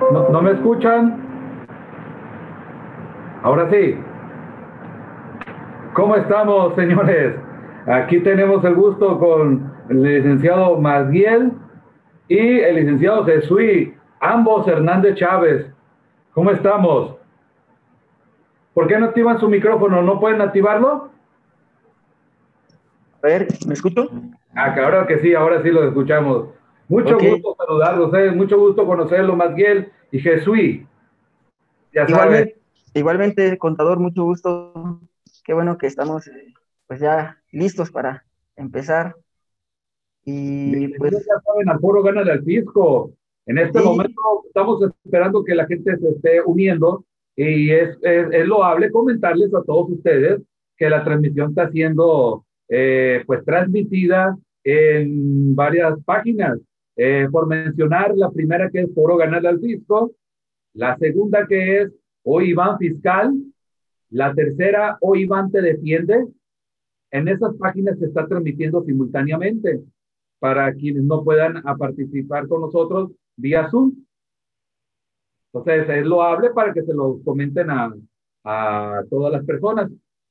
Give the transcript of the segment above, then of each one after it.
¿No, ¿No, me escuchan? Ahora sí. ¿Cómo estamos, señores? Aquí tenemos el gusto con el licenciado Magdiel y el licenciado Jesús, ambos Hernández Chávez. ¿Cómo estamos? ¿Por qué no activan su micrófono? ¿No pueden activarlo? A ver, ¿me escucho? Ah, claro que sí, ahora sí lo escuchamos. Mucho okay. gusto saludarlos, eh, mucho gusto conocerlo, Magdiel y Jesús. Ya igualmente, igualmente, contador, mucho gusto. Qué bueno que estamos pues ya listos para empezar. Y pues ya saben, al foro gana al fisco. En este sí. momento estamos esperando que la gente se esté uniendo y es, es, es loable comentarles a todos ustedes que la transmisión está siendo eh, pues transmitida en varias páginas. Eh, por mencionar la primera que es Foro Ganar al Fisco, la segunda que es Hoy Iván Fiscal, la tercera Hoy Iván Te Defiende. En esas páginas se está transmitiendo simultáneamente para quienes no puedan a participar con nosotros vía Zoom. Entonces, es loable para que se lo comenten a, a todas las personas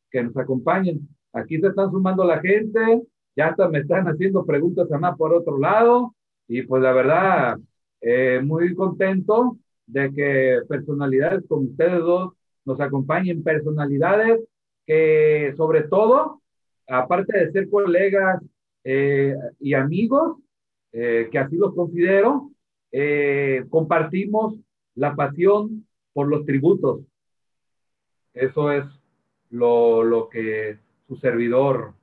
que nos acompañen. Aquí se están sumando la gente, ya hasta me están haciendo preguntas además por otro lado, y pues la verdad, eh, muy contento de que personalidades como ustedes dos nos acompañen, personalidades que sobre todo, aparte de ser colegas eh, y amigos, eh, que así los considero, compartimos la pasión por los tributos. Eso es lo, lo que su servidor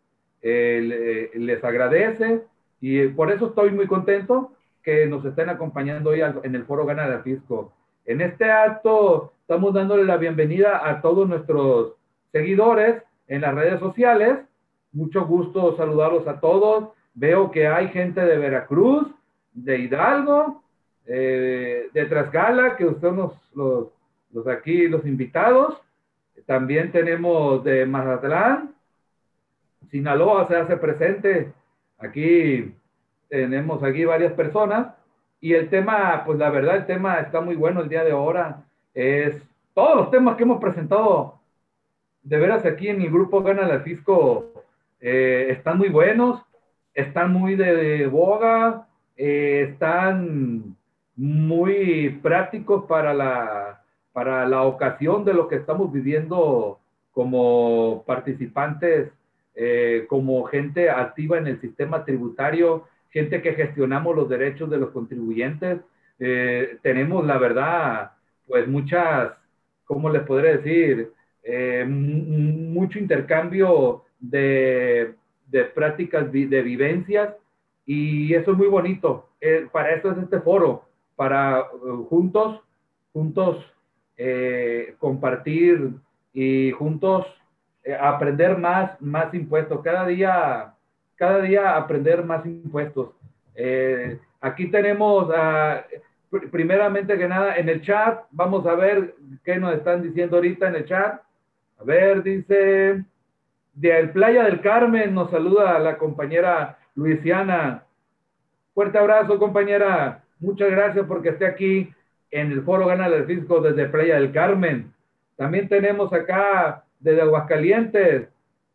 les agradece y por eso estoy muy contento que nos estén acompañando hoy en el Foro Gana de Fisco. En este acto estamos dándole la bienvenida a todos nuestros seguidores en las redes sociales. Mucho gusto saludarlos a todos. Veo que hay gente de Veracruz, de Hidalgo, eh, de Trasgala, que usted nos, los, los aquí, los invitados. También tenemos de Mazatlán, Sinaloa se hace presente. Aquí tenemos aquí varias personas y el tema, pues la verdad, el tema está muy bueno el día de ahora. Es todos los temas que hemos presentado, de veras aquí en mi grupo Gana la Fisco, eh, están muy buenos, están muy de, de boga, eh, están muy prácticos para la, para la ocasión de lo que estamos viviendo como participantes, eh, como gente activa en el sistema tributario, gente que gestionamos los derechos de los contribuyentes. Eh, tenemos, la verdad, pues muchas, ¿cómo les podré decir? Eh, mucho intercambio de, de prácticas, de vivencias, y eso es muy bonito. para eso es este foro, para juntos, juntos eh, compartir y juntos eh, aprender más, más impuestos. Cada día, cada día aprender más impuestos. Eh, aquí tenemos, uh, primeramente que nada, en el chat, vamos a ver qué nos están diciendo ahorita en el chat. A ver, dice, de el Playa del Carmen nos saluda la compañera Luisiana. Fuerte abrazo, compañera. Muchas gracias porque esté aquí en el Foro Gana del Fisco desde Playa del Carmen. También tenemos acá desde Aguascalientes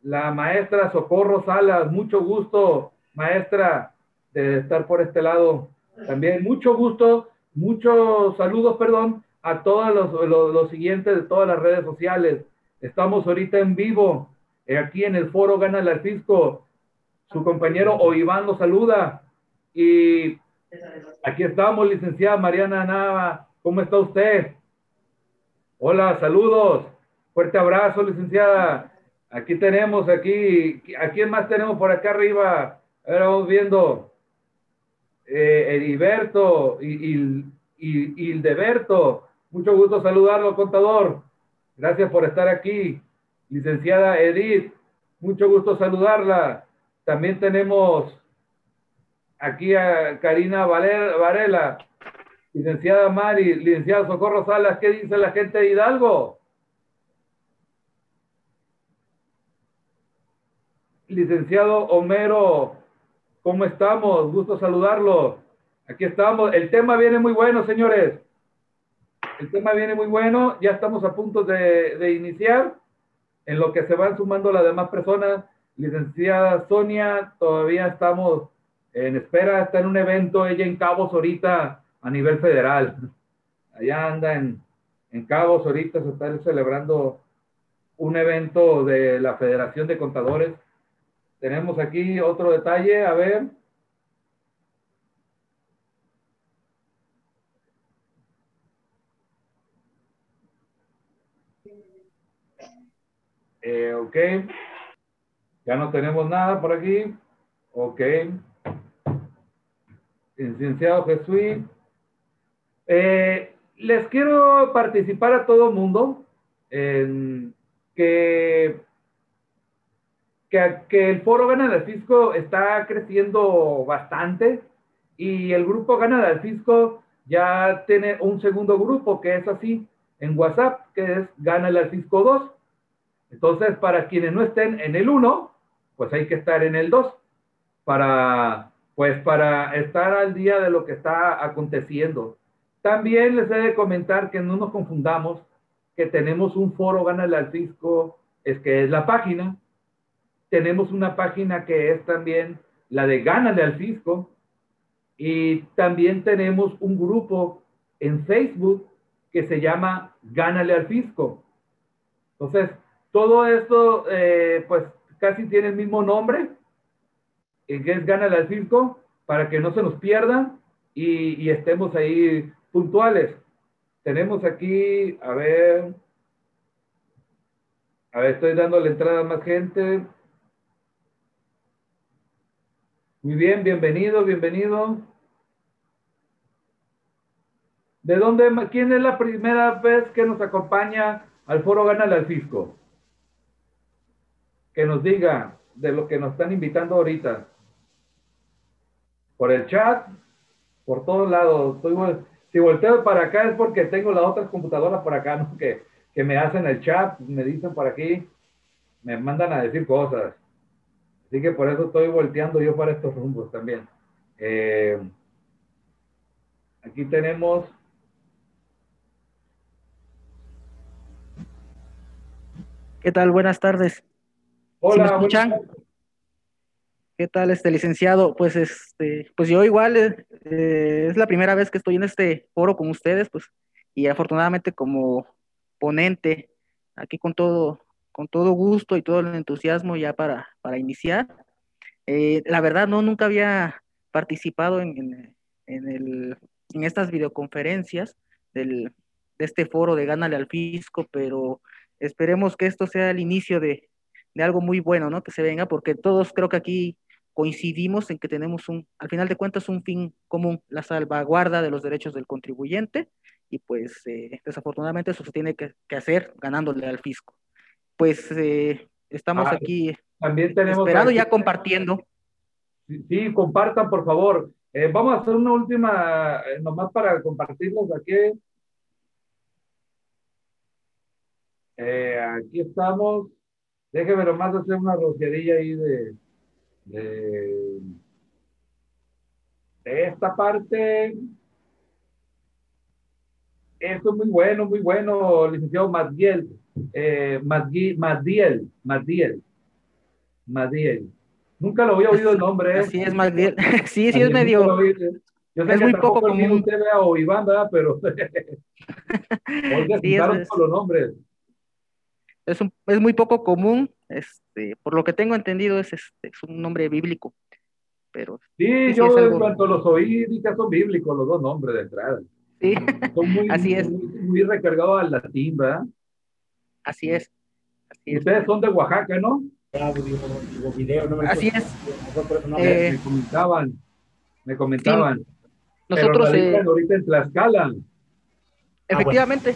la maestra Socorro Salas. Mucho gusto, maestra, de estar por este lado. También mucho gusto, muchos saludos, perdón, a todos los, los, siguientes de todas las redes sociales. Estamos ahorita en vivo, eh, aquí en el Foro Gana el Fisco. Su compañero Oiván lo saluda. Y aquí estamos, licenciada Mariana Nava ¿Cómo está usted? Hola, saludos. Fuerte abrazo, licenciada. Aquí tenemos, aquí, ¿a quién más tenemos por acá arriba? A ver, vamos viendo. Eh, Heriberto y Hildeberto. Mucho gusto saludarlo, contador. Gracias por estar aquí. Licenciada Edith, mucho gusto saludarla. También tenemos aquí a Karina Varela. Licenciada Mari, licenciada Socorro Salas, ¿qué dice la gente de Hidalgo? Licenciado Homero, ¿cómo estamos? Gusto saludarlo. Aquí estamos. El tema viene muy bueno, señores. El tema viene muy bueno, ya estamos a punto de, iniciar, en lo que se van sumando las demás personas. Licenciada Sonia, todavía estamos en espera, está en un evento, ella en Cabos ahorita a nivel federal. Allá anda en, en Cabos ahorita, se está celebrando un evento de la Federación de Contadores. Tenemos aquí otro detalle, a ver. Eh, ok. Ya no tenemos nada por aquí. Ok. Licenciado Jesús. Eh, les quiero participar a todo mundo en que, que, el foro Gana del Fisco está creciendo bastante y el grupo Gana del Fisco ya tiene un segundo grupo que es así en WhatsApp, que es Gana del Fisco 2. Entonces, para quienes no estén en el 1, pues hay que estar en el 2 para, pues para estar al día de lo que está aconteciendo. También les he de comentar que no nos confundamos, que tenemos un foro Gánale al Fisco, es que es la página. Tenemos una página que es también la de Gánale al Fisco. Y también tenemos un grupo en Facebook que se llama Gánale al Fisco. Entonces, todo esto, eh, pues casi tiene el mismo nombre, que es Gánale al Fisco, para que no se nos pierda y, y estemos ahí puntuales. Tenemos aquí, a ver, a ver, estoy dando la entrada a más gente. Muy bien, bienvenido, bienvenido. ¿De dónde, quién es la primera vez que nos acompaña al foro Gánale al Fisco? Que nos diga de lo que nos están invitando ahorita. Por el chat, por todos lados. Si volteo para acá es porque tengo las otras computadoras por acá, ¿no? Que, que me hacen el chat, me dicen por aquí, me mandan a decir cosas. Así que por eso estoy volteando yo para estos rumbos también. Eh, aquí tenemos ¿Qué tal? Buenas tardes. Hola, ¿Sí me escuchan? ¿Qué tal, este licenciado? Pues, este, pues yo igual eh, es la primera vez que estoy en este foro con ustedes, pues, y afortunadamente como ponente, aquí con todo, con todo gusto y todo el entusiasmo ya para, para iniciar. Eh, la verdad, no, nunca había participado en, en, el, en estas videoconferencias del, de este foro de Gánale al Fisco, pero esperemos que esto sea el inicio de, de algo muy bueno, ¿no? Que se venga, porque todos creo que aquí coincidimos en que tenemos un, al final de cuentas, un fin común, la salvaguarda de los derechos del contribuyente, y pues eh, desafortunadamente eso se tiene que, hacer ganándole al fisco. Pues eh, estamos ah, aquí también tenemos esperando ya compartiendo. Sí, compartan por favor. Eh, vamos a hacer una última, nomás para compartirlos aquí. aquí estamos. Déjeme nomás hacer una rociadilla ahí de, de, esta parte. Esto es muy bueno, muy bueno, licenciado Madiel. Eh, Madiel, Madiel, Madiel. Nunca lo había oído el nombre. ¿eh? Sí, es Madiel. sí, sí, es medio. Yo sé es que muy poco común. Usted vea o Iván, ¿verdad? Pero. sí, es, los nombres. Es, un, es muy poco común este, por lo que tengo entendido, es, este, es un nombre bíblico. Pero, sí, yo en cuanto los oí, dije son bíblicos los dos nombres de entrada. Sí, son muy, así es. Muy, recargados al latín, ¿verdad? Así es. Ustedes son de Oaxaca, ¿no? Así es. Eh, me comentaban, me comentaban. Nosotros eh, ahorita en Tlaxcala. Efectivamente.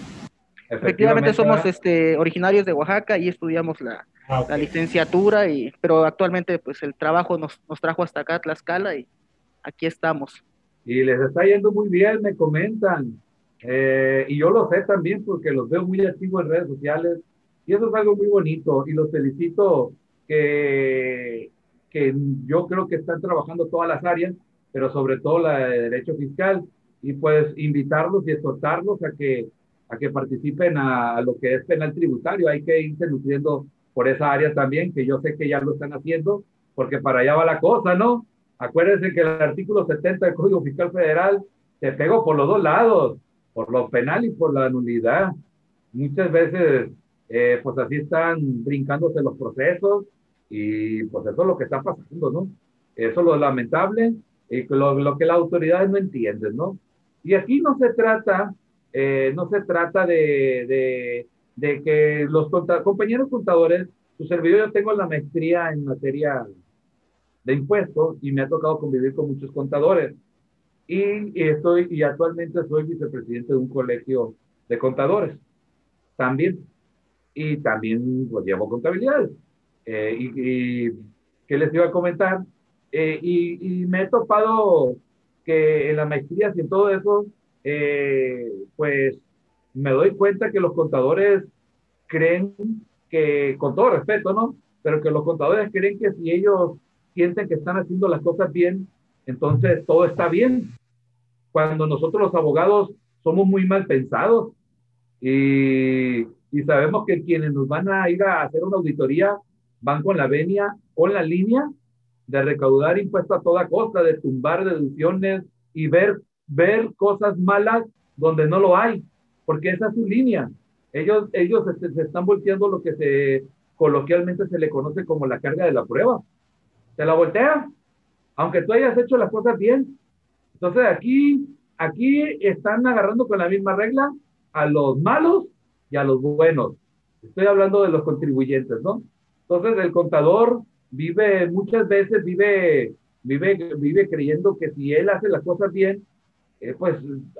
Efectivamente, somos este, originarios de Oaxaca y estudiamos la, Ah, la licenciatura, y, pero actualmente pues el trabajo nos, nos trajo hasta acá Tlaxcala y aquí estamos. Y les está yendo muy bien, me comentan. Eh, y yo lo sé también porque los veo muy activos en redes sociales y eso es algo muy bonito y los felicito que, que yo creo que están trabajando todas las áreas, pero sobre todo la de derecho fiscal y pues invitarlos y exhortarlos a que a que participen a, lo que es penal tributario. Hay que irse nutriendo por esa área también, que yo sé que ya lo están haciendo, porque para allá va la cosa, ¿no? Acuérdense que el artículo 70 del Código Fiscal Federal se pegó por los dos lados, por lo penal y por la nulidad. Muchas veces, eh, pues así están brincándose los procesos y pues eso es lo que está pasando, ¿no? Eso es lo lamentable y lo, lo que las autoridades no entienden, ¿no? Y aquí no se trata eh, no se trata de, de, que los compañeros contadores, su servidor yo tengo la maestría en materia de impuestos y me ha tocado convivir con muchos contadores. Y, estoy, y actualmente soy vicepresidente de un colegio de contadores también. Y también pues, llevo contabilidad. Eh, y, y, ¿qué les iba a comentar? Eh, y, y me he topado que en la maestría y en todo eso, eh, pues me doy cuenta que los contadores creen que, con todo respeto, ¿no? Pero que los contadores creen que si ellos sienten que están haciendo las cosas bien, entonces todo está bien. Cuando nosotros los abogados somos muy mal pensados y, sabemos que quienes nos van a ir a hacer una auditoría van con la venia, con la línea de recaudar impuestos a toda costa, de tumbar deducciones y ver ver cosas malas donde no lo hay, porque esa es su línea. Ellos, ellos se, están volteando lo que se coloquialmente se le conoce como la carga de la prueba. Se la voltea, aunque tú hayas hecho las cosas bien. Entonces aquí, aquí están agarrando con la misma regla a los malos y a los buenos. Estoy hablando de los contribuyentes, ¿no? Entonces el contador vive muchas veces vive vive vive creyendo que si él hace las cosas bien, eh, pues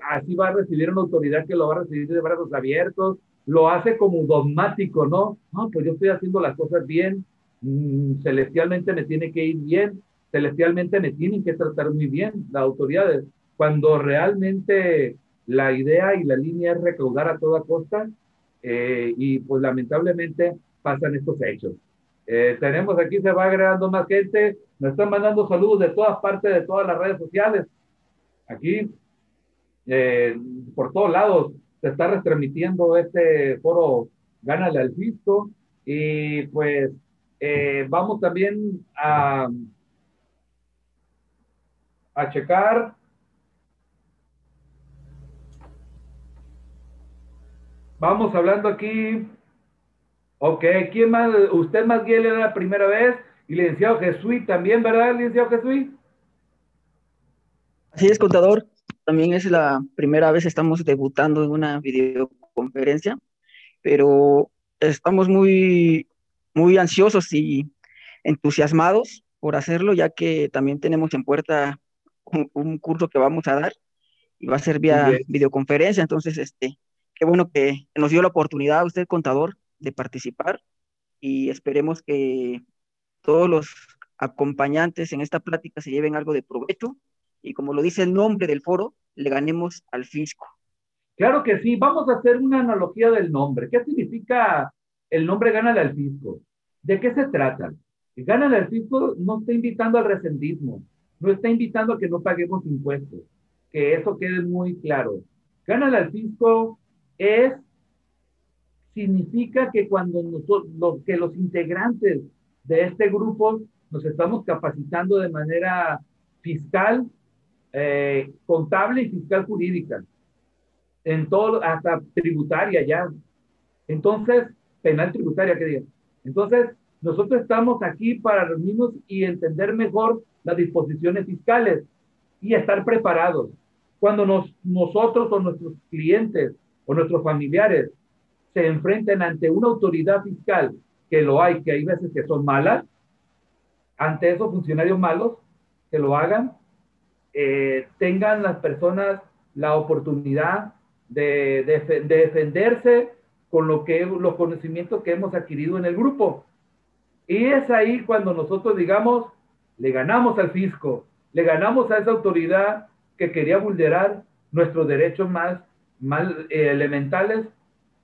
así va a recibir una autoridad que lo va a recibir de brazos abiertos, lo hace como dogmático, ¿no? No, pues yo estoy haciendo las cosas bien, mm, celestialmente me tiene que ir bien, celestialmente me tienen que tratar muy bien las autoridades, cuando realmente la idea y la línea es recaudar a toda costa eh, y pues lamentablemente pasan estos hechos. Eh, tenemos aquí, se va agregando más gente, nos están mandando saludos de todas partes, de todas las redes sociales. Aquí eh, por todos lados se está retransmitiendo este foro Gánale al Fisco y pues vamos también a, a checar Vamos hablando aquí. Ok, ¿quién más? Usted más bien era la primera vez y licenciado Jesús también, ¿verdad, licenciado Jesús? Así es, contador también es la primera vez estamos debutando en una videoconferencia, pero estamos muy, muy ansiosos y entusiasmados por hacerlo, ya que también tenemos en puerta un, curso que vamos a dar y va a ser vía videoconferencia. Entonces, este, qué bueno que nos dio la oportunidad, usted contador, de participar y esperemos que todos los acompañantes en esta plática se lleven algo de provecho y como lo dice el nombre del foro, le ganemos al fisco. Claro que sí, vamos a hacer una analogía del nombre. ¿Qué significa el nombre gánale al fisco? ¿De qué se trata? Gánale al fisco no está invitando al recentismo, no está invitando a que no paguemos impuestos, que eso quede muy claro. Gánale al fisco es, significa que cuando nosotros, que los integrantes de este grupo nos estamos capacitando de manera fiscal eh, contable y fiscal jurídica, en todo, hasta tributaria ya. Entonces, penal tributaria, que diga. Entonces, nosotros estamos aquí para reunirnos y entender mejor las disposiciones fiscales y estar preparados. Cuando nos, nosotros o nuestros clientes o nuestros familiares se enfrenten ante una autoridad fiscal, que lo hay, que hay veces que son malas, ante esos funcionarios malos, que lo hagan eh, tengan las personas la oportunidad de, de, defenderse con lo que, los conocimientos que hemos adquirido en el grupo. Y es ahí cuando nosotros digamos, le ganamos al fisco, le ganamos a esa autoridad que quería vulnerar nuestros derechos más, más eh, elementales,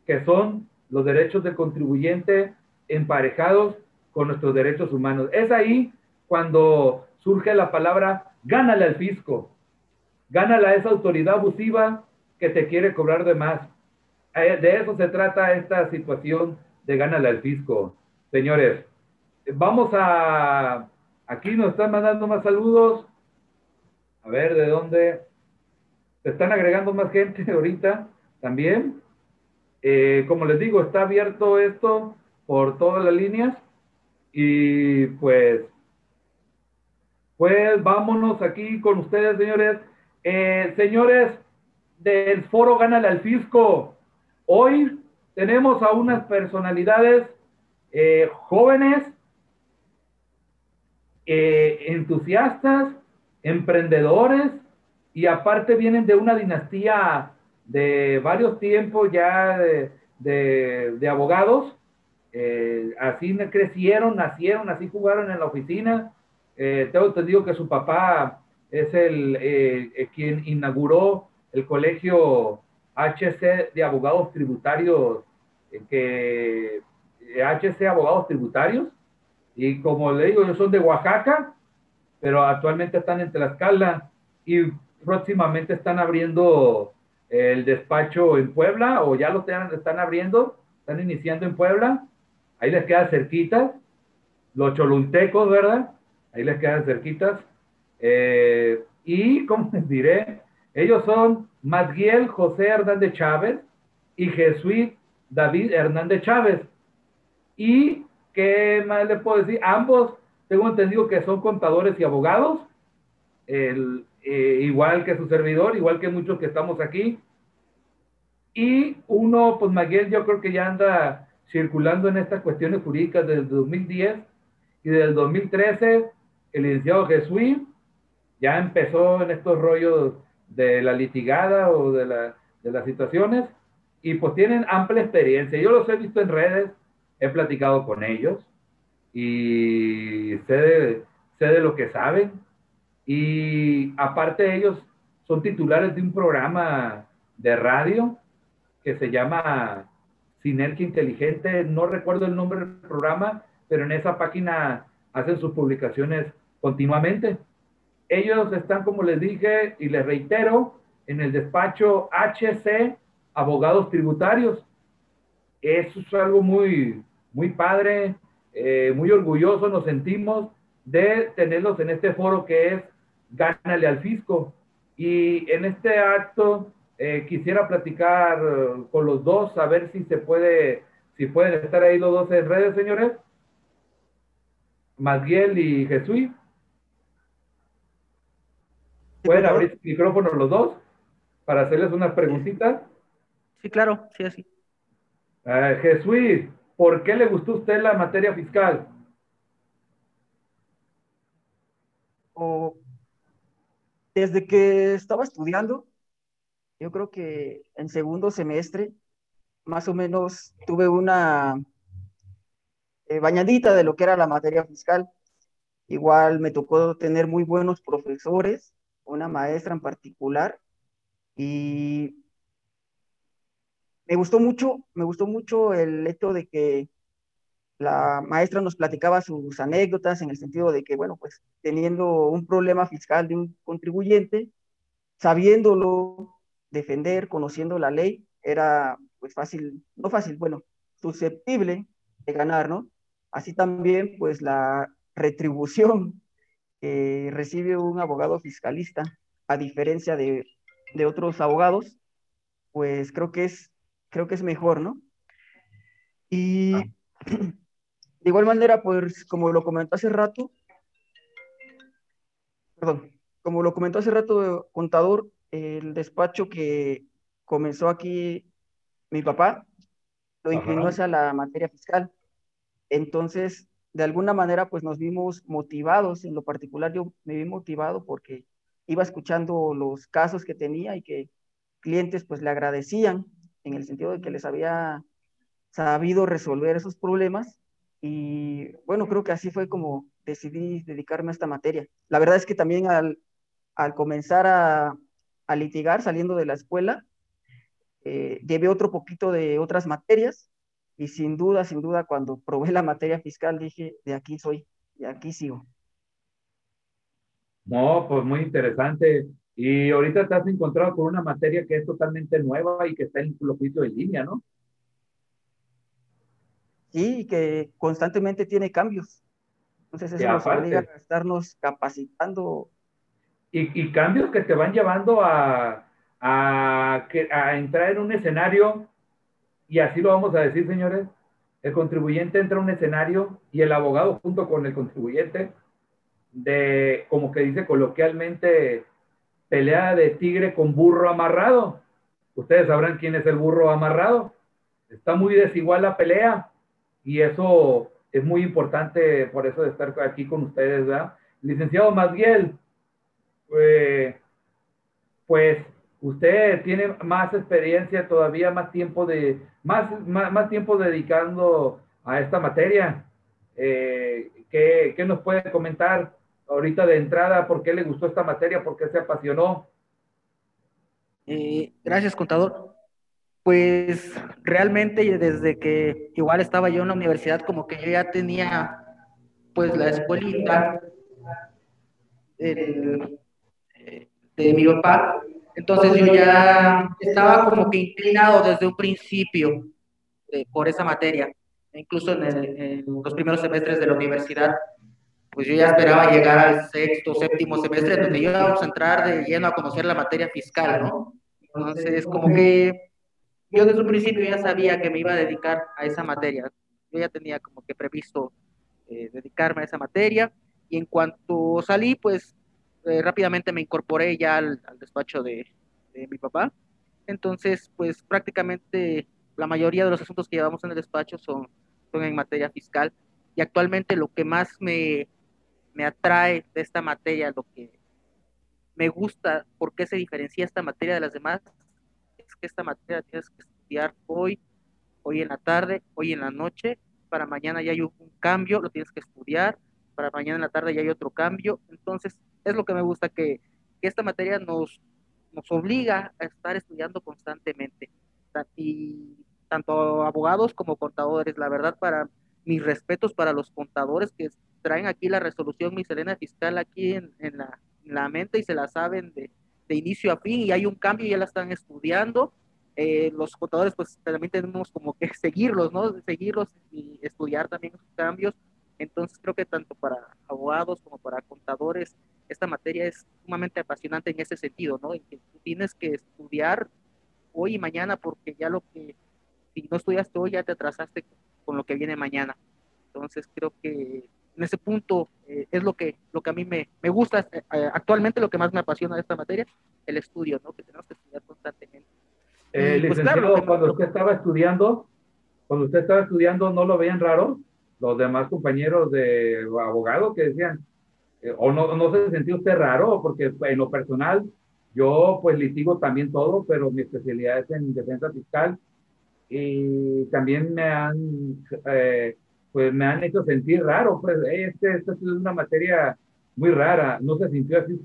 que son los derechos del contribuyente emparejados con nuestros derechos humanos. Es ahí cuando surge la palabra gánale al fisco, gánale a esa autoridad abusiva que te quiere cobrar de más. Eh, de eso se trata esta situación de gánale al fisco. Señores, vamos a... Aquí nos están mandando más saludos. A ver, ¿de dónde? Se están agregando más gente ahorita también. Eh, como les digo, está abierto esto por todas las líneas. Y pues, pues vámonos aquí con ustedes, señores. Eh, señores del foro Gánale al Fisco, hoy tenemos a unas personalidades eh, jóvenes, entusiastas, emprendedores, y aparte vienen de una dinastía de varios tiempos ya de, abogados. Eh, así crecieron, nacieron, así jugaron en la oficina. Eh, tengo entendido que su papá es el eh, quien inauguró el colegio HC de abogados tributarios, que HC Abogados Tributarios, y como le digo, ellos son de Oaxaca, pero actualmente están en Tlaxcala y próximamente están abriendo el despacho en Puebla o ya lo están, abriendo, están iniciando en Puebla, ahí les queda cerquitas, los cholultecos, ¿verdad? Ahí les quedan cerquitas. Eh, y, como les diré, ellos son Madguiel José Hernández Chávez y Jesús David Hernández Chávez. Y, ¿qué más les puedo decir? Ambos, tengo entendido que son contadores y abogados. El, eh, igual que su servidor, igual que muchos que estamos aquí. Y uno, pues Maguel, yo creo que ya anda circulando en estas cuestiones jurídicas desde el 2010 y desde el 2013, el licenciado Jesús ya empezó en estos rollos de la litigada o de, la, de las situaciones y pues tienen amplia experiencia. Yo los he visto en redes, he platicado con ellos y sé sé de lo que saben y aparte ellos son titulares de un programa de radio que se llama Sinergia Inteligente. No recuerdo el nombre del programa, pero en esa página hacen sus publicaciones continuamente. Ellos están, como les dije y les reitero, en el despacho HC Abogados Tributarios. Eso es algo muy, muy padre, eh, muy orgulloso nos sentimos de tenerlos en este foro que es gánale al fisco. Y en este acto eh, quisiera platicar eh, con los dos, a ver si se puede, si pueden estar ahí los dos en redes, señores. Miguel y Jesús. ¿Pueden abrir el micrófono los dos para hacerles unas preguntitas? Sí, claro, sí, así. Eh, Jesús, ¿por qué le gustó usted la materia fiscal? O desde que estaba estudiando, yo creo que en segundo semestre, más o menos tuve una eh, bañadita de lo que era la materia fiscal. Igual me tocó tener muy buenos profesores, una maestra en particular, y me gustó mucho, me gustó mucho el hecho de que la maestra nos platicaba sus anécdotas en el sentido de que, bueno, pues teniendo un problema fiscal de un contribuyente, sabiéndolo defender, conociendo la ley, era pues fácil, no fácil, bueno, susceptible de ganar, ¿no? Así también, pues la retribución que recibe un abogado fiscalista, a diferencia de, de otros abogados, pues creo que es, creo que es mejor, ¿no? Y ah. De igual manera, pues como lo comentó hace rato, perdón, como lo comentó hace rato contador, el despacho que comenzó aquí mi papá, lo inclinó hacia la materia fiscal. Entonces, de alguna manera, pues nos vimos motivados, en lo particular yo me vi motivado porque iba escuchando los casos que tenía y que clientes pues le agradecían en el sentido de que les había sabido resolver esos problemas y bueno, creo que así fue como decidí dedicarme a esta materia. La verdad es que también al, al comenzar a, a, litigar saliendo de la escuela, eh, llevé otro poquito de otras materias y sin duda, sin duda, cuando probé la materia fiscal dije, de aquí soy, de aquí sigo. No, pues muy interesante. Y ahorita te has encontrado con una materia que es totalmente nueva y que está en los juicios en línea, ¿no? Sí, que constantemente tiene cambios. Entonces eso nos obliga a estarnos capacitando. Y, y, cambios que te van llevando a, a, a entrar en un escenario, y así lo vamos a decir, señores, el contribuyente entra a un escenario y el abogado junto con el contribuyente de, como que dice coloquialmente, pelea de tigre con burro amarrado. Ustedes sabrán quién es el burro amarrado. Está muy desigual la pelea y eso es muy importante por eso de estar aquí con ustedes, ¿verdad? Licenciado Masguiel, eh, pues usted tiene más experiencia, todavía más tiempo de, más, más, tiempo dedicando a esta materia. Eh, ¿qué, ¿Qué nos puede comentar ahorita de entrada? ¿Por qué le gustó esta materia? ¿Por qué se apasionó? Eh, gracias, contador. Pues realmente desde que igual estaba yo en la universidad, como que yo ya tenía pues la escuelita de mi papá entonces yo ya estaba como que inclinado desde un principio eh, por esa materia. Incluso en, los primeros semestres de la universidad, pues yo ya esperaba llegar al sexto, séptimo semestre, donde yo íbamos a entrar de lleno a conocer la materia fiscal, ¿no? Entonces, como que yo desde un principio ya sabía que me iba a dedicar a esa materia. Yo ya tenía como que previsto eh, dedicarme a esa materia. Y en cuanto salí, pues eh, rápidamente me incorporé ya al, despacho de, mi papá. Entonces, pues prácticamente la mayoría de los asuntos que llevamos en el despacho son, son en materia fiscal. Y actualmente lo que más me, me atrae de esta materia, lo que me gusta, por qué se diferencia esta materia de las demás, es que esta materia tienes que estudiar hoy, hoy en la tarde, hoy en la noche, para mañana ya hay un cambio, lo tienes que estudiar, para mañana en la tarde ya hay otro cambio. Entonces, es lo que me gusta, que, esta materia nos, nos obliga a estar estudiando constantemente. Y tanto abogados como contadores, la verdad, para mis respetos para los contadores que traen aquí la resolución miscelánea fiscal aquí en, la, mente y se la saben de, inicio a fin y hay un cambio y ya la están estudiando. Eh, los contadores pues también tenemos como que seguirlos, ¿no? Seguirlos y estudiar también esos cambios. Entonces creo que tanto para abogados como para contadores esta materia es sumamente apasionante en ese sentido, ¿no? En que tienes que estudiar hoy y mañana porque ya lo que, si no estudiaste hoy, ya te atrasaste con lo que viene mañana. Entonces creo que en ese punto eh, es lo que, lo que a mí me, me gusta, eh, eh, actualmente lo que más me apasiona de esta materia, el estudio, ¿no? Que tenemos que estudiar constantemente. Eh, pues licenciado, cuando usted estaba estudiando, cuando usted estaba estudiando, ¿no lo veían raro? Los demás compañeros de abogado que decían, eh, o no, no se sentía usted raro, porque en lo personal yo pues litigo también todo, pero mi especialidad es en defensa fiscal y también me han, eh, pues me han hecho sentir raro, pues este, esta es una materia muy rara, no se sintió así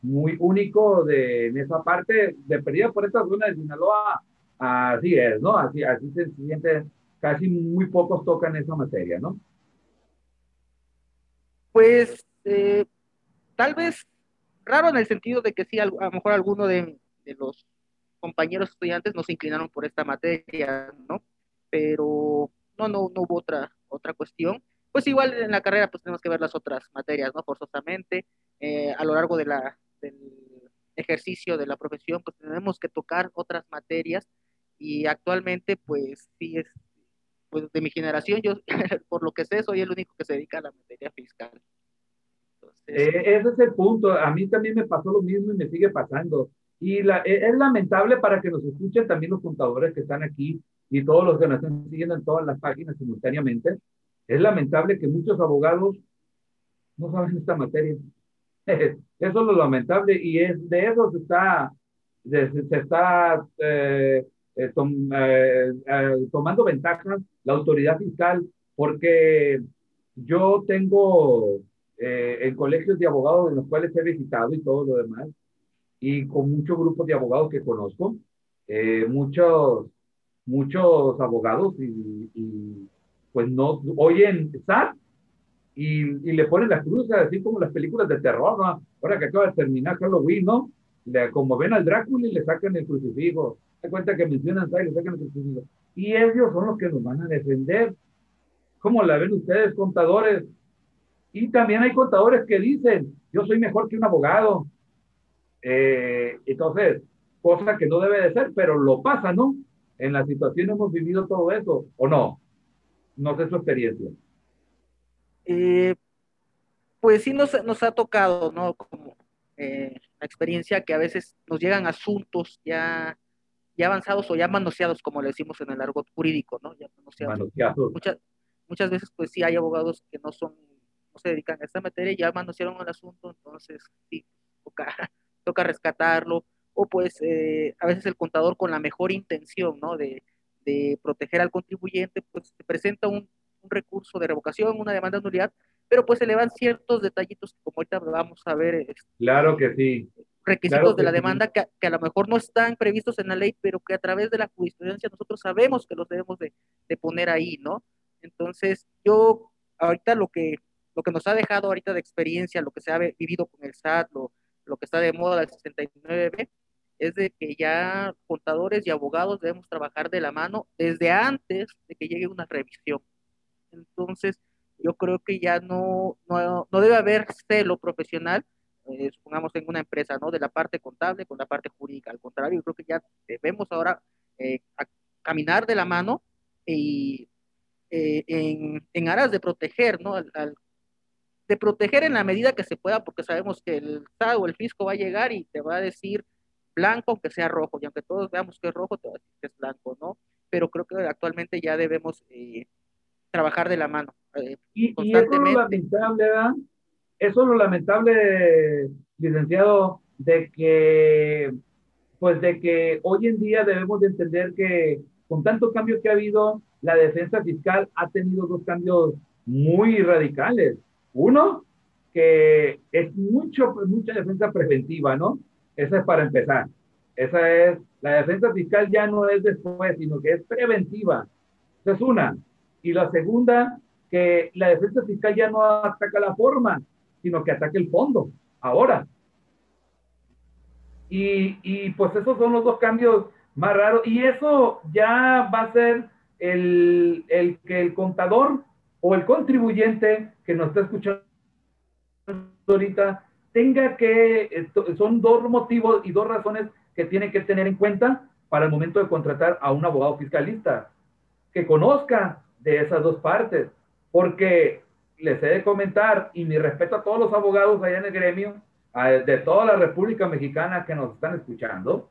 muy único de, en esa parte, de perdida por esta zona de Sinaloa, así es, ¿no? Así, así se siente, casi muy pocos tocan esa materia, ¿no? Pues eh, tal vez raro en el sentido de que sí, a, lo mejor alguno de, los compañeros estudiantes nos inclinaron por esta materia, ¿no? Pero no, no, no hubo otra, otra cuestión. Pues igual en la carrera pues tenemos que ver las otras materias, ¿no? Forzosamente, eh, a lo largo de la, del ejercicio de la profesión, pues tenemos que tocar otras materias y actualmente pues sí es, pues de mi generación, yo por lo que sé soy el único que se dedica a la materia fiscal. Eh, ese es el punto. A mí también me pasó lo mismo y me sigue pasando. Y la, e, es lamentable para que nos escuchen también los contadores que están aquí y todos los que nos están siguiendo en todas las páginas simultáneamente. Es lamentable que muchos abogados no saben esta materia. Eso es lo lamentable y es de eso se está, se, está eh, eh, tomando ventaja la autoridad fiscal porque yo tengo eh, en colegios de abogados en los cuales he visitado y todo lo demás, y con muchos grupos de abogados que conozco, eh, muchos, muchos abogados y, pues no oyen SAT y, y, le ponen la cruz, así como las películas de terror, ¿no? ahora que acaba de terminar Halloween, ¿no? como ven al Drácula y le sacan el crucifijo, se cuenta que mencionan y le sacan el crucifijo. Y ellos son los que nos van a defender. ¿Cómo la ven ustedes, contadores? Y también hay contadores que dicen, yo soy mejor que un abogado. Eh, entonces, cosa que no debe de ser, pero lo pasa, ¿no? En la situación hemos vivido todo eso, ¿o no? No sé su experiencia. Eh, pues sí nos, nos, ha tocado, ¿no? Como eh, la experiencia que a veces nos llegan asuntos ya, ya avanzados o ya manoseados, como le decimos en el argot jurídico, ¿no? Ya manoseados. Muchas, muchas veces, pues sí hay abogados que no son, no se dedican a esta materia y ya manosearon el asunto, entonces sí, toca, toca rescatarlo o pues eh, a veces el contador con la mejor intención, ¿no? De, de proteger al contribuyente, pues se presenta un, un, recurso de revocación, una demanda de nulidad, pero pues se le van ciertos detallitos, como ahorita vamos a ver. Claro que sí. Requisitos de la demanda que, que, a lo mejor no están previstos en la ley, pero que a través de la jurisprudencia nosotros sabemos que los debemos de, de poner ahí, ¿no? Entonces, yo ahorita lo que, lo que nos ha dejado ahorita de experiencia, lo que se ha vivido con el SAT, lo, lo que está de moda el 69B, es de que ya contadores y abogados debemos trabajar de la mano desde antes de que llegue una revisión. Entonces, yo creo que ya no, no, no debe haber celo profesional, eh, supongamos en una empresa, ¿no? De la parte contable con la parte jurídica. Al contrario, yo creo que ya debemos ahora eh, caminar de la mano y eh, en, en, aras de proteger, ¿no? Al, de proteger en la medida que se pueda, porque sabemos que el Estado o el fisco va a llegar y te va a decir blanco, aunque sea rojo, y aunque todos veamos que es rojo, te va a decir que es blanco, ¿no? Pero creo que actualmente ya debemos eh, trabajar de la mano. Eh, y, constantemente. eso es lo lamentable, ¿verdad? Eso es lo lamentable, licenciado, de que, pues de que hoy en día debemos de entender que con tantos cambios que ha habido, la defensa fiscal ha tenido dos cambios muy radicales. Uno, que es mucho, mucha defensa preventiva, ¿no? Esa es para empezar. Esa es, la defensa fiscal ya no es después, sino que es preventiva. Esa es una. Y la segunda, que la defensa fiscal ya no ataca la forma, sino que ataca el fondo, ahora. Y, y pues esos son los dos cambios más raros. Y eso ya va a ser el, el que el contador o el contribuyente que nos está escuchando ahorita tenga que, son dos motivos y dos razones que tiene que tener en cuenta para el momento de contratar a un abogado fiscalista, que conozca de esas dos partes, porque les he de comentar, y mi respeto a todos los abogados allá en el gremio, de toda la República Mexicana que nos están escuchando,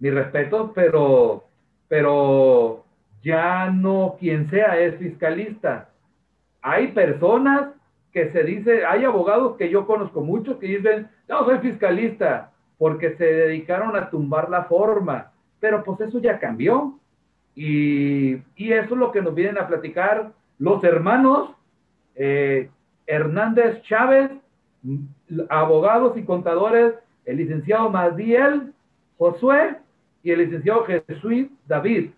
mi respeto, pero, pero ya no quien sea es fiscalista. Hay personas que se dice, hay abogados que yo conozco muchos que dicen, no, soy fiscalista, porque se dedicaron a tumbar la forma, pero pues eso ya cambió. Y, eso es lo que nos vienen a platicar los hermanos eh, Hernández Chávez, abogados y contadores, el licenciado Madiel Josué y el licenciado Jesús David,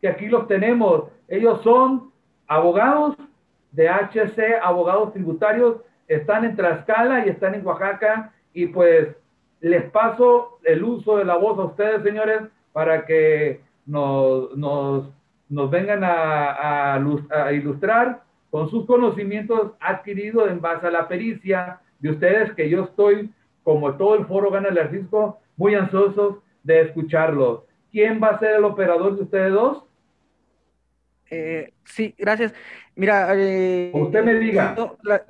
que aquí los tenemos. Ellos son abogados de HC, abogados tributarios, están en Tlaxcala y están en Oaxaca y pues les paso el uso de la voz a ustedes, señores, para que nos, nos, nos vengan a, a, ilustrar con sus conocimientos adquiridos en base a la pericia de ustedes, que yo estoy, como todo el foro Gana el Arcisco, muy ansiosos de escucharlos. ¿Quién va a ser el operador de ustedes dos? Eh, sí, gracias. Mira, eh, usted me diga. La,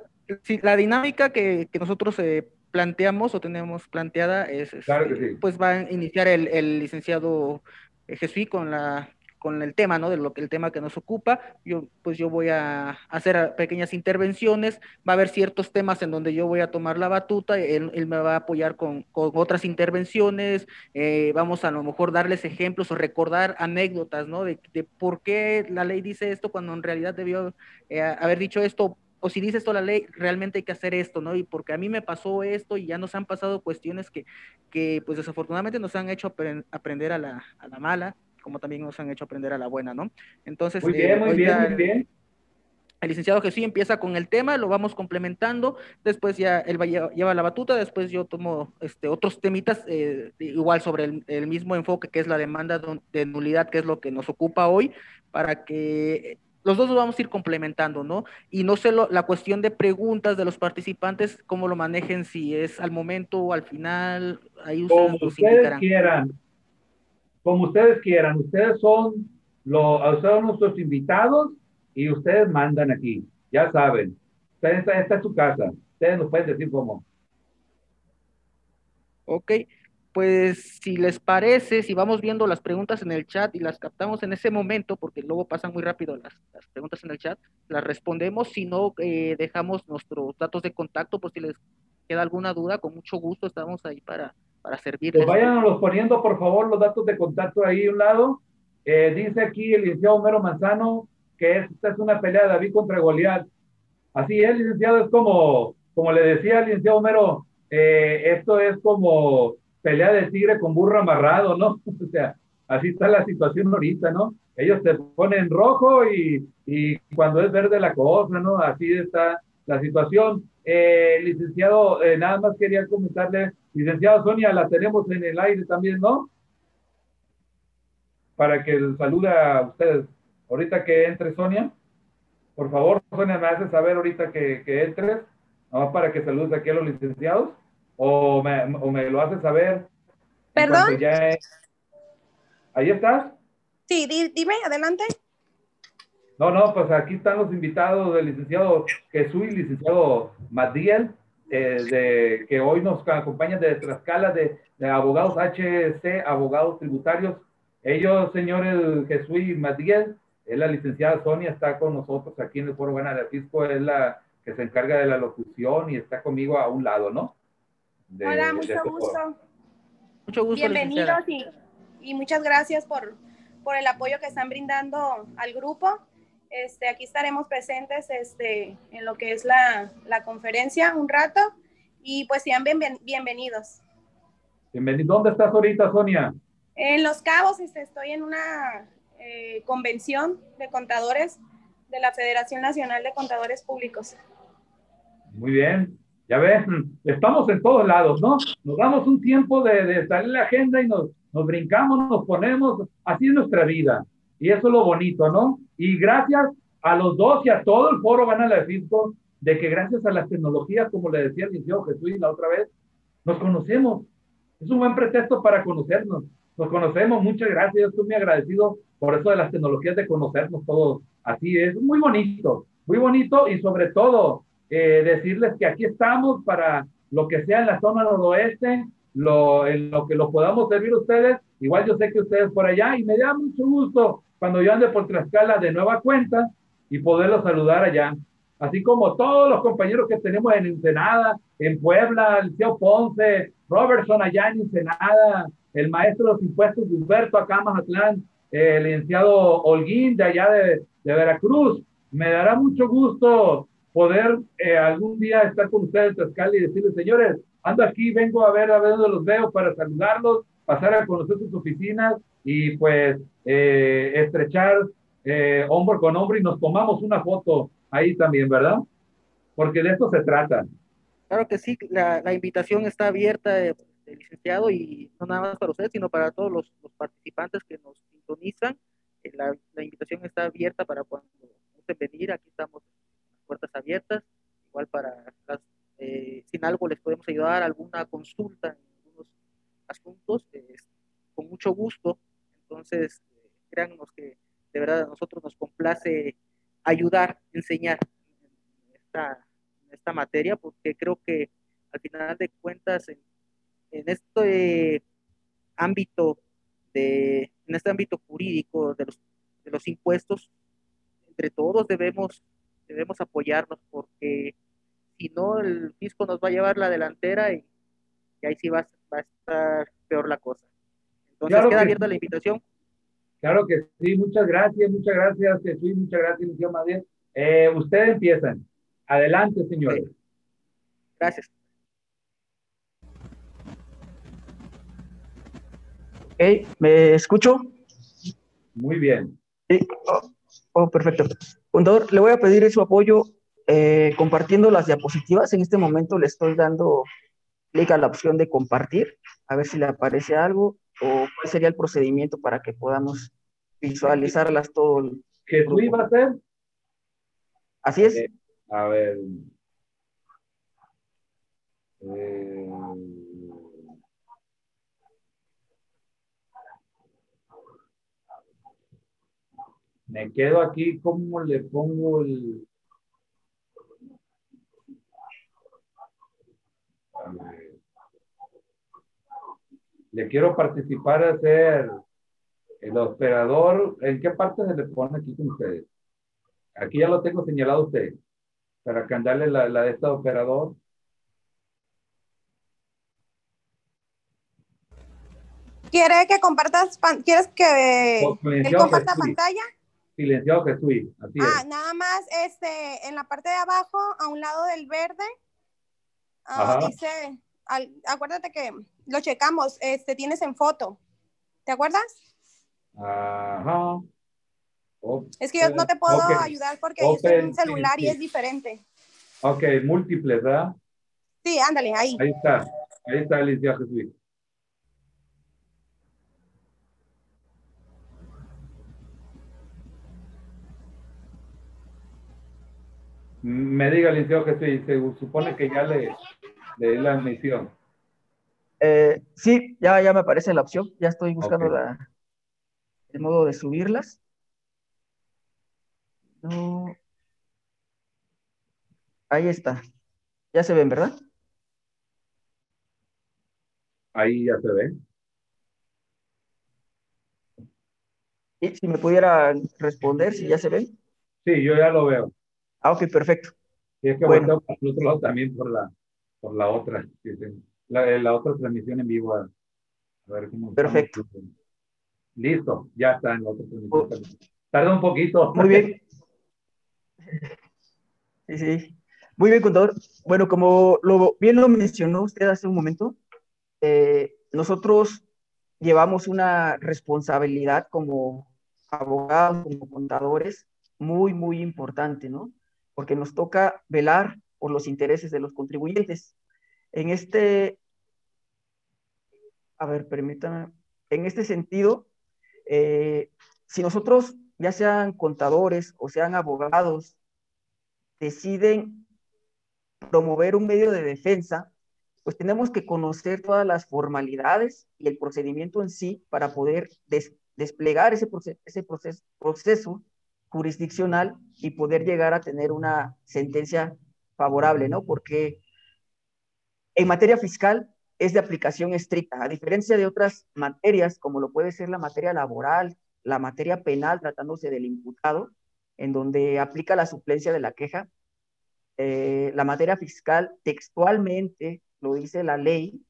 la dinámica que, que nosotros eh, planteamos o tenemos planteada es, este, pues va a iniciar el, el licenciado Jesús con la con el tema, ¿no? De lo que el tema que nos ocupa. Yo, pues yo voy a hacer pequeñas intervenciones, va a haber ciertos temas en donde yo voy a tomar la batuta, él, me va a apoyar con, con otras intervenciones, eh, vamos a, a lo mejor darles ejemplos o recordar anécdotas, ¿no? De, de, por qué la ley dice esto cuando en realidad debió eh, haber dicho esto, o si dice esto la ley, realmente hay que hacer esto, ¿no? Y porque a mí me pasó esto y ya nos han pasado cuestiones que, que pues desafortunadamente nos han hecho aprender a la, a la mala, como también nos han hecho aprender a la buena, ¿no? Entonces, muy bien, eh, muy bien, muy bien. el licenciado Jesús empieza con el tema, lo vamos complementando, después ya él va, lleva la batuta, después yo tomo este, otros temitas, eh, igual sobre el, mismo enfoque que es la demanda de nulidad, que es lo que nos ocupa hoy, para que los dos lo vamos a ir complementando, ¿no? Y no sé la cuestión de preguntas de los participantes, cómo lo manejen, si es al momento o al final, ahí ustedes Como ustedes quieran, como ustedes quieran, ustedes son, los, ustedes son nuestros invitados y ustedes mandan aquí, ya saben. Esta, esta es su casa, ustedes nos pueden decir cómo. Ok, pues si les parece, si vamos viendo las preguntas en el chat y las captamos en ese momento, porque luego pasan muy rápido las, las preguntas en el chat, las respondemos, si no, eh, dejamos nuestros datos de contacto por si les queda alguna duda, con mucho gusto estamos ahí para, para servirles. Pues los poniendo, por favor, los datos de contacto ahí a un lado. Eh, dice aquí el licenciado Homero Manzano, que esta es una pelea de David contra Goliat. Así es, licenciado, es como, como le decía el licenciado Homero, eh, esto es como pelea de tigre con burro amarrado, ¿no? O sea, así está la situación ahorita, ¿no? Ellos se ponen rojo y, y cuando es verde la cosa, ¿no? Así está la situación. Eh, licenciado, eh, nada más quería comentarle, licenciado Sonia, la tenemos en el aire también, ¿no? Para que salude a ustedes. Ahorita que entre Sonia, por favor, Sonia, me hace saber ahorita que, que entres, ¿no? para que saludes aquí a los licenciados, o me, o me lo hace saber. ¿Perdón? ¿Ahí estás? Sí, dime, adelante. No, no, pues aquí están los invitados del licenciado Jesús y licenciado Madiel, eh, de, que hoy nos acompañan de Tlaxcala, de, de abogados HC, abogados tributarios. Ellos, señores Jesús y Madiel, es la licenciada Sonia, está con nosotros aquí en el Foro Buena de Fisco, es la que se encarga de la locución y está conmigo a un lado, ¿no? Hola, mucho este gusto. Mucho gusto. Bienvenidos y, y, muchas gracias por, por el apoyo que están brindando al grupo. Este, aquí estaremos presentes este, en lo que es la, la conferencia un rato y pues sean bienvenidos. Bienvenido. ¿Dónde estás ahorita, Sonia? En Los Cabos, este, estoy en una eh, convención de contadores de la Federación Nacional de Contadores Públicos. Muy bien, ya ves, estamos en todos lados, ¿no? Nos damos un tiempo de, de salir la agenda y nos, nos brincamos, nos ponemos, así es nuestra vida. Y eso es lo bonito, ¿no? Y gracias a los dos y a todo el foro Gana la Fisco, de que gracias a las tecnologías, como le decía el licenciado Jesús la otra vez, nos conocemos. Es un buen pretexto para conocernos. Nos conocemos, muchas gracias. estoy muy agradecido por eso de las tecnologías de conocernos todos. Así es, muy bonito, muy bonito y sobre todo eh, decirles que aquí estamos para lo que sea en la zona noroeste, lo, en lo que lo podamos servir a ustedes. Igual yo sé que ustedes por allá y me da mucho gusto cuando yo ande por Tlaxcala de nueva cuenta y poderlos saludar allá. Así como todos los compañeros que tenemos en Ensenada, en Puebla, el tío Ponce, Robertson allá en Ensenada, el maestro de los impuestos Gilberto acá en Mazatlán, el licenciado Holguín de allá de, de, Veracruz. Me dará mucho gusto poder eh, algún día estar con ustedes en Tlaxcala y decirles, señores, ando aquí, vengo a ver a ver dónde los veo para saludarlos, pasar a conocer sus oficinas y pues eh, estrechar eh, hombro con hombro y nos tomamos una foto ahí también, ¿verdad? Porque de eso se trata. Claro que sí, la, la invitación está abierta licenciado y no nada más para usted, sino para todos los, participantes que nos sintonizan. Eh, la, la, invitación está abierta para cuando gusten venir, aquí estamos puertas abiertas, igual para las, eh, sin algo les podemos ayudar, alguna consulta en asuntos, con mucho gusto. Entonces, eh, créannos que de verdad a nosotros nos complace ayudar, enseñar en esta, en esta materia, porque creo que al final de cuentas, en en este ámbito de, en este ámbito jurídico de los, de los impuestos, entre todos debemos, debemos apoyarnos porque si no el fisco nos va a llevar la delantera y, ahí sí va, va, a estar peor la cosa. Entonces queda abierta la invitación. Claro que sí, muchas gracias, muchas gracias Jesús, muchas gracias, señor Madrid. Eh, ustedes empiezan. Adelante, señores. Gracias. ¿me escucho? Muy bien. Sí. Oh, oh perfecto. Contador, le voy a pedir su apoyo eh, compartiendo las diapositivas. En este momento le estoy dando clic a la opción de compartir, a ver si le aparece algo o cuál sería el procedimiento para que podamos visualizarlas todo. El ¿Qué tú iba a hacer? Así es. Eh, a ver. Eh, me quedo aquí, ¿cómo le pongo el... Le quiero participar a ser el operador. ¿En qué parte se le pone aquí con ustedes? Aquí ya lo tengo señalado usted. Para cambiarle la, la de este operador. ¿Quiere que compartas, quieres que él comparta pantalla? Silenciado que estoy, así ah, es. nada más, este, en la parte de abajo, a un lado del verde, uh, dice, al, acuérdate que lo checamos, este, tienes en foto, ¿te acuerdas? Ajá. es que yo no te puedo ayudar porque yo estoy en un celular y es diferente. Ok, múltiples, ¿verdad? Sí, ándale, ahí. Ahí está, ahí está el Jesús. Me diga, que sí, se supone que ya le, di la admisión. Eh, sí, ya, ya me aparece la opción. Ya estoy buscando la, el modo de subirlas. Ahí está. Ya se ven, ¿verdad? Ahí ya se ve. Y si me pudiera responder, si ya se ven. Sí, yo ya lo veo. Ah, ok, perfecto. Y es que bueno. para el otro lado también por la, por la otra, la, la otra transmisión en vivo. A, ver cómo. Perfecto. Listo, ya está en la otra transmisión. Tarda un poquito. Muy bien. Sí, sí. Muy bien, contador. Bueno, como lo, bien lo mencionó usted hace un momento, eh, nosotros llevamos una responsabilidad como abogados, como contadores, muy, muy importante, ¿no? porque nos toca velar por los intereses de los contribuyentes. En este, a ver, permítanme, en este sentido, eh, si nosotros, ya sean contadores o sean abogados, deciden promover un medio de defensa, pues tenemos que conocer todas las formalidades y el procedimiento en sí para poder desplegar ese, ese proceso jurisdiccional y poder llegar a tener una sentencia favorable, ¿no? Porque en materia fiscal es de aplicación estricta, a diferencia de otras materias, como lo puede ser la materia laboral, la materia penal, tratándose del imputado, en donde aplica la suplencia de la queja. Eh, la materia fiscal textualmente, lo dice la ley,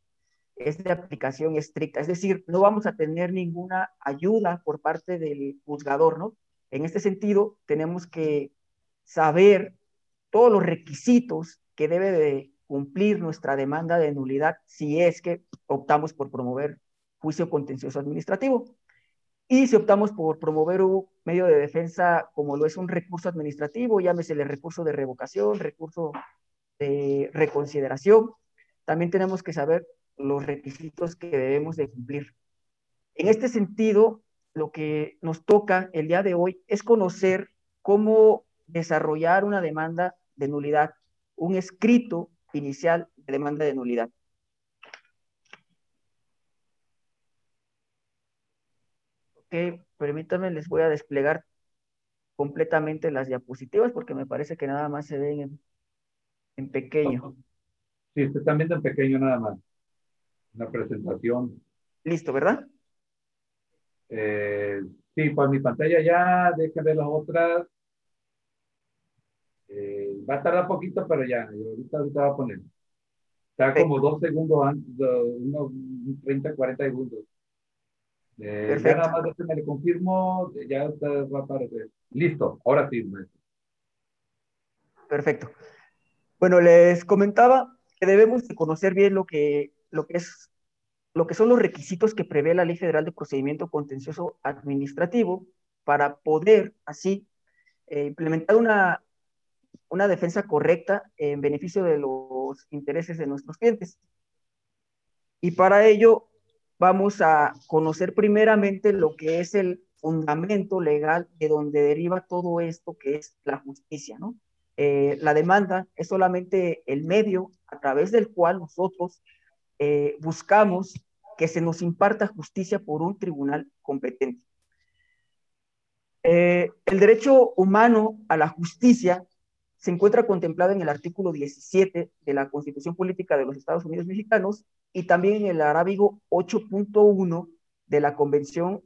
es de aplicación estricta, es decir, no vamos a tener ninguna ayuda por parte del juzgador, ¿no? En este sentido, tenemos que saber todos los requisitos que debe de cumplir nuestra demanda de nulidad si es que optamos por promover juicio contencioso administrativo. Y si optamos por promover un medio de defensa como lo es un recurso administrativo, llámese el recurso de revocación, recurso de reconsideración, también tenemos que saber los requisitos que debemos de cumplir. En este sentido, lo que nos toca el día de hoy es conocer cómo desarrollar una demanda de nulidad, un escrito inicial de demanda de nulidad. Ok, permítanme, les voy a desplegar completamente las diapositivas porque me parece que nada más se ven en, en pequeño. Sí, se están viendo en pequeño nada más. La presentación. Listo, ¿verdad? Eh, sí, por mi pantalla ya, déjenme ver las otras. Va a tardar poquito, pero ya, ahorita, ahorita va a poner. Está como dos segundos antes, unos 30, 40 segundos. Eh, ya nada más me le confirmo, ya está, va a aparecer. Listo, ahora sí, maestro. Perfecto. Bueno, les comentaba que debemos de conocer bien lo que, lo que es lo que son los requisitos que prevé la Ley Federal de Procedimiento Contencioso Administrativo para poder así eh, implementar una, una defensa correcta en beneficio de los intereses de nuestros clientes. Y para ello vamos a conocer primeramente lo que es el fundamento legal de donde deriva todo esto que es la justicia, ¿no? Eh, la demanda es solamente el medio a través del cual nosotros eh, buscamos que se nos imparta justicia por un tribunal competente. Eh, el derecho humano a la justicia se encuentra contemplado en el artículo 17 de la Constitución Política de los Estados Unidos Mexicanos y también en el arábigo 8.1 de la Convención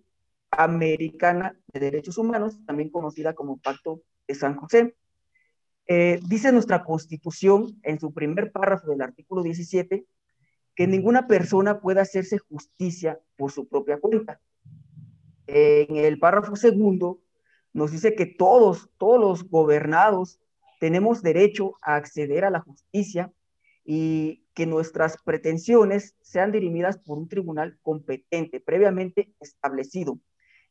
Americana de Derechos Humanos, también conocida como Pacto de San José. Eh, dice nuestra Constitución en su primer párrafo del artículo 17 que ninguna persona pueda hacerse justicia por su propia cuenta. En el párrafo segundo nos dice que todos, todos los gobernados tenemos derecho a acceder a la justicia y que nuestras pretensiones sean dirimidas por un tribunal competente, previamente establecido,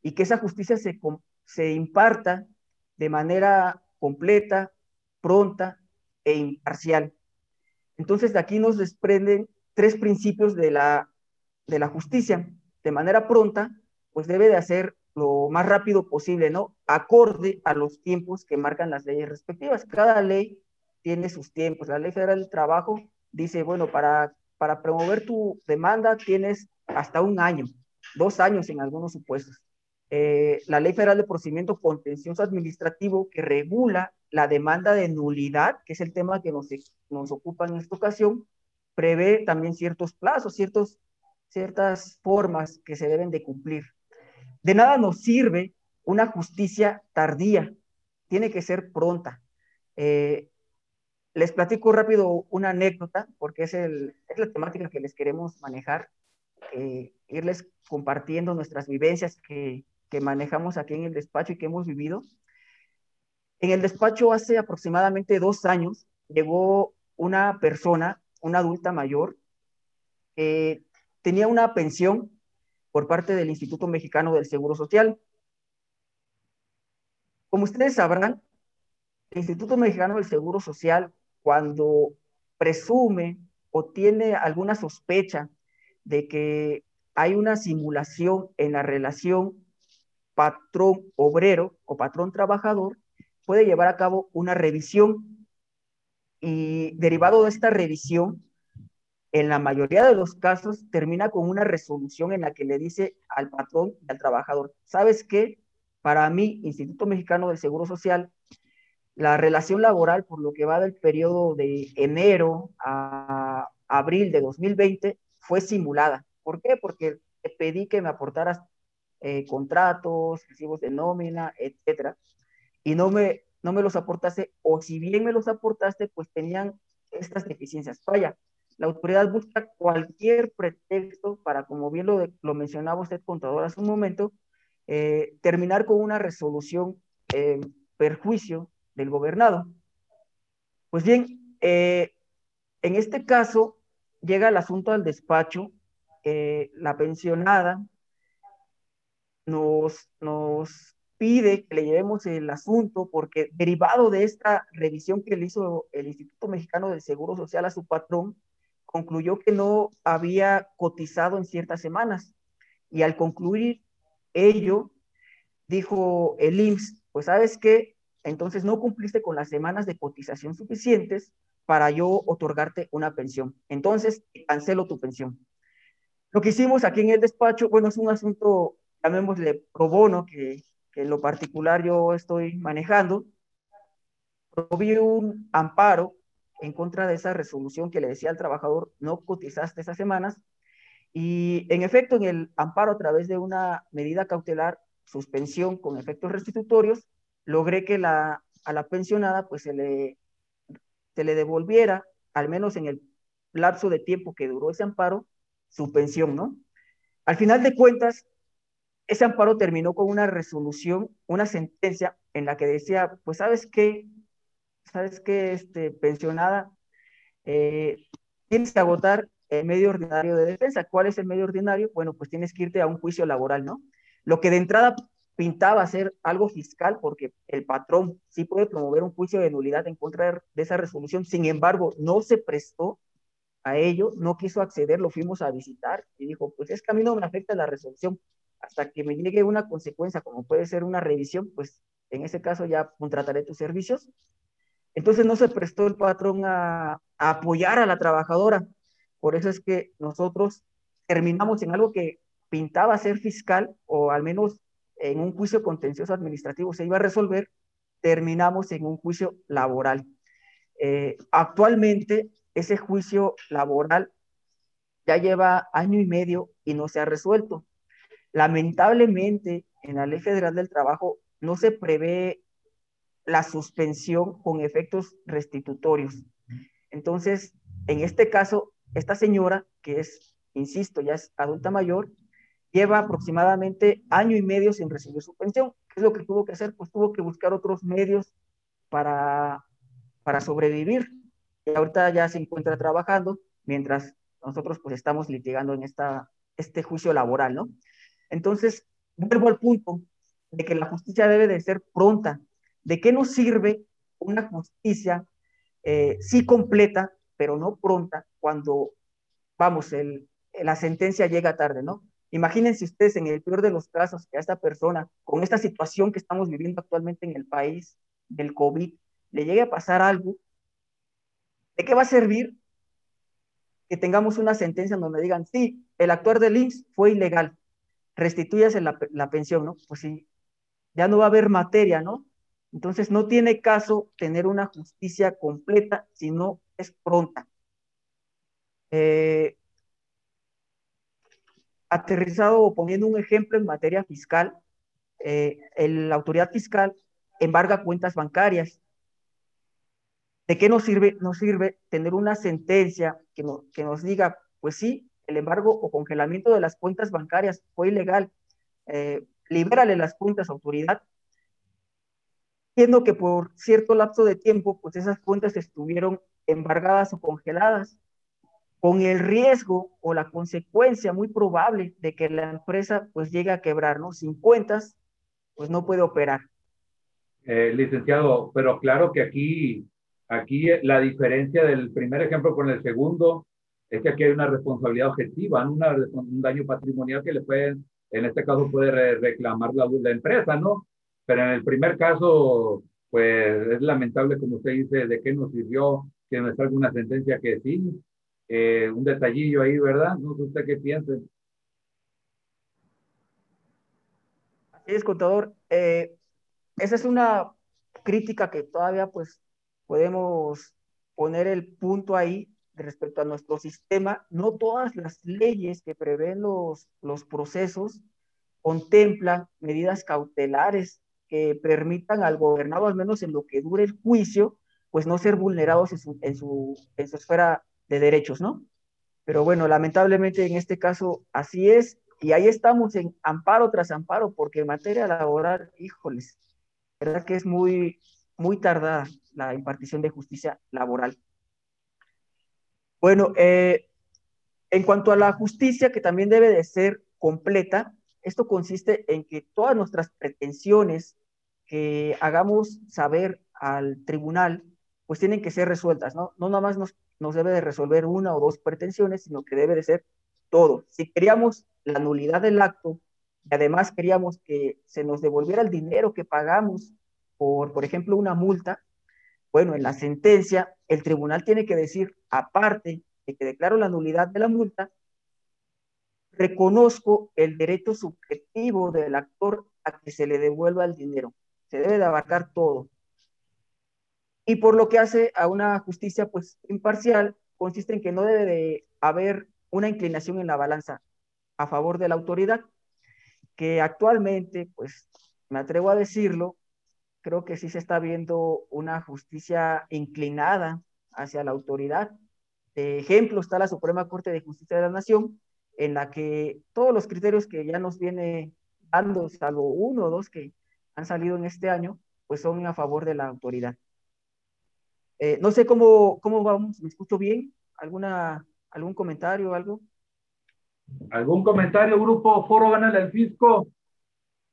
y que esa justicia se, se imparta de manera completa, pronta e imparcial. Entonces, de aquí nos desprenden tres principios de la, de la justicia. De manera pronta, pues debe de hacer lo más rápido posible, ¿no? Acorde a los tiempos que marcan las leyes respectivas. Cada ley tiene sus tiempos. La Ley Federal del Trabajo dice, bueno, para, para promover tu demanda tienes hasta un año, dos años en algunos supuestos. Eh, la Ley Federal de Procedimiento Contencioso Administrativo que regula la demanda de nulidad, que es el tema que nos, nos ocupa en esta ocasión, prevé también ciertos plazos, ciertos, ciertas formas que se deben de cumplir. De nada nos sirve una justicia tardía, tiene que ser pronta. Eh, les platico rápido una anécdota, porque es, el, es la temática que les queremos manejar, eh, irles compartiendo nuestras vivencias que, que manejamos aquí en el despacho y que hemos vivido. En el despacho hace aproximadamente dos años llegó una persona, una adulta mayor, que tenía una pensión por parte del Instituto Mexicano del Seguro Social. Como ustedes sabrán, el Instituto Mexicano del Seguro Social, cuando presume o tiene alguna sospecha de que hay una simulación en la relación patrón obrero o patrón trabajador, puede llevar a cabo una revisión y derivado de esta revisión en la mayoría de los casos termina con una resolución en la que le dice al patrón y al trabajador, ¿sabes qué? Para mí, Instituto Mexicano del Seguro Social, la relación laboral por lo que va del periodo de enero a abril de 2020 fue simulada. ¿Por qué? Porque pedí que me aportaras eh, contratos, recibos de nómina, etcétera, y no me, no me los aportaste, o si bien me los aportaste, pues tenían estas deficiencias. Vaya, la autoridad busca cualquier pretexto para, como bien lo, lo mencionaba usted, contador, hace un momento, eh, terminar con una resolución en perjuicio del gobernado. Pues bien, eh, en este caso llega el asunto al despacho, eh, la pensionada nos, nos pide que le llevemos el asunto porque derivado de esta revisión que le hizo el Instituto Mexicano del Seguro Social a su patrón, concluyó que no había cotizado en ciertas semanas. Y al concluir ello, dijo el IMSS, pues sabes qué, entonces no cumpliste con las semanas de cotización suficientes para yo otorgarte una pensión. Entonces, cancelo tu pensión. Lo que hicimos aquí en el despacho, bueno, es un asunto, llamémosle pro bono, que, que en lo particular yo estoy manejando. Proví un amparo en contra de esa resolución que le decía al trabajador, no cotizaste esas semanas. Y en efecto, en el amparo a través de una medida cautelar, suspensión con efectos restitutorios, logré que la, a la pensionada pues se le, se le devolviera, al menos en el lapso de tiempo que duró ese amparo, su pensión, ¿no? Al final de cuentas, ese amparo terminó con una resolución, una sentencia en la que decía, pues sabes qué, sabes que este, pensionada, eh, tienes que agotar el medio ordinario de defensa. ¿Cuál es el medio ordinario? Bueno, pues tienes que irte a un juicio laboral, ¿no? Lo que de entrada pintaba ser algo fiscal porque el patrón sí puede promover un juicio de nulidad en contra de esa resolución, sin embargo, no se prestó a ello, no quiso acceder, lo fuimos a visitar y dijo, pues es que a mí no me afecta la resolución, hasta que me llegue una consecuencia, como puede ser una revisión, pues en ese caso ya contrataré tus servicios. Entonces no se prestó el patrón a, apoyar a la trabajadora. Por eso es que nosotros terminamos en algo que pintaba ser fiscal o al menos en un juicio contencioso administrativo se iba a resolver, terminamos en un juicio laboral. Eh, actualmente ese juicio laboral ya lleva año y medio y no se ha resuelto. Lamentablemente, en la Ley Federal del Trabajo no se prevé la suspensión con efectos restitutorios. Entonces, en este caso, esta señora, que es, insisto, ya es adulta mayor, lleva aproximadamente año y medio sin recibir su pensión. ¿Qué es lo que tuvo que hacer? Pues tuvo que buscar otros medios para, para sobrevivir. Y ahorita ya se encuentra trabajando mientras nosotros pues estamos litigando en esta, este juicio laboral, ¿no? Entonces, vuelvo al punto de que la justicia debe de ser pronta. ¿De qué nos sirve una justicia eh, sí completa, pero no pronta, cuando, vamos, la sentencia llega tarde, ¿no? Imagínense ustedes en el peor de los casos que a esta persona, con esta situación que estamos viviendo actualmente en el país del COVID, le llegue a pasar algo, ¿de qué va a servir que tengamos una sentencia donde digan, sí, el actuar del IMSS fue ilegal, restitúyase la, la pensión, ¿no? Pues sí, ya no va a haber materia, ¿no? Entonces no tiene caso tener una justicia completa si no es pronta. Eh, aterrizado o poniendo un ejemplo en materia fiscal, eh, la autoridad fiscal embarga cuentas bancarias. ¿De qué nos sirve, nos sirve tener una sentencia que, que nos diga, pues sí, el embargo o congelamiento de las cuentas bancarias fue ilegal, eh, libérale las cuentas autoridad, siendo que por cierto lapso de tiempo, pues esas cuentas estuvieron embargadas o congeladas con el riesgo o la consecuencia muy probable de que la empresa pues llegue a quebrar, ¿no? Sin cuentas, pues no puede operar. Eh, licenciado, pero claro que aquí, aquí la diferencia del primer ejemplo con el segundo es que aquí hay una responsabilidad objetiva. Una, un daño patrimonial que le pueden, en este caso puede reclamar la, la empresa, ¿no? Pero en el primer caso, pues es lamentable, como usted dice, de qué nos sirvió que nos salga una sentencia que sí, eh, un detallillo ahí, ¿verdad? No sé usted qué piensa. Así es, contador. Eh, esa es una crítica que todavía pues podemos poner el punto ahí respecto a nuestro sistema. No todas las leyes que prevén los, los procesos contemplan medidas cautelares que permitan al gobernado, al menos en lo que dure el juicio, pues no ser vulnerados en su, en su, en su esfera de derechos, ¿no? Pero bueno, lamentablemente en este caso así es, y ahí estamos en amparo tras amparo, porque en materia laboral, híjoles, verdad que es muy, muy tardada la impartición de justicia laboral. Bueno, eh, en cuanto a la justicia, que también debe de ser completa, esto consiste en que todas nuestras pretensiones que hagamos saber al tribunal, pues tienen que ser resueltas, ¿no? No nada más nos no debe de resolver una o dos pretensiones, sino que debe de ser todo. Si queríamos la nulidad del acto y además queríamos que se nos devolviera el dinero que pagamos por, por ejemplo, una multa, bueno, en la sentencia el tribunal tiene que decir, aparte de que declaro la nulidad de la multa, reconozco el derecho subjetivo del actor a que se le devuelva el dinero. Se debe de abarcar todo. Y por lo que hace a una justicia pues imparcial, consiste en que no debe de haber una inclinación en la balanza a favor de la autoridad, que actualmente, pues me atrevo a decirlo, creo que sí se está viendo una justicia inclinada hacia la autoridad. De ejemplo está la Suprema Corte de Justicia de la Nación, en la que todos los criterios que ya nos viene dando, salvo uno o dos que han salido en este año, pues son a favor de la autoridad. Eh, no sé cómo, cómo vamos, ¿me escucho bien? ¿Alguna, ¿Algún comentario algo? ¿Algún comentario, grupo Foro Gana el Fisco?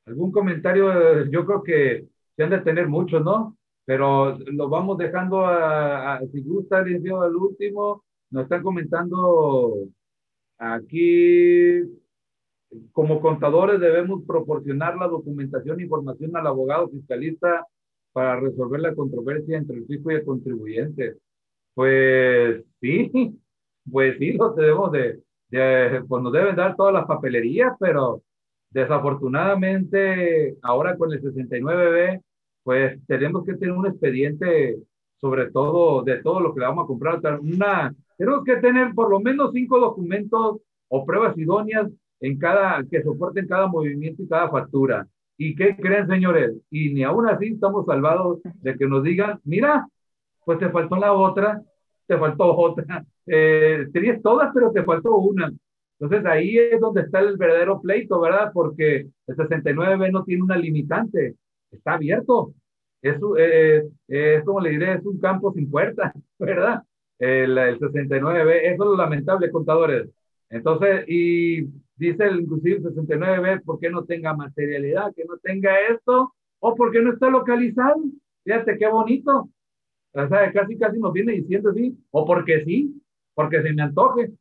¿Algún comentario? Yo creo que se han de tener muchos, ¿no? Pero lo vamos dejando a, si gusta, licenciado, al último. Nos están comentando aquí, como contadores debemos proporcionar la documentación e información al abogado fiscalista para resolver la controversia entre el fisco y el contribuyente. Pues sí, pues sí, lo debemos de, de, pues nos deben dar todas las papelerías, pero desafortunadamente ahora con el 69B, pues tenemos que tener un expediente sobre todo de todo lo que le vamos a comprar. Una, tenemos que tener por lo menos cinco documentos o pruebas idóneas en cada, que soporten cada movimiento y cada factura. ¿Y qué creen, señores? Y ni aún así estamos salvados de que nos digan, mira, pues te faltó la otra, te faltó otra. Eh, tenías todas, pero te faltó una. Entonces ahí es donde está el verdadero pleito, ¿verdad? Porque el 69B no tiene una limitante, está abierto. Es, eh, eh, es como le diré, es un campo sin puerta, ¿verdad? El, el 69B, eso es lo lamentable, contadores. Entonces, y dice el inclusive 69B, ¿por qué no tenga materialidad? Que no tenga esto, o porque no está localizado. Fíjate qué bonito. O sea, casi, casi nos viene diciendo así, o porque sí, porque se me antoje.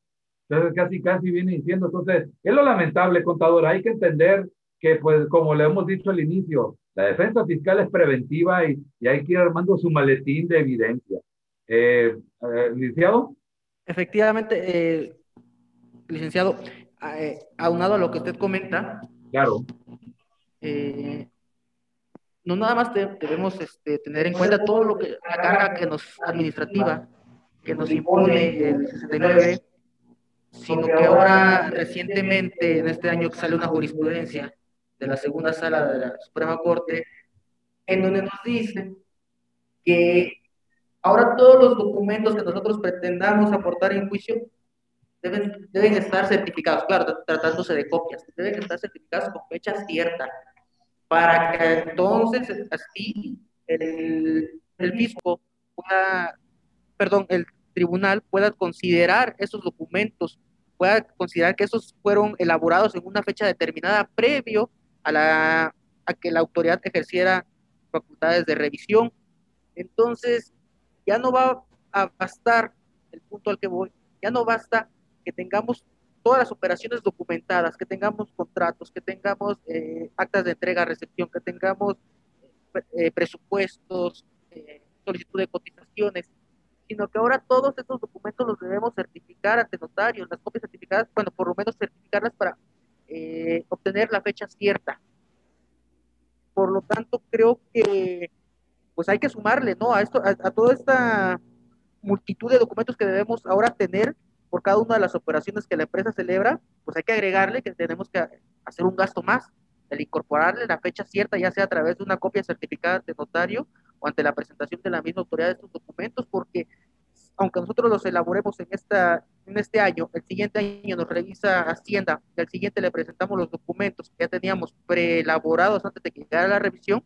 Entonces, casi, casi viene diciendo. Entonces, es lo lamentable, contador. Hay que entender que, pues, como le hemos dicho al inicio, la defensa fiscal es preventiva y, y hay que ir armando su maletín de evidencia. Eh, eh licenciado. Efectivamente, eh, licenciado, aunado a lo que usted comenta. Claro. No nada más debemos este, tener en cuenta todo lo que la carga que nos administrativa que nos impone el 69, sino que ahora recientemente en este año sale una jurisprudencia de la segunda sala de la Suprema Corte en donde nos dice que ahora todos los documentos que nosotros pretendamos aportar en juicio deben, deben estar certificados, claro, tratándose de copias, deben estar certificados con fecha cierta, para que entonces así el, el fisco pueda, perdón, el tribunal pueda considerar esos documentos, pueda considerar que esos fueron elaborados en una fecha determinada previo a, la, a que la autoridad ejerciera facultades de revisión. Entonces, ya no va a bastar, el punto al que voy, ya no basta que tengamos todas las operaciones documentadas, que tengamos contratos, que tengamos eh, actas de entrega, recepción, que tengamos eh, presupuestos, eh, solicitud de cotizaciones, sino que ahora todos estos documentos los debemos certificar ante notarios, las copias certificadas, bueno, por lo menos certificarlas para obtener la fecha cierta. Por lo tanto, creo que pues hay que sumarle, ¿no? A esto, a toda esta multitud de documentos que debemos ahora tener por cada una de las operaciones que la empresa celebra, pues hay que agregarle que tenemos que hacer un gasto más, el incorporarle la fecha cierta, ya sea a través de una copia certificada de notario o ante la presentación de la misma autoridad de estos documentos, porque aunque nosotros los elaboremos en, esta, en este año, el siguiente año nos revisa Hacienda, y al siguiente le presentamos los documentos que ya teníamos preelaborados antes de que llegara la revisión,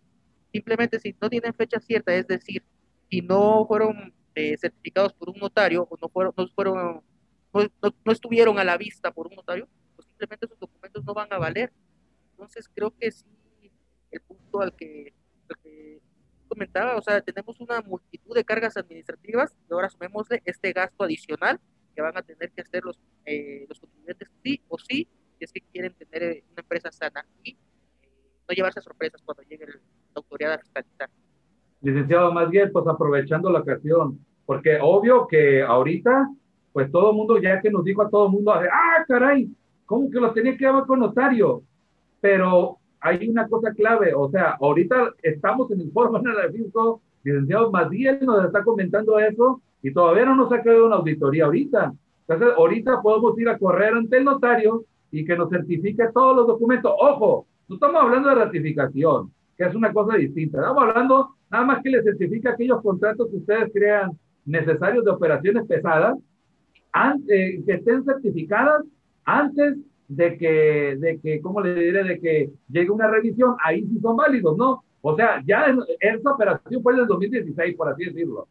simplemente si no tienen fecha cierta, es decir, si no fueron eh, certificados por un notario o no fueron, no fueron no, estuvieron a la vista por un notario, pues simplemente esos documentos no van a valer. Entonces creo que sí, el punto al que, comentaba, o sea, tenemos una multitud de cargas administrativas y ahora sumémosle este gasto adicional que van a tener que hacer los, eh, los contribuyentes sí o sí, si es que quieren tener eh, una empresa sana y no llevarse sorpresas cuando llegue la autoridad a fiscalizar. Licenciado, más bien, pues aprovechando la ocasión, porque obvio que ahorita pues todo el mundo, ya que nos dijo a todo el mundo, ah, caray, ¿cómo que lo tenía que llevar con notario? Pero hay una cosa clave, o sea, ahorita estamos en el foro de fisco, licenciado Madiel nos está comentando eso y todavía no nos ha quedado una auditoría ahorita. Entonces, ahorita podemos ir a correr ante el notario y que nos certifique todos los documentos. Ojo, no estamos hablando de ratificación, que es una cosa distinta. Estamos hablando nada más que le certifique aquellos contratos que ustedes crean necesarios de operaciones pesadas eh, que estén certificadas antes de que, de que, ¿cómo le diré? De que llegue una revisión, ahí sí son válidos, ¿no? O sea, ya esa operación fue en el 2016, por así decirlo.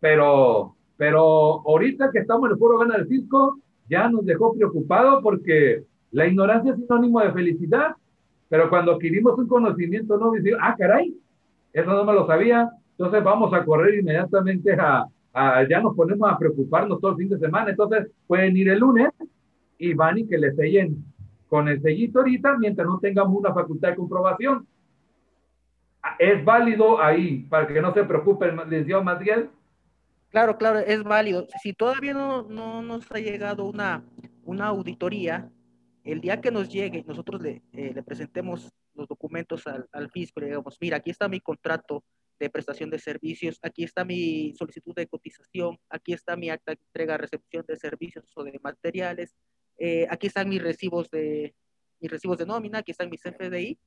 Pero, pero ahorita que estamos en el foro gana del fisco, ya nos dejó preocupado porque la ignorancia es sinónimo de felicidad. Pero cuando adquirimos un conocimiento no decimos, ah, caray, eso no me lo sabía, entonces vamos a correr inmediatamente a, a, ya nos ponemos a preocuparnos todo el fin de semana, entonces pueden ir el lunes y van y que le sellen con el sellito ahorita mientras no tengamos una facultad de comprobación. ¿Es válido ahí para que no se preocupen, licenciado Matiel? Claro, claro, es válido. Si todavía no, no nos ha llegado una, una auditoría, el día que nos llegue, nosotros le, eh, le presentemos los documentos al, al, fisco, le digamos, mira, aquí está mi contrato de prestación de servicios, aquí está mi solicitud de cotización, aquí está mi acta de entrega, recepción de servicios o de materiales, eh, aquí están mis recibos de mis recibos de nómina, aquí están mis FDI.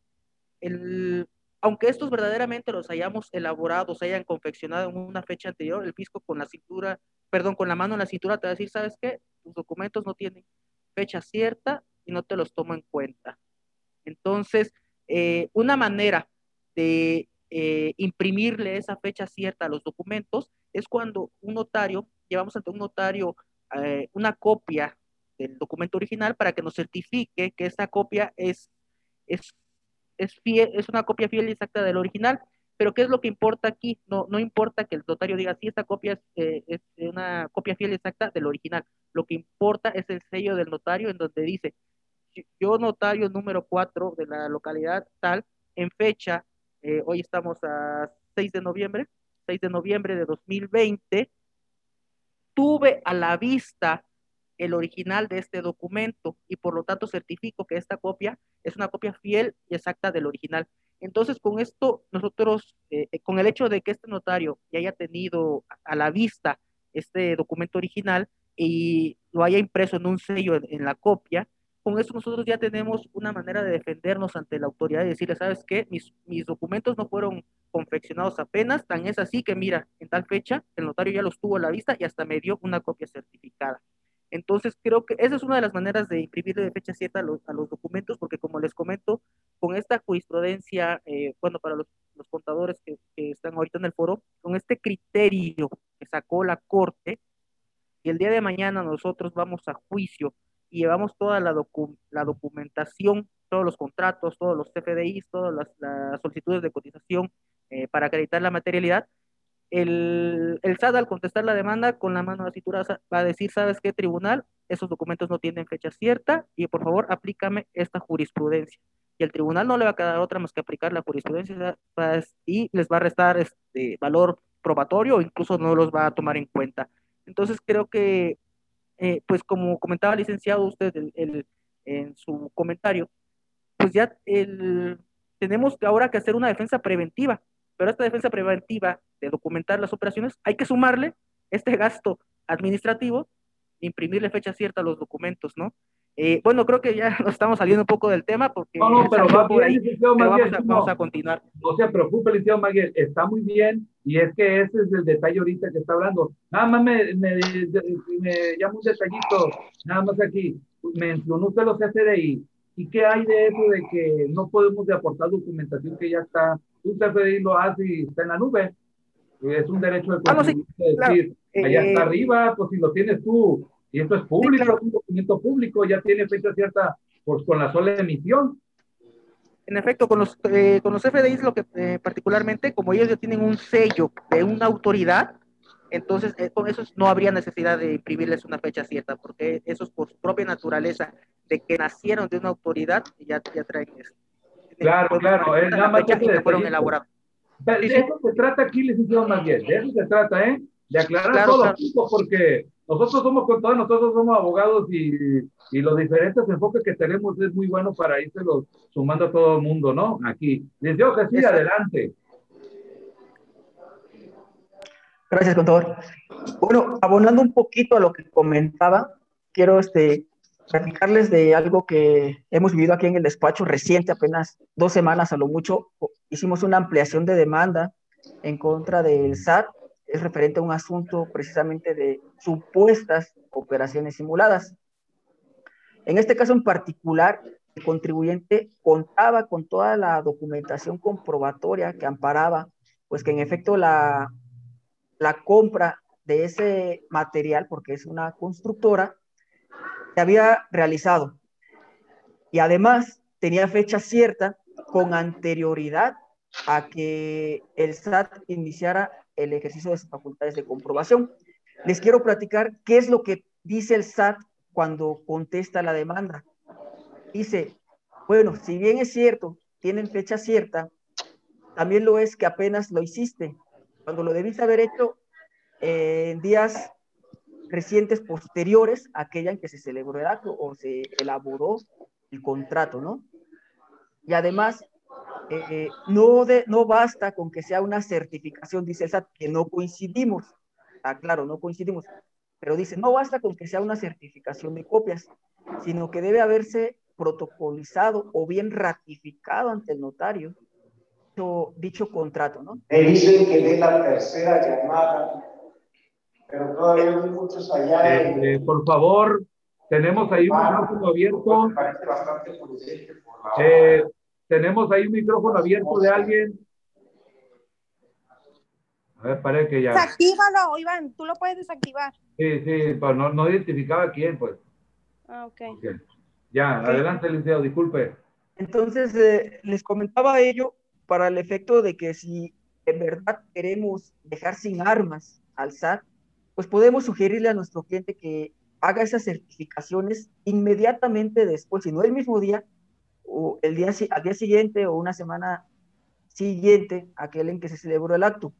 El, aunque estos verdaderamente los hayamos elaborado, se hayan confeccionado en una fecha anterior, el fisco con la cintura, perdón, con la mano en la cintura te va a decir, ¿sabes qué? Tus documentos no tienen fecha cierta y no te los tomo en cuenta. Entonces, eh, una manera de eh, imprimirle esa fecha cierta a los documentos es cuando un notario, llevamos ante un notario eh, una copia del documento original para que nos certifique que esta copia es, es, es, fiel, es una copia fiel y exacta del original. Pero ¿qué es lo que importa aquí? No, no importa que el notario diga si esta copia es, eh, es, una copia fiel y exacta del original. Lo que importa es el sello del notario en donde dice, yo notario número 4 de la localidad tal, en fecha, eh, hoy estamos a 6 de noviembre, 6 de noviembre de 2020, tuve a la vista el original de este documento y por lo tanto certifico que esta copia es una copia fiel y exacta del original. Entonces, con esto, nosotros, eh, eh, con el hecho de que este notario ya haya tenido a la vista este documento original y lo haya impreso en un sello en, la copia, con esto nosotros ya tenemos una manera de defendernos ante la autoridad y decirle, ¿sabes qué? Mis, mis documentos no fueron confeccionados apenas, tan es así que mira, en tal fecha el notario ya los tuvo a la vista y hasta me dio una copia certificada. Entonces, creo que esa es una de las maneras de imprimirle de fecha cierta a los, a los documentos, porque como les comento, con esta jurisprudencia, eh, bueno, para los, los contadores que, que, están ahorita en el foro, con este criterio que sacó la Corte, y el día de mañana nosotros vamos a juicio y llevamos toda la, docu la documentación, todos los contratos, todos los CFDIs, todas las, solicitudes de cotización eh, para acreditar la materialidad, el, el SAT al contestar la demanda con la mano a la cintura va a decir, ¿sabes qué, tribunal? Esos documentos no tienen fecha cierta y por favor aplícame esta jurisprudencia. Y el tribunal no le va a quedar otra más que aplicar la jurisprudencia y les va a restar este valor probatorio o incluso no los va a tomar en cuenta. Entonces creo que, eh, pues como comentaba el licenciado usted el, el, en su comentario, pues ya el, tenemos ahora que hacer una defensa preventiva pero esta defensa preventiva de documentar las operaciones, hay que sumarle este gasto administrativo, imprimirle fecha cierta a los documentos, ¿no? Eh, bueno, creo que ya nos estamos saliendo un poco del tema porque no, no, pero va por ahí, pero vamos, a, vamos, a, continuar. No se preocupe, licenciado Maguel, está muy bien y es que ese es el detalle ahorita que está hablando. Nada más me, me, me llama un detallito, nada más aquí. Mencionó usted los FDI. ¿Y qué hay de eso de que no podemos de aportar documentación que ya está un CFDI lo hace y está en la nube. Es un derecho de ah, sí, decir, allá está eh, arriba, pues si lo tienes tú, y esto es público, sí, claro. es un documento público, ya tiene fecha cierta pues, con la sola emisión. En efecto, con los, eh, con los FDIs, lo que eh, particularmente, como ellos ya tienen un sello de una autoridad, entonces eh, con esos no habría necesidad de imprimirles una fecha cierta, porque esos por su propia naturaleza de que nacieron de una autoridad, ya, ya traen eso. Claro, claro, es nada más que se fueron elaborados. De, sí, eso se trata aquí, licenciado más bien, de eso se trata, ¿eh? De aclarar claro, todo, claro. porque nosotros somos contadores, nosotros somos abogados y, y, los diferentes enfoques que tenemos es muy bueno para irse los sumando a todo el mundo, ¿no? Aquí. Licenciado Jesús, adelante. Gracias, contador. Bueno, abonando un poquito a lo que comentaba, quiero este, platicarles de algo que hemos vivido aquí en el despacho reciente, apenas dos semanas a lo mucho. Hicimos una ampliación de demanda en contra del SAT, es referente a un asunto precisamente de supuestas operaciones simuladas. En este caso en particular, el contribuyente contaba con toda la documentación comprobatoria que amparaba, pues que en efecto la, la compra de ese material, porque es una constructora, se había realizado. Y además tenía fecha cierta con anterioridad a que el SAT iniciara el ejercicio de sus facultades de comprobación. Les quiero platicar qué es lo que dice el SAT cuando contesta la demanda. Dice, bueno, si bien es cierto, tienen fecha cierta, también lo es que apenas lo hiciste, cuando lo debiste haber hecho en días recientes posteriores a aquella en que se celebró el acto o se elaboró el contrato, ¿no? Y además, eh, eh, no, de, no basta con que sea una certificación, dice el SAT, que no coincidimos. Ah, claro, no coincidimos. Pero dice, no basta con que sea una certificación de copias, sino que debe haberse protocolizado o bien ratificado ante el notario dicho, dicho contrato, ¿no? Me dicen que de la tercera llamada, pero todavía hay muchos allá. Eh, eh, por favor, tenemos ahí un ah, micrófono abierto. parece bastante prudente por la eh, tenemos ahí un micrófono abierto de alguien. A ver, parece que ya. Desactívalo, Iván, tú lo puedes desactivar. Sí, sí, pero no, no identificaba quién, pues. Ah, ok. okay. Ya, adelante, Liceo, disculpe. Entonces, eh, les comentaba ello para el efecto de que si en verdad queremos dejar sin armas al SAT, pues podemos sugerirle a nuestro cliente que haga esas certificaciones inmediatamente después, si no el mismo día, o el día, al día siguiente o una semana siguiente, aquel en que se celebró el acto.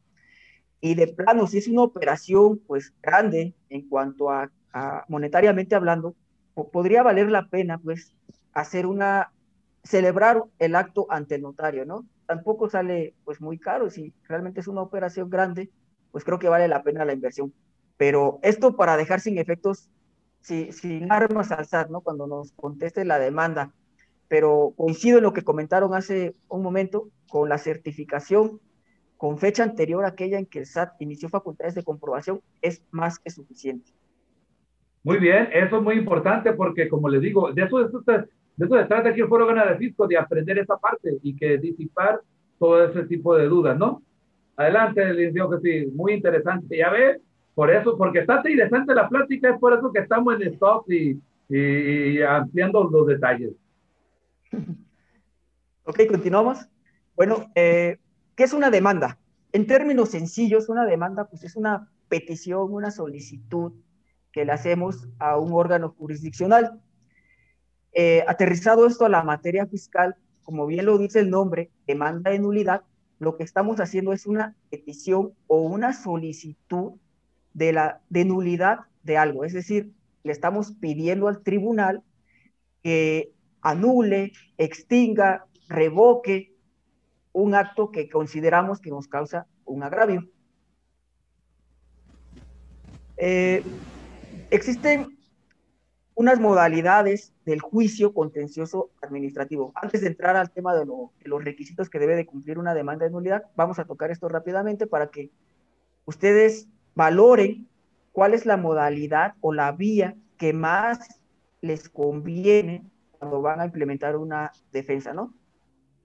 Y de plano, si es una operación pues grande en cuanto a, monetariamente hablando, podría valer la pena pues hacer una, celebrar el acto ante el notario, ¿no? tampoco sale pues muy caro. Si realmente es una operación grande, pues creo que vale la pena la inversión. Pero esto para dejar sin efectos, si, sin armas al SAT, ¿no? Cuando nos conteste la demanda. Pero coincido en lo que comentaron hace un momento con la certificación con fecha anterior a aquella en que el SAT inició facultades de comprobación es más que suficiente. Muy bien, eso es muy importante porque como les digo, de eso, de eso, de eso se trata aquí el Foro Gana de Fisco, de aprender esa parte y que disipar todo ese tipo de dudas, ¿no? Adelante, licenciado que sí, muy interesante. Ya ve, por eso, porque está interesante la plática, es por eso que estamos en stop y, y, ampliando los detalles. Ok, continuamos. Bueno, eh, ¿qué es una demanda? En términos sencillos, una demanda pues es una petición, una solicitud que le hacemos a un órgano jurisdiccional eh, aterrizado esto a la materia fiscal, como bien lo dice el nombre, demanda de nulidad, lo que estamos haciendo es una petición o una solicitud de la de nulidad de algo, es decir, le estamos pidiendo al tribunal que anule, extinga, revoque un acto que consideramos que nos causa un agravio. Eh, existen unas modalidades del juicio contencioso administrativo. Antes de entrar al tema de, los requisitos que debe de cumplir una demanda de nulidad, vamos a tocar esto rápidamente para que ustedes valoren cuál es la modalidad o la vía que más les conviene cuando van a implementar una defensa, ¿no?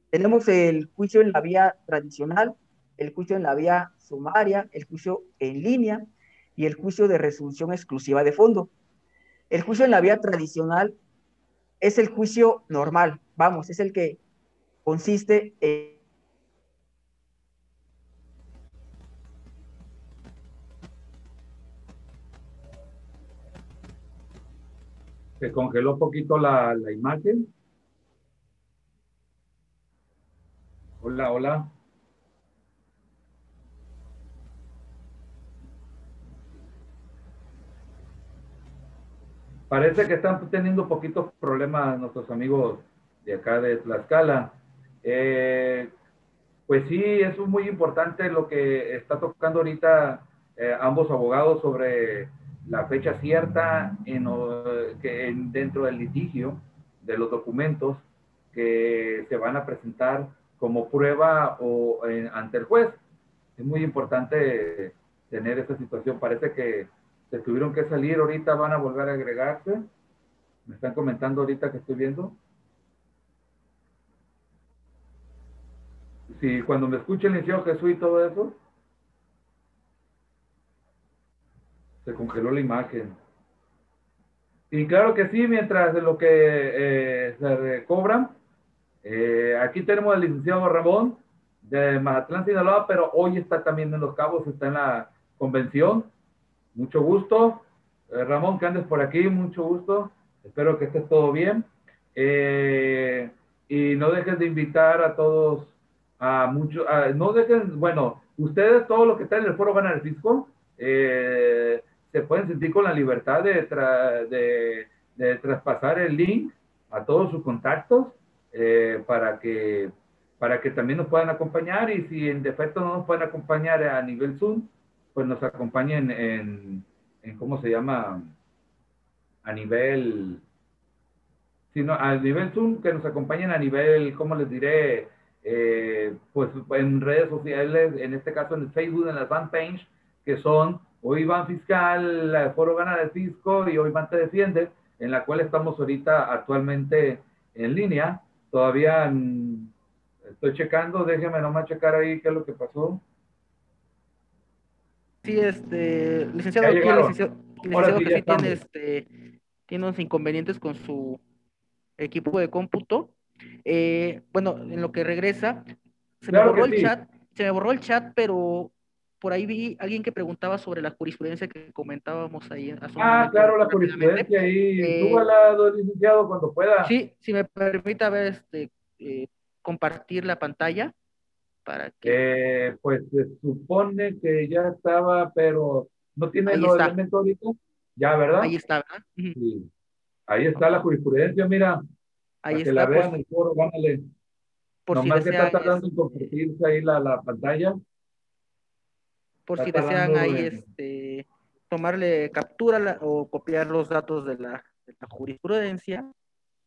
Tenemos el juicio en la vía tradicional, el juicio en la vía sumaria, el juicio en línea y el juicio de resolución exclusiva de fondo. El juicio en la vía tradicional es el juicio normal, vamos, es el que consiste en... Se congeló un poquito la, imagen. Hola, hola. Parece que están teniendo poquitos problemas nuestros amigos de acá de Tlaxcala. Eh, pues sí, es muy importante lo que está tocando ahorita eh, ambos abogados sobre la fecha cierta en, que dentro del litigio de los documentos que se van a presentar como prueba o ante el juez. Es muy importante tener esa situación. Parece que se tuvieron que salir, ahorita van a volver a agregarse. Me están comentando ahorita que estoy viendo. Si cuando me escuche el inicio Jesús y todo eso, se congeló la imagen. Y claro que sí, mientras de lo que eh, se recobran, Eh, aquí tenemos al licenciado Ramón de Mazatlán, Sinaloa, pero hoy está también en Los Cabos, está en la convención. Mucho gusto. Eh, Ramón, que andes por aquí, mucho gusto. Espero que estés todo bien. Y no dejes de invitar a todos, a muchos, no dejen, bueno, ustedes, todos los que están en el foro Ganar el Fisco, se pueden sentir con la libertad de, de, de, traspasar el link a todos sus contactos eh, para, que, para que también nos puedan acompañar y si en defecto no nos pueden acompañar a nivel Zoom, pues nos acompañen en, en ¿cómo se llama? A nivel, sino a nivel Zoom, que nos acompañen a nivel, ¿cómo les diré? Eh, pues en redes sociales, en este caso en el Facebook, en las fanpage, que son Hoy Van Fiscal, el Foro Gana del Fisco y Hoy Van Te Defiende, en la cual estamos ahorita actualmente en línea. Todavía mm, estoy checando, déjeme nomás checar ahí qué es lo que pasó. Sí, este, licenciado, aquí, licenciado, licenciado que sí tiene, este, tiene unos inconvenientes con su equipo de cómputo. Eh, bueno, en lo que regresa, se me borró el chat, se me borró el chat, pero por ahí vi alguien que preguntaba sobre la jurisprudencia que comentábamos ahí. ah, claro, la jurisprudencia ahí. Eh, Súbala, licenciado, cuando pueda. Sí, si me permite ver, este, eh, compartir la pantalla para que... Eh, pues se supone que ya estaba, pero no tiene los elementos ahorita. Ya, ¿verdad? Ahí está, ¿verdad? Sí. Ahí está la jurisprudencia, mira. Ahí está. Que la vean el foro. Por Nomás si que está tardando en este, compartirse ahí la, la pantalla por si desean ahí este, tomarle captura o copiar los datos de la, jurisprudencia.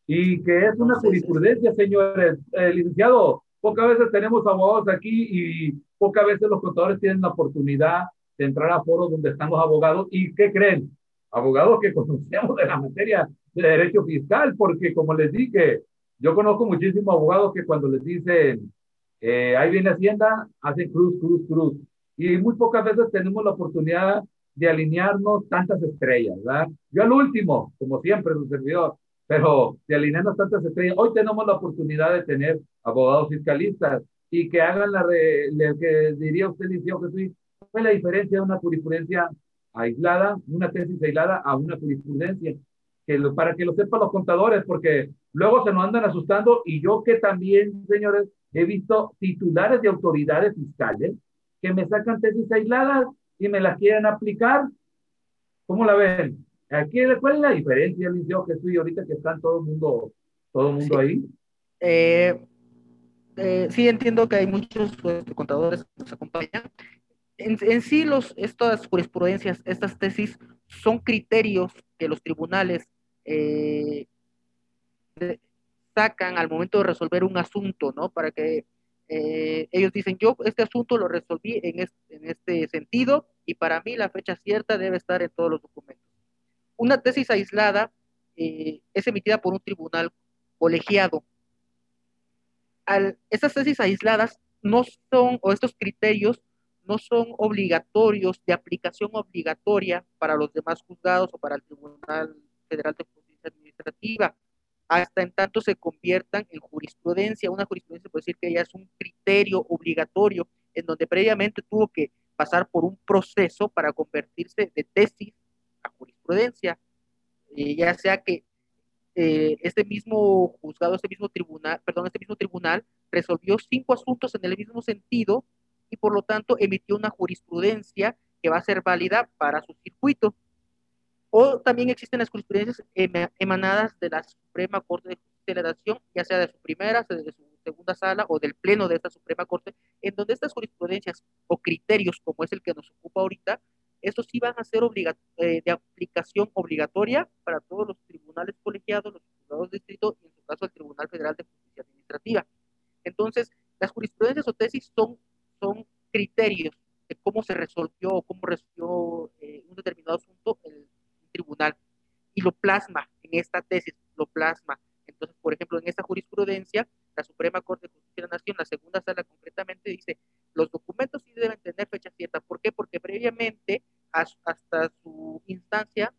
Y que es una jurisprudencia, señores, eh, licenciado. Pocas veces tenemos abogados aquí y pocas veces los contadores tienen la oportunidad de entrar a foros donde están los abogados. ¿Y qué creen? Abogados que conocemos de la materia de derecho fiscal, porque como les dije, yo conozco muchísimos abogados que cuando les dicen, eh, ahí viene Hacienda, hacen cruz, cruz, cruz y muy pocas veces tenemos la oportunidad de alinearnos tantas estrellas, ¿verdad? Yo al último, como siempre, su servidor, pero de alinearnos tantas estrellas. Hoy tenemos la oportunidad de tener abogados fiscalistas y que hagan la, lo que diría usted, Liceo Jesús, ¿cuál es la diferencia de una jurisprudencia aislada, una tesis aislada a una jurisprudencia? Que para que lo sepan los contadores, porque luego se nos andan asustando y yo que también, señores, he visto titulares de autoridades fiscales que me sacan tesis aisladas y me las quieren aplicar. ¿Cómo la ven? Aquí, ¿Cuál es la diferencia, Liceo Jesús, ahorita que están todo el mundo, todo el mundo ahí? Eh, eh, sí, entiendo que hay muchos pues, contadores que nos acompañan. En, sí, los, estas jurisprudencias, estas tesis, son criterios que los tribunales eh, sacan al momento de resolver un asunto, ¿no? Para que eh, ellos dicen, yo este asunto lo resolví en este, sentido y para mí la fecha cierta debe estar en todos los documentos. Una tesis aislada eh, es emitida por un tribunal colegiado. Al, estas tesis aisladas no son, o estos criterios no son obligatorios, de aplicación obligatoria para los demás juzgados o para el Tribunal Federal de Justicia Administrativa hasta en tanto se conviertan en jurisprudencia. Una jurisprudencia puede decir que ya es un criterio obligatorio en donde previamente tuvo que pasar por un proceso para convertirse de tesis a jurisprudencia, eh, ya sea que eh, este mismo juzgado, este mismo tribunal, perdón, este mismo tribunal resolvió cinco asuntos en el mismo sentido y por lo tanto emitió una jurisprudencia que va a ser válida para su circuito. O también existen las jurisprudencias emanadas de la Suprema Corte de Justicia de la Nación, ya sea de su primera, de su segunda sala o del pleno de esta Suprema Corte, en donde estas jurisprudencias o criterios, como es el que nos ocupa ahorita, estos sí van a ser eh, de aplicación obligatoria para todos los tribunales colegiados, los juzgados de distrito y en su caso el Tribunal Federal de Justicia Administrativa. Entonces, las jurisprudencias o tesis son, son criterios de cómo se resolvió o cómo resolvió eh, un determinado asunto el tribunal y lo plasma en esta tesis, lo plasma. Entonces, por ejemplo, en esta jurisprudencia, la Suprema Corte de Justicia de la Nación, la segunda sala concretamente, dice, los documentos sí deben tener fecha cierta. ¿Por qué? Porque previamente, hasta su instancia,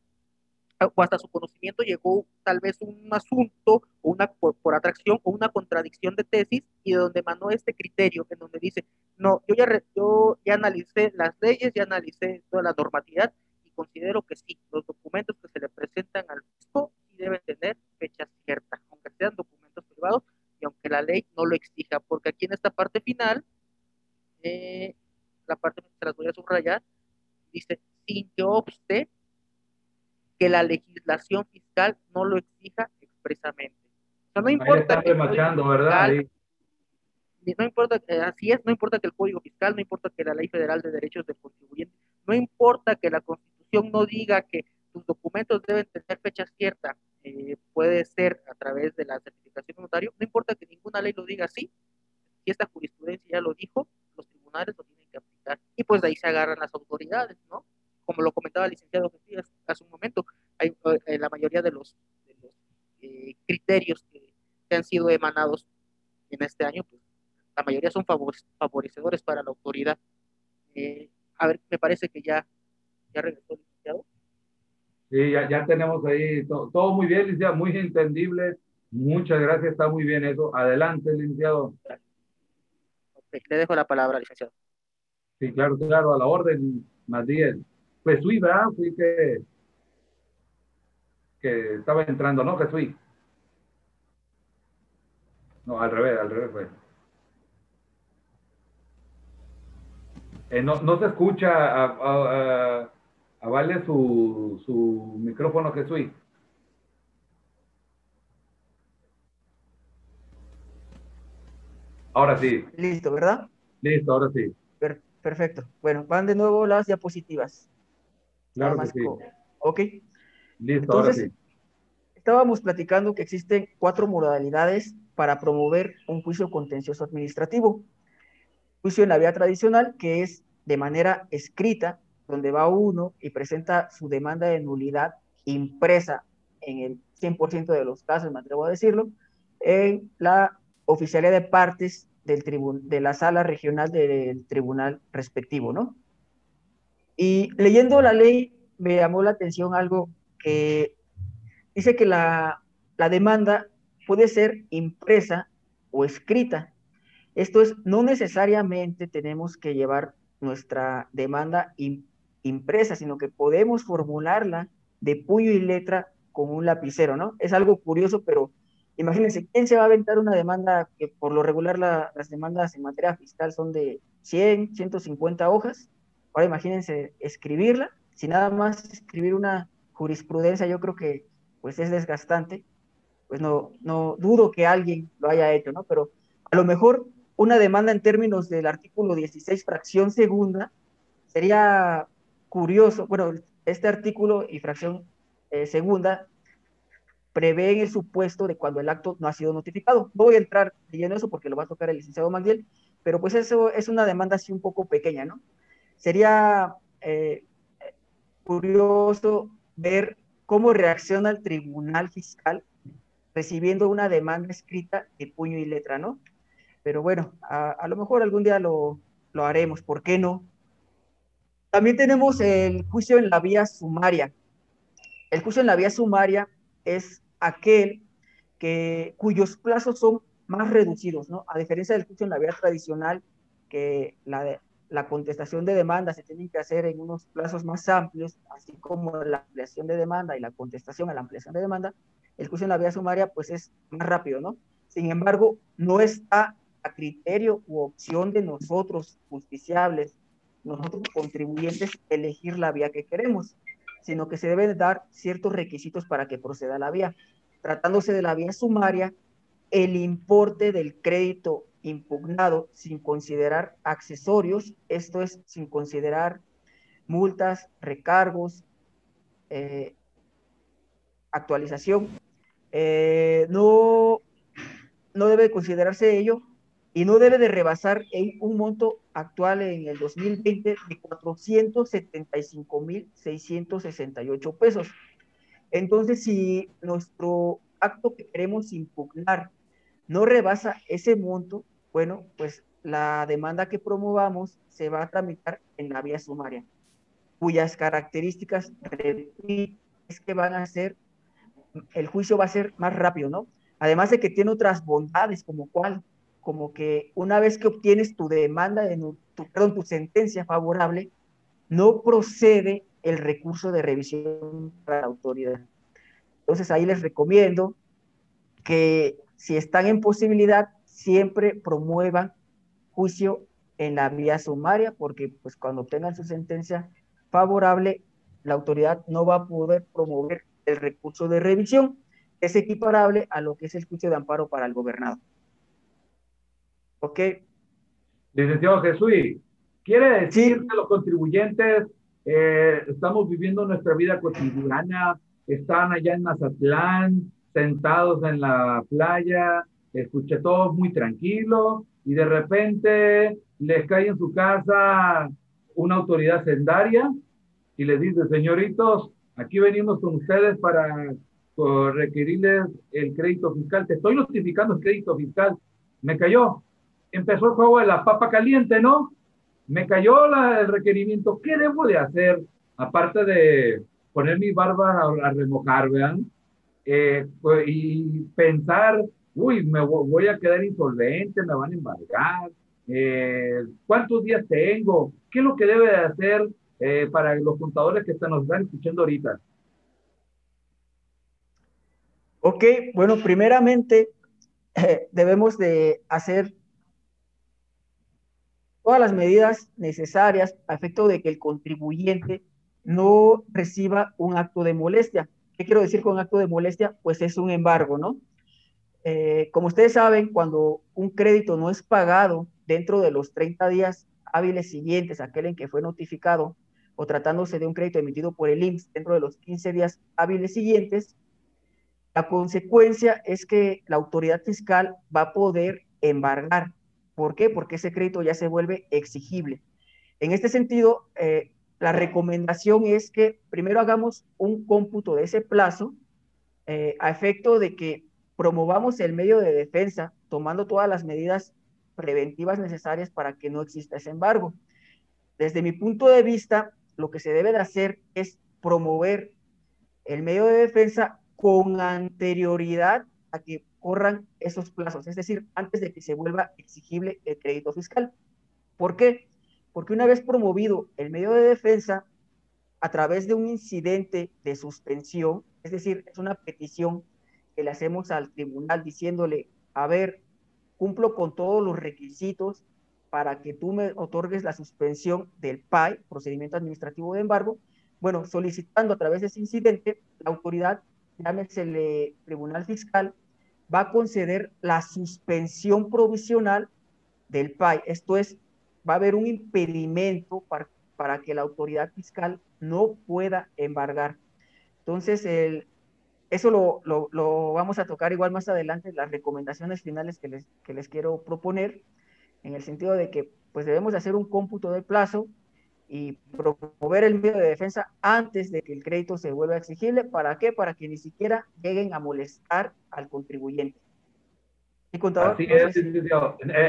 o hasta su conocimiento llegó tal vez un asunto o una por, atracción o una contradicción de tesis y de donde emanó este criterio en donde dice, no, yo ya, yo ya analicé las leyes, ya analicé toda la normatividad considero que sí, los documentos que se le presentan al fisco sí deben tener fecha cierta, aunque sean documentos privados y aunque la ley no lo exija, porque aquí en esta parte final, eh, la parte que las voy a subrayar, dice, sin que obste que la legislación fiscal no lo exija expresamente. O sea, no importa. que ¿verdad? no importa, así es, no importa que el Código Fiscal, no importa que la Ley Federal de Derechos del Contribuyente, no importa que la Constitución no diga que tus documentos deben tener fecha cierta, eh, puede ser a través de la certificación de notario, no importa que ninguna ley lo diga así, si esta jurisprudencia ya lo dijo, los tribunales lo tienen que aplicar. Y pues de ahí se agarran las autoridades, ¿no? como lo comentaba el licenciado hace un momento, hay, eh, la mayoría de los, eh, criterios que, han sido emanados en este año, pues la mayoría son favorecedores para la autoridad. Eh, a ver, me parece que ya, ya regresó el licenciado. Sí, ya, ya tenemos ahí todo, muy bien, licenciado, muy entendible. Muchas gracias, está muy bien eso. Adelante, licenciado. le dejo la palabra, licenciado. Sí, claro, claro, a la orden, más 10 fui, ¿verdad? Fui que, que estaba entrando, ¿no? fui. No, al revés, al revés fue. Eh, no, no, se escucha a, a, a, Vale su, su micrófono, Jesús. Ahora sí. Listo, ¿verdad? Listo, ahora sí. perfecto. Bueno, van de nuevo las diapositivas. Claro que sí. Ok. Listo, ahora sí. Estábamos platicando que existen cuatro modalidades para promover un juicio contencioso administrativo. Juicio en la vía tradicional, que es de manera escrita, donde va uno y presenta su demanda de nulidad impresa en el 100% de los casos, me atrevo a decirlo, en la oficialía de partes del de la sala regional del tribunal respectivo, ¿no? Y leyendo la ley me llamó la atención algo que dice que la, demanda puede ser impresa o escrita. Esto es, no necesariamente tenemos que llevar nuestra demanda impresa, sino que podemos formularla de puño y letra con un lapicero, ¿no? Es algo curioso, pero imagínense, ¿quién se va a aventar una demanda que por lo regular las demandas en materia fiscal son de 100, 150 hojas? Ahora imagínense escribirla, si nada más escribir una jurisprudencia yo creo que pues es desgastante, pues no, no dudo que alguien lo haya hecho, ¿no? Pero a lo mejor una demanda en términos del artículo 16, fracción segunda, sería curioso, bueno, este artículo y fracción eh, segunda prevén el supuesto de cuando el acto no ha sido notificado. No voy a entrar leyendo eso porque lo va a tocar el licenciado Magdiel, pero pues eso es una demanda así un poco pequeña, ¿no? Sería eh, curioso ver cómo reacciona el tribunal fiscal recibiendo una demanda escrita de puño y letra, ¿no? Pero bueno, a, lo mejor algún día lo, lo haremos, ¿por qué no? También tenemos el juicio en la vía sumaria. El juicio en la vía sumaria es aquel que, cuyos plazos son más reducidos, ¿no? A diferencia del juicio en la vía tradicional, que la, contestación de demanda se tiene que hacer en unos plazos más amplios, así como la ampliación de demanda y la contestación a la ampliación de demanda, el juicio en la vía sumaria pues es más rápido, ¿no? Sin embargo, no está a criterio u opción de nosotros, justiciables, nosotros contribuyentes, elegir la vía que queremos, sino que se deben dar ciertos requisitos para que proceda la vía. Tratándose de la vía sumaria, el importe del crédito impugnado sin considerar accesorios, esto es sin considerar multas, recargos, eh, actualización, eh, no, no debe considerarse ello y no debe de rebasar en un monto actual en el 2020 de 475.668 pesos. Entonces, si nuestro acto que queremos impugnar no rebasa ese monto, bueno, pues la demanda que promovamos se va a tramitar en la vía sumaria, cuyas características, es que van a ser, el juicio va a ser más rápido, ¿no? Además de que tiene otras bondades, como cuál, como que una vez que obtienes tu demanda, tu, perdón, tu sentencia favorable, no procede el recurso de revisión para la autoridad. Entonces ahí les recomiendo que si están en posibilidad, siempre promuevan juicio en la vía sumaria, porque pues cuando obtengan su sentencia favorable, la autoridad no va a poder promover el recurso de revisión, es equiparable a lo que es el juicio de amparo para el gobernador. ¿Ok? Licenciado Jesús, ¿quiere decir que los contribuyentes eh, estamos viviendo nuestra vida cotidiana, están allá en Mazatlán, sentados en la playa, escuché todo muy tranquilo y de repente les cae en su casa una autoridad sendaria y les dice, señoritos, aquí venimos con ustedes para requerirles el crédito fiscal. Te estoy notificando el crédito fiscal. Me cayó. Empezó el juego de la papa caliente, ¿no? Me cayó el requerimiento. ¿Qué debo de hacer? Aparte de poner mi barba a, remojar, vean, eh, pues, y pensar, uy, me voy a quedar insolvente, me van a embargar, eh, cuántos días tengo, qué es lo que debe de hacer eh, para los contadores que nos están escuchando ahorita. Ok, bueno, primeramente debemos de hacer todas las medidas necesarias a efecto de que el contribuyente no reciba un acto de molestia. ¿Qué quiero decir con acto de molestia? Pues es un embargo, ¿no? Eh, como ustedes saben, cuando un crédito no es pagado dentro de los 30 días hábiles siguientes, aquel en que fue notificado, o tratándose de un crédito emitido por el IMSS dentro de los 15 días hábiles siguientes, la consecuencia es que la autoridad fiscal va a poder embargar. ¿Por qué? Porque ese crédito ya se vuelve exigible. En este sentido, eh, la recomendación es que primero hagamos un cómputo de ese plazo eh, a efecto de que promovamos el medio de defensa tomando todas las medidas preventivas necesarias para que no exista ese embargo. Desde mi punto de vista, lo que se debe de hacer es promover el medio de defensa con anterioridad a que corran esos plazos, es decir, antes de que se vuelva exigible el crédito fiscal. ¿Por qué? Porque una vez promovido el medio de defensa, a través de un incidente de suspensión, es decir, es una petición que le hacemos al tribunal diciéndole, a ver, cumplo con todos los requisitos para que tú me otorgues la suspensión del PAI, procedimiento administrativo de embargo, bueno, solicitando a través de ese incidente, la autoridad, llámese el tribunal fiscal, va a conceder la suspensión provisional del PAI. Esto es, va a haber un impedimento para, para que la autoridad fiscal no pueda embargar. Entonces, eso lo, lo, lo, vamos a tocar igual más adelante, las recomendaciones finales que les, que les quiero proponer, en el sentido de que pues debemos hacer un cómputo de plazo y promover el medio de defensa antes de que el crédito se vuelva exigible. ¿Para qué? Para que ni siquiera lleguen a molestar al contribuyente. contador? es, eh,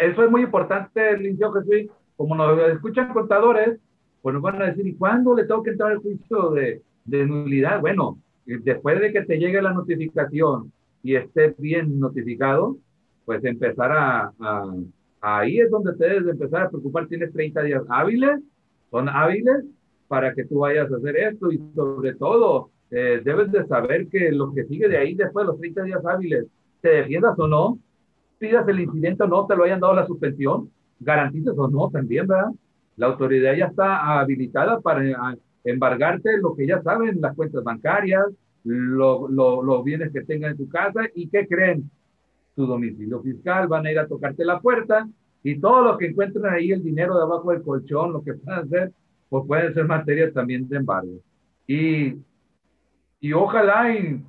Eso es muy importante, Lincio Jesús. Como nos escuchan contadores, pues nos van a decir, ¿y cuándo le tengo que entrar al juicio de, de nulidad? Bueno, después de que te llegue la notificación y estés bien notificado, pues empezar a, ahí es donde te debes empezar a preocupar. Tienes 30 días hábiles, son hábiles para que tú vayas a hacer esto y sobre todo eh, debes de saber que lo que sigue de ahí después de los 30 días hábiles, te defiendas o no, pidas el incidente o no, te lo hayan dado la suspensión, garantices o no también, ¿verdad? La autoridad ya está habilitada para embargarte lo que ya saben, las cuentas bancarias, los bienes que tengan en tu casa y qué creen, tu domicilio fiscal, van a ir a tocarte la puerta y todo lo que encuentren ahí, el dinero debajo del colchón, lo que puedan hacer, pues pueden ser materias también de embargo. Y, y ojalá y,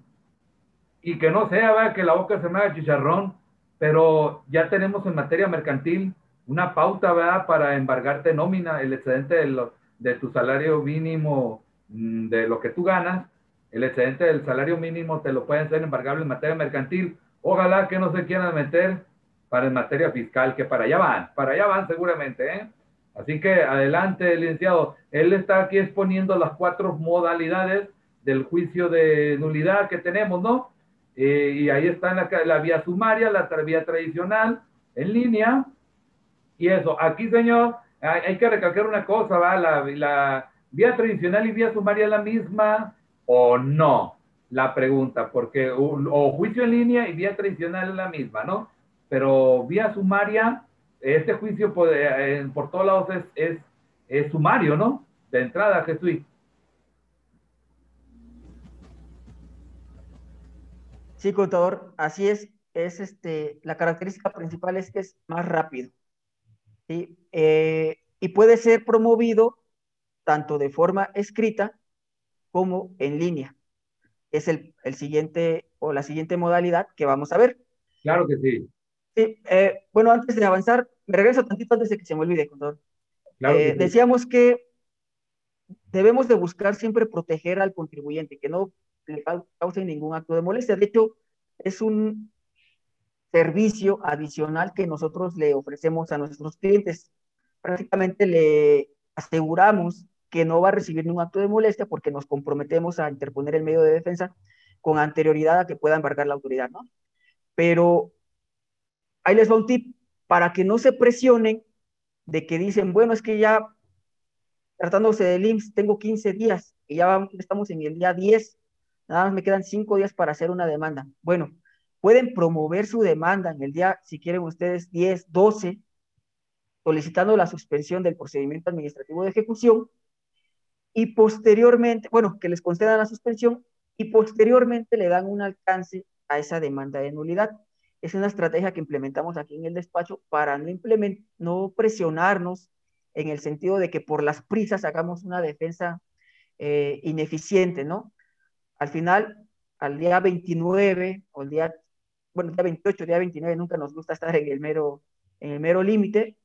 y que no sea, ¿verdad? que la boca se me haga chicharrón, pero ya tenemos en materia mercantil una pauta, ¿verdad? Para embargarte nómina, el excedente de los de tu salario mínimo mm, de lo que tú ganas, el excedente del salario mínimo te lo pueden ser embargable en materia mercantil. Ojalá que no se quieran meter para en materia fiscal, que para allá van, para allá van seguramente, ¿eh? Así que adelante, licenciado. Él está aquí exponiendo las cuatro modalidades del juicio de nulidad que tenemos, ¿no? Eh, y ahí está la, la vía sumaria, la vía tradicional, en línea. Y eso, aquí, señor, hay, que recalcar una cosa, ¿va? La, la vía tradicional y vía sumaria es la misma o no, la pregunta, porque o juicio en línea y vía tradicional es la misma, ¿no? Pero vía sumaria, este juicio por, eh, por todos lados es, es, es sumario, ¿no? De entrada, Jesús. Sí, contador, así es. Es este, la característica principal es que es más rápido. ¿sí? Eh, y puede ser promovido tanto de forma escrita como en línea. Es el, el, siguiente o la siguiente modalidad que vamos a ver. Claro que sí. Sí, eh, bueno, antes de avanzar, me regreso tantito antes de que se me olvide, contador. Claro eh, Decíamos que debemos de buscar siempre proteger al contribuyente, que no le cause ningún acto de molestia. De hecho, es un servicio adicional que nosotros le ofrecemos a nuestros clientes. Prácticamente le aseguramos que no va a recibir ningún acto de molestia porque nos comprometemos a interponer el medio de defensa con anterioridad a que pueda embargar la autoridad, ¿no? Pero ahí les va un tip para que no se presionen de que dicen, bueno, es que ya tratándose del IMSS tengo 15 días y ya estamos en el día 10 Nada más me quedan cinco días para hacer una demanda. Bueno, pueden promover su demanda en el día, si quieren ustedes, 10, 12, solicitando la suspensión del procedimiento administrativo de ejecución y posteriormente, bueno, que les concedan la suspensión y posteriormente le dan un alcance a esa demanda de nulidad. Es una estrategia que implementamos aquí en el despacho para no, no presionarnos en el sentido de que por las prisas hagamos una defensa eh, ineficiente, ¿no? Al final, al día 29 o el día, bueno, día 28, día 29, nunca nos gusta estar en el mero, en el mero límite,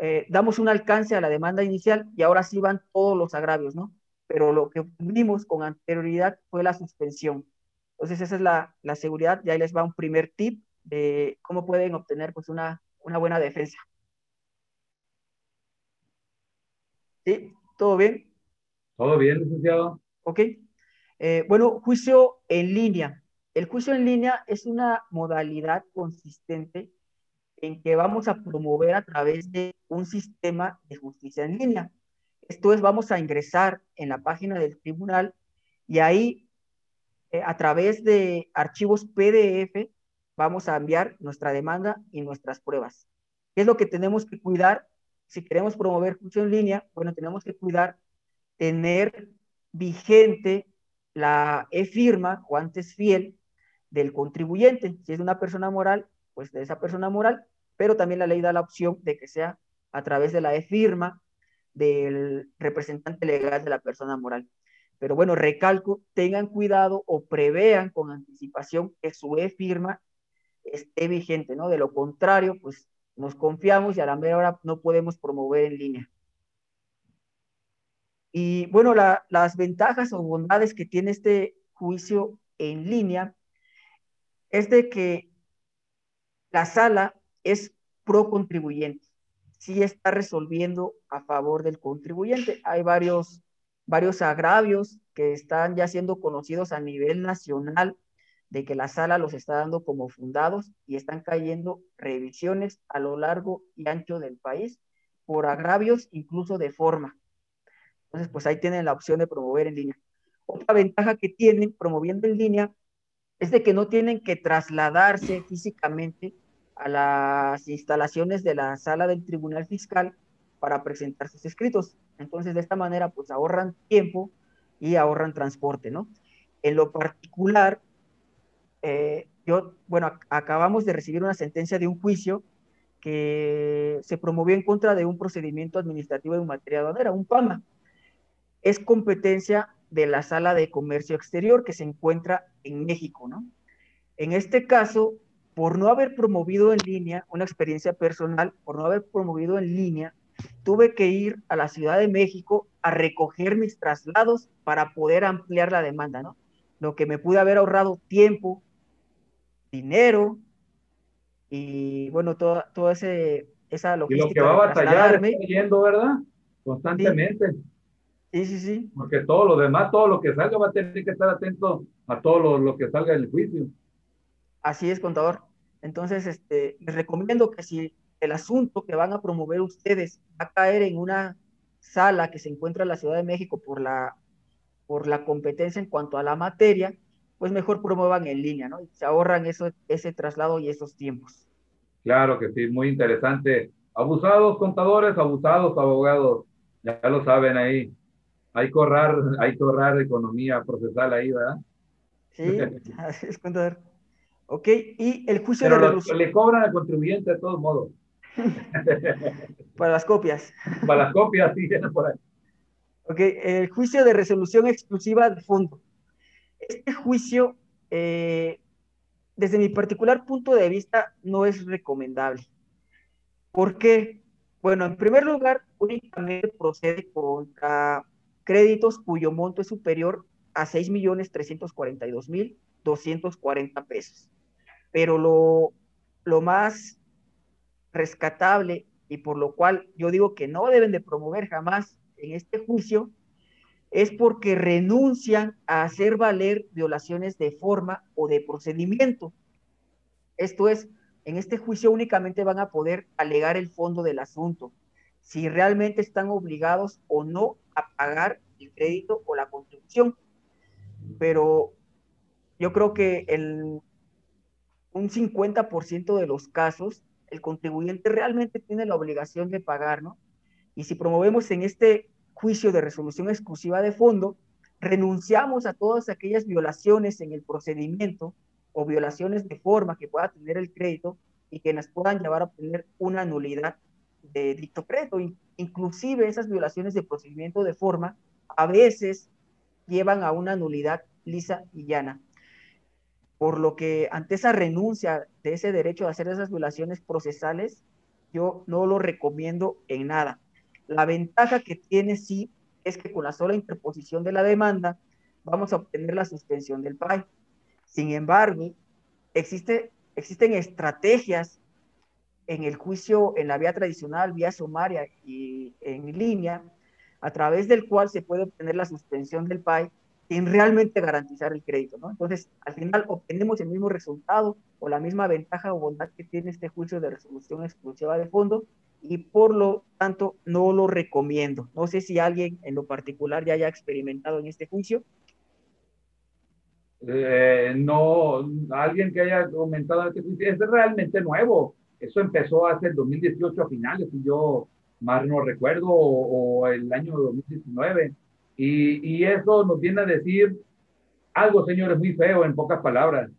eh, damos un alcance a la demanda inicial y ahora sí van todos los agravios, ¿no? Pero lo que vimos con anterioridad fue la suspensión. Entonces esa es la, la seguridad y ahí les va un primer tip de cómo pueden obtener pues una, una buena defensa. ¿Sí? ¿Todo bien? Todo bien, licenciado. Ok. Eh, bueno, juicio en línea. El juicio en línea es una modalidad consistente en que vamos a promover a través de un sistema de justicia en línea. Esto es, vamos a ingresar en la página del tribunal y ahí, eh, a través de archivos PDF, vamos a enviar nuestra demanda y nuestras pruebas. ¿Qué es lo que tenemos que cuidar? Si queremos promover juicio en línea, bueno, tenemos que cuidar tener vigente la e-firma o antes fiel del contribuyente. Si es una persona moral, pues de esa persona moral, pero también la ley da la opción de que sea a través de la e-firma del representante legal de la persona moral. Pero bueno, recalco, tengan cuidado o prevean con anticipación que su e-firma esté vigente, ¿no? De lo contrario, pues nos confiamos y a la mera hora no podemos promover en línea. Y bueno, las ventajas o bondades que tiene este juicio en línea es de que la sala es pro contribuyente, sí está resolviendo a favor del contribuyente. Hay varios, varios agravios que están ya siendo conocidos a nivel nacional de que la sala los está dando como fundados y están cayendo revisiones a lo largo y ancho del país por agravios incluso de forma. Entonces, pues ahí tienen la opción de promover en línea. Otra ventaja que tienen promoviendo en línea es de que no tienen que trasladarse físicamente a las instalaciones de la sala del Tribunal Fiscal para presentar sus escritos. Entonces, de esta manera, pues ahorran tiempo y ahorran transporte, ¿no? En lo particular, eh, yo, bueno, acabamos de recibir una sentencia de un juicio que se promovió en contra de un procedimiento administrativo de materia aduanera, un PAMA es competencia de la sala de comercio exterior que se encuentra en México, ¿no? En este caso, por no haber promovido en línea una experiencia personal, por no haber promovido en línea, tuve que ir a la Ciudad de México a recoger mis traslados para poder ampliar la demanda, ¿no? Lo que me pude haber ahorrado tiempo, dinero y bueno, toda, todo ese esa logística. Y lo que va a batallar yendo, ¿verdad? Constantemente. Sí, sí, sí. Porque todo lo demás, todo lo que salga va a tener que estar atento a todo lo, lo que salga del juicio. Así es, contador. Entonces, este, les recomiendo que si el asunto que van a promover ustedes va a caer en una sala que se encuentra en la Ciudad de México por la, por la competencia en cuanto a la materia, pues mejor promuevan en línea, ¿no? Y se ahorran eso, ese traslado y esos tiempos. Claro que sí, muy interesante. Abusados contadores, abusados abogados, ya lo saben ahí. Hay que ahorrar, hay que ahorrar economía procesal ahí, ¿verdad? Sí, así es, contador. Ok, y el juicio Pero de resolución le cobran al contribuyente de todos modos. para las copias. Para las copias, sí, por ahí. Ok, el juicio de resolución exclusiva de fondo. Este juicio, eh, desde mi particular punto de vista, no es recomendable. ¿Por qué? Bueno, en primer lugar, únicamente procede contra créditos cuyo monto es superior a 6.342.240 pesos. Pero lo, lo más rescatable y por lo cual yo digo que no deben de promover jamás en este juicio es porque renuncian a hacer valer violaciones de forma o de procedimiento. Esto es, en este juicio únicamente van a poder alegar el fondo del asunto, si realmente están obligados o no a pagar el crédito o la contribución. Pero yo creo que el, un 50% de los casos, el contribuyente realmente tiene la obligación de pagar, ¿no? Y si promovemos en este juicio de resolución exclusiva de fondo, renunciamos a todas aquellas violaciones en el procedimiento o violaciones de forma que pueda tener el crédito y que nos puedan llevar a obtener una nulidad de dicto crédito. Inclusive esas violaciones de procedimiento de forma a veces llevan a una nulidad lisa y llana. Por lo que ante esa renuncia de ese derecho a hacer esas violaciones procesales, yo no lo recomiendo en nada. La ventaja que tiene sí es que con la sola interposición de la demanda vamos a obtener la suspensión del PAI. Sin embargo, existe, existen estrategias en el juicio, en la vía tradicional, vía sumaria y en línea, a través del cual se puede obtener la suspensión del PAI sin realmente garantizar el crédito, ¿no? Entonces, al final obtenemos el mismo resultado o la misma ventaja o bondad que tiene este juicio de resolución exclusiva de fondo y por lo tanto no lo recomiendo. No sé si alguien en lo particular ya haya experimentado en este juicio. Eh, no, alguien que haya comentado este juicio, es realmente nuevo. Eso empezó hace el 2018 a finales, si yo más no recuerdo, o, o el año 2019. Y, y, eso nos viene a decir algo, señores, muy feo en pocas palabras.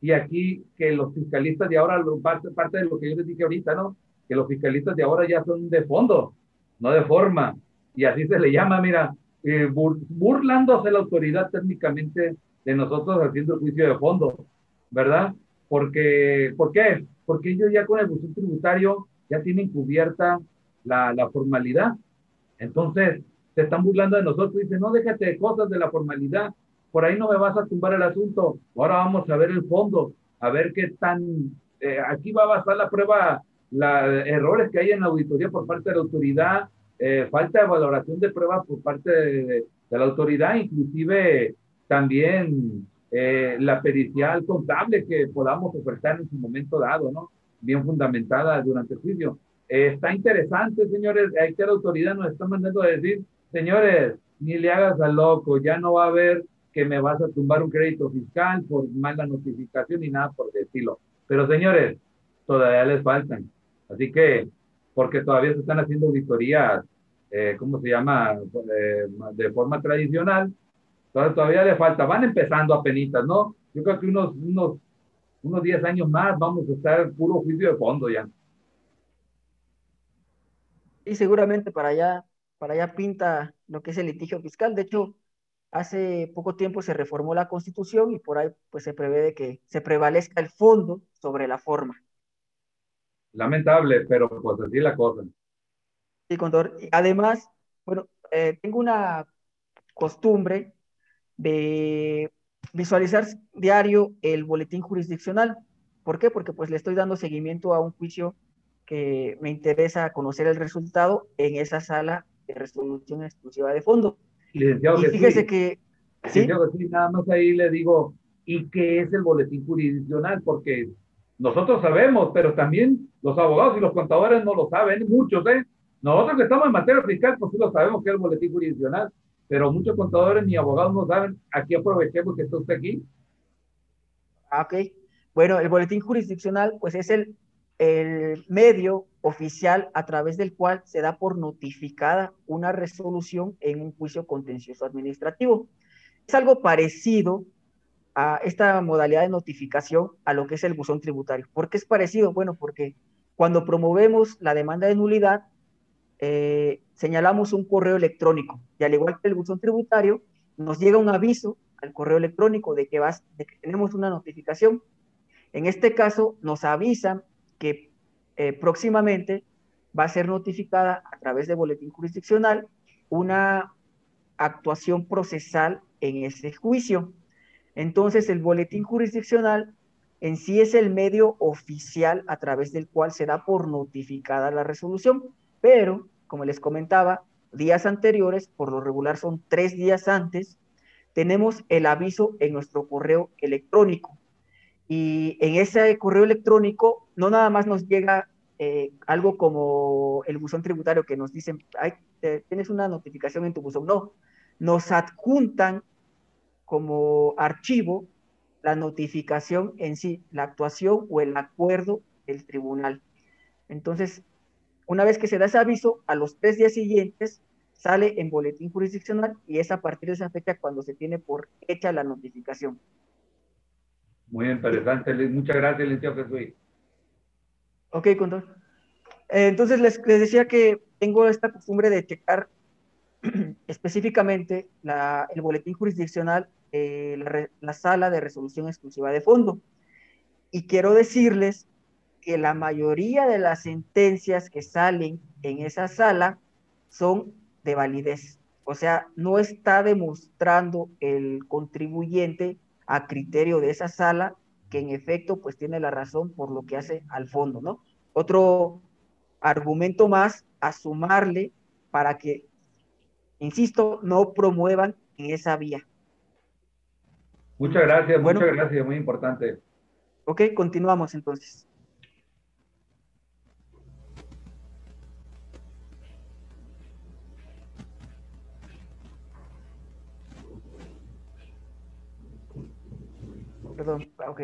Y aquí que los fiscalistas de ahora, parte de lo que yo les dije ahorita, ¿no? Que los fiscalistas de ahora ya son de fondo, no de forma. Y así se le llama, mira, eh, bur burlándose la autoridad técnicamente de nosotros haciendo el juicio de fondo, ¿verdad? Porque, ¿Por qué? Porque ellos ya con el buzón tributario ya tienen cubierta la, la formalidad. Entonces, se están burlando de nosotros, dicen, no, déjate de cosas de la formalidad, por ahí no me vas a tumbar el asunto, ahora vamos a ver el fondo, a ver qué tan, eh, aquí va a basar la prueba, los errores que hay en la auditoría por parte de la autoridad, eh, falta de valoración de pruebas por parte de, de, la autoridad, inclusive también eh, la pericial contable que podamos ofertar en su momento dado, ¿no? Bien fundamentada durante el juicio. Eh, está interesante, señores, hay que la autoridad nos está mandando a decir, señores, ni le hagas al loco, ya no va a haber que me vas a tumbar un crédito fiscal por mala notificación ni nada por el estilo. Pero señores, todavía les faltan. Así que, porque todavía se están haciendo auditorías, eh, ¿cómo se llama? Eh, de forma tradicional, todavía, le falta. Van empezando a penitas, ¿no? Yo creo que unos, unos, unos 10 años más vamos a estar puro juicio de fondo ya. Y seguramente para allá, para allá pinta lo que es el litigio fiscal. De hecho, hace poco tiempo se reformó la constitución y por ahí pues se prevé de que se prevalezca el fondo sobre la forma. Lamentable, pero pues así la cosa. Sí, contador. Además, bueno, eh, tengo una costumbre de visualizar diario el boletín jurisdiccional. ¿Por qué? Porque pues le estoy dando seguimiento a un juicio que me interesa conocer el resultado en esa sala de resolución exclusiva de fondo. Licenciado y fíjese que... ¿sí? sí, nada más ahí le digo, ¿y qué es el boletín jurisdiccional? Porque nosotros sabemos, pero también los abogados y los contadores no lo saben, muchos, ¿eh? Nosotros que estamos en materia fiscal, pues sí lo sabemos que es el boletín jurisdiccional, pero muchos contadores ni abogados no saben. Aquí aprovechemos que está aquí. Ah, ok. Bueno, el boletín jurisdiccional, pues es el, el medio oficial a través del cual se da por notificada una resolución en un juicio contencioso administrativo. Es algo parecido a esta modalidad de notificación a lo que es el buzón tributario. ¿Por qué es parecido? Bueno, porque cuando promovemos la demanda de nulidad, eh, señalamos un correo electrónico y al igual que el buzón tributario, nos llega un aviso al correo electrónico de que, vas, de que tenemos una notificación. En este caso, nos avisan que eh, próximamente va a ser notificada a través de boletín jurisdiccional una actuación procesal en ese juicio. Entonces, el boletín jurisdiccional en sí es el medio oficial a través del cual se da por notificada la resolución, pero, como les comentaba, días anteriores, por lo regular son tres días antes, tenemos el aviso en nuestro correo electrónico. Y en ese correo electrónico no nada más nos llega eh, algo como el buzón tributario que nos dicen, Ay, tienes una notificación en tu buzón. No, nos adjuntan como archivo la notificación en sí, la actuación o el acuerdo del tribunal. Entonces, una vez que se da ese aviso, a los tres días siguientes sale en boletín jurisdiccional y es a partir de esa fecha cuando se tiene por hecha la notificación. Muy interesante, muchas gracias, licenciado Jesús. Ok. Eh, entonces les, les decía que tengo esta costumbre de checar específicamente la, el boletín jurisdiccional eh, la, sala de resolución exclusiva de fondo. Y quiero decirles que la mayoría de las sentencias que salen en esa sala son de validez. O sea, no está demostrando el contribuyente a criterio de esa sala que en efecto pues tiene la razón por lo que hace al fondo, ¿no? Otro argumento más a sumarle para que, insisto, no promuevan en esa vía. Muchas gracias, muchas gracias, muy importante. Ok, continuamos entonces. Perdón, ok.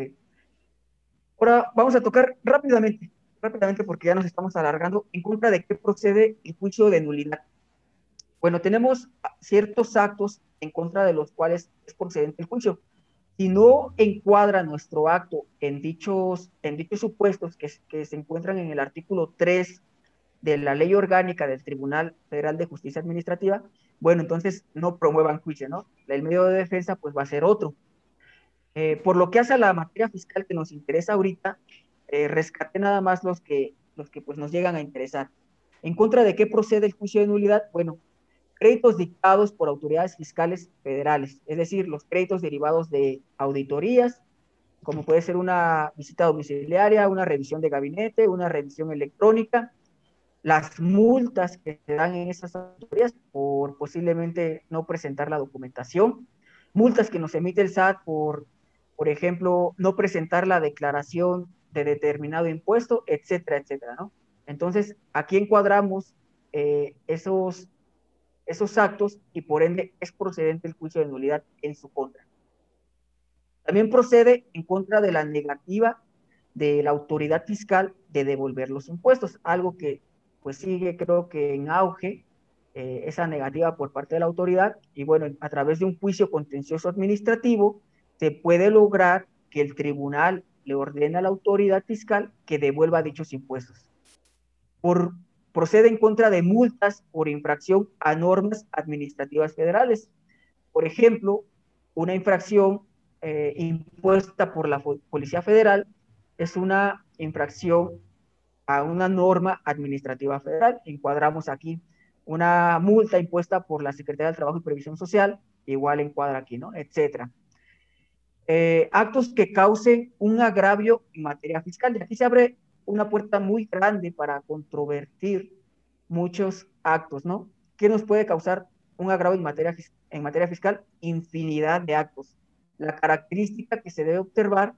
Ahora vamos a tocar rápidamente, rápidamente porque ya nos estamos alargando, en contra de qué procede el juicio de nulidad. Bueno, tenemos ciertos actos en contra de los cuales es procedente el juicio si no encuadra nuestro acto en dichos, en dichos supuestos que, se encuentran en el artículo 3 de la ley orgánica del Tribunal Federal de Justicia Administrativa, bueno, entonces no promuevan juicio, ¿no? El medio de defensa pues va a ser otro. Eh, por lo que hace a la materia fiscal que nos interesa ahorita, eh, rescate nada más los que, los que pues nos llegan a interesar. ¿En contra de qué procede el juicio de nulidad? Bueno, créditos dictados por autoridades fiscales federales, es decir, los créditos derivados de auditorías, como puede ser una visita domiciliaria, una revisión de gabinete, una revisión electrónica, las multas que se dan en esas auditorías por posiblemente no presentar la documentación, multas que nos emite el SAT por, por ejemplo, no presentar la declaración de determinado impuesto, etcétera, etcétera, ¿no? Entonces, aquí encuadramos eh, esos esos actos y por ende es procedente el juicio de nulidad en su contra. También procede en contra de la negativa de la autoridad fiscal de devolver los impuestos, algo que pues sigue creo que en auge eh, esa negativa por parte de la autoridad y bueno, a través de un juicio contencioso administrativo se puede lograr que el tribunal le ordene a la autoridad fiscal que devuelva dichos impuestos. Por procede en contra de multas por infracción a normas administrativas federales. Por ejemplo, una infracción eh, impuesta por la Policía Federal es una infracción a una norma administrativa federal. Encuadramos aquí una multa impuesta por la Secretaría del Trabajo y Previsión Social, igual encuadra aquí, ¿no? Etcétera. Eh, actos que causen un agravio en materia fiscal. Y aquí se abre una puerta muy grande para controvertir muchos actos, ¿no? ¿Qué nos puede causar un agravio en materia en materia fiscal infinidad de actos. La característica que se debe observar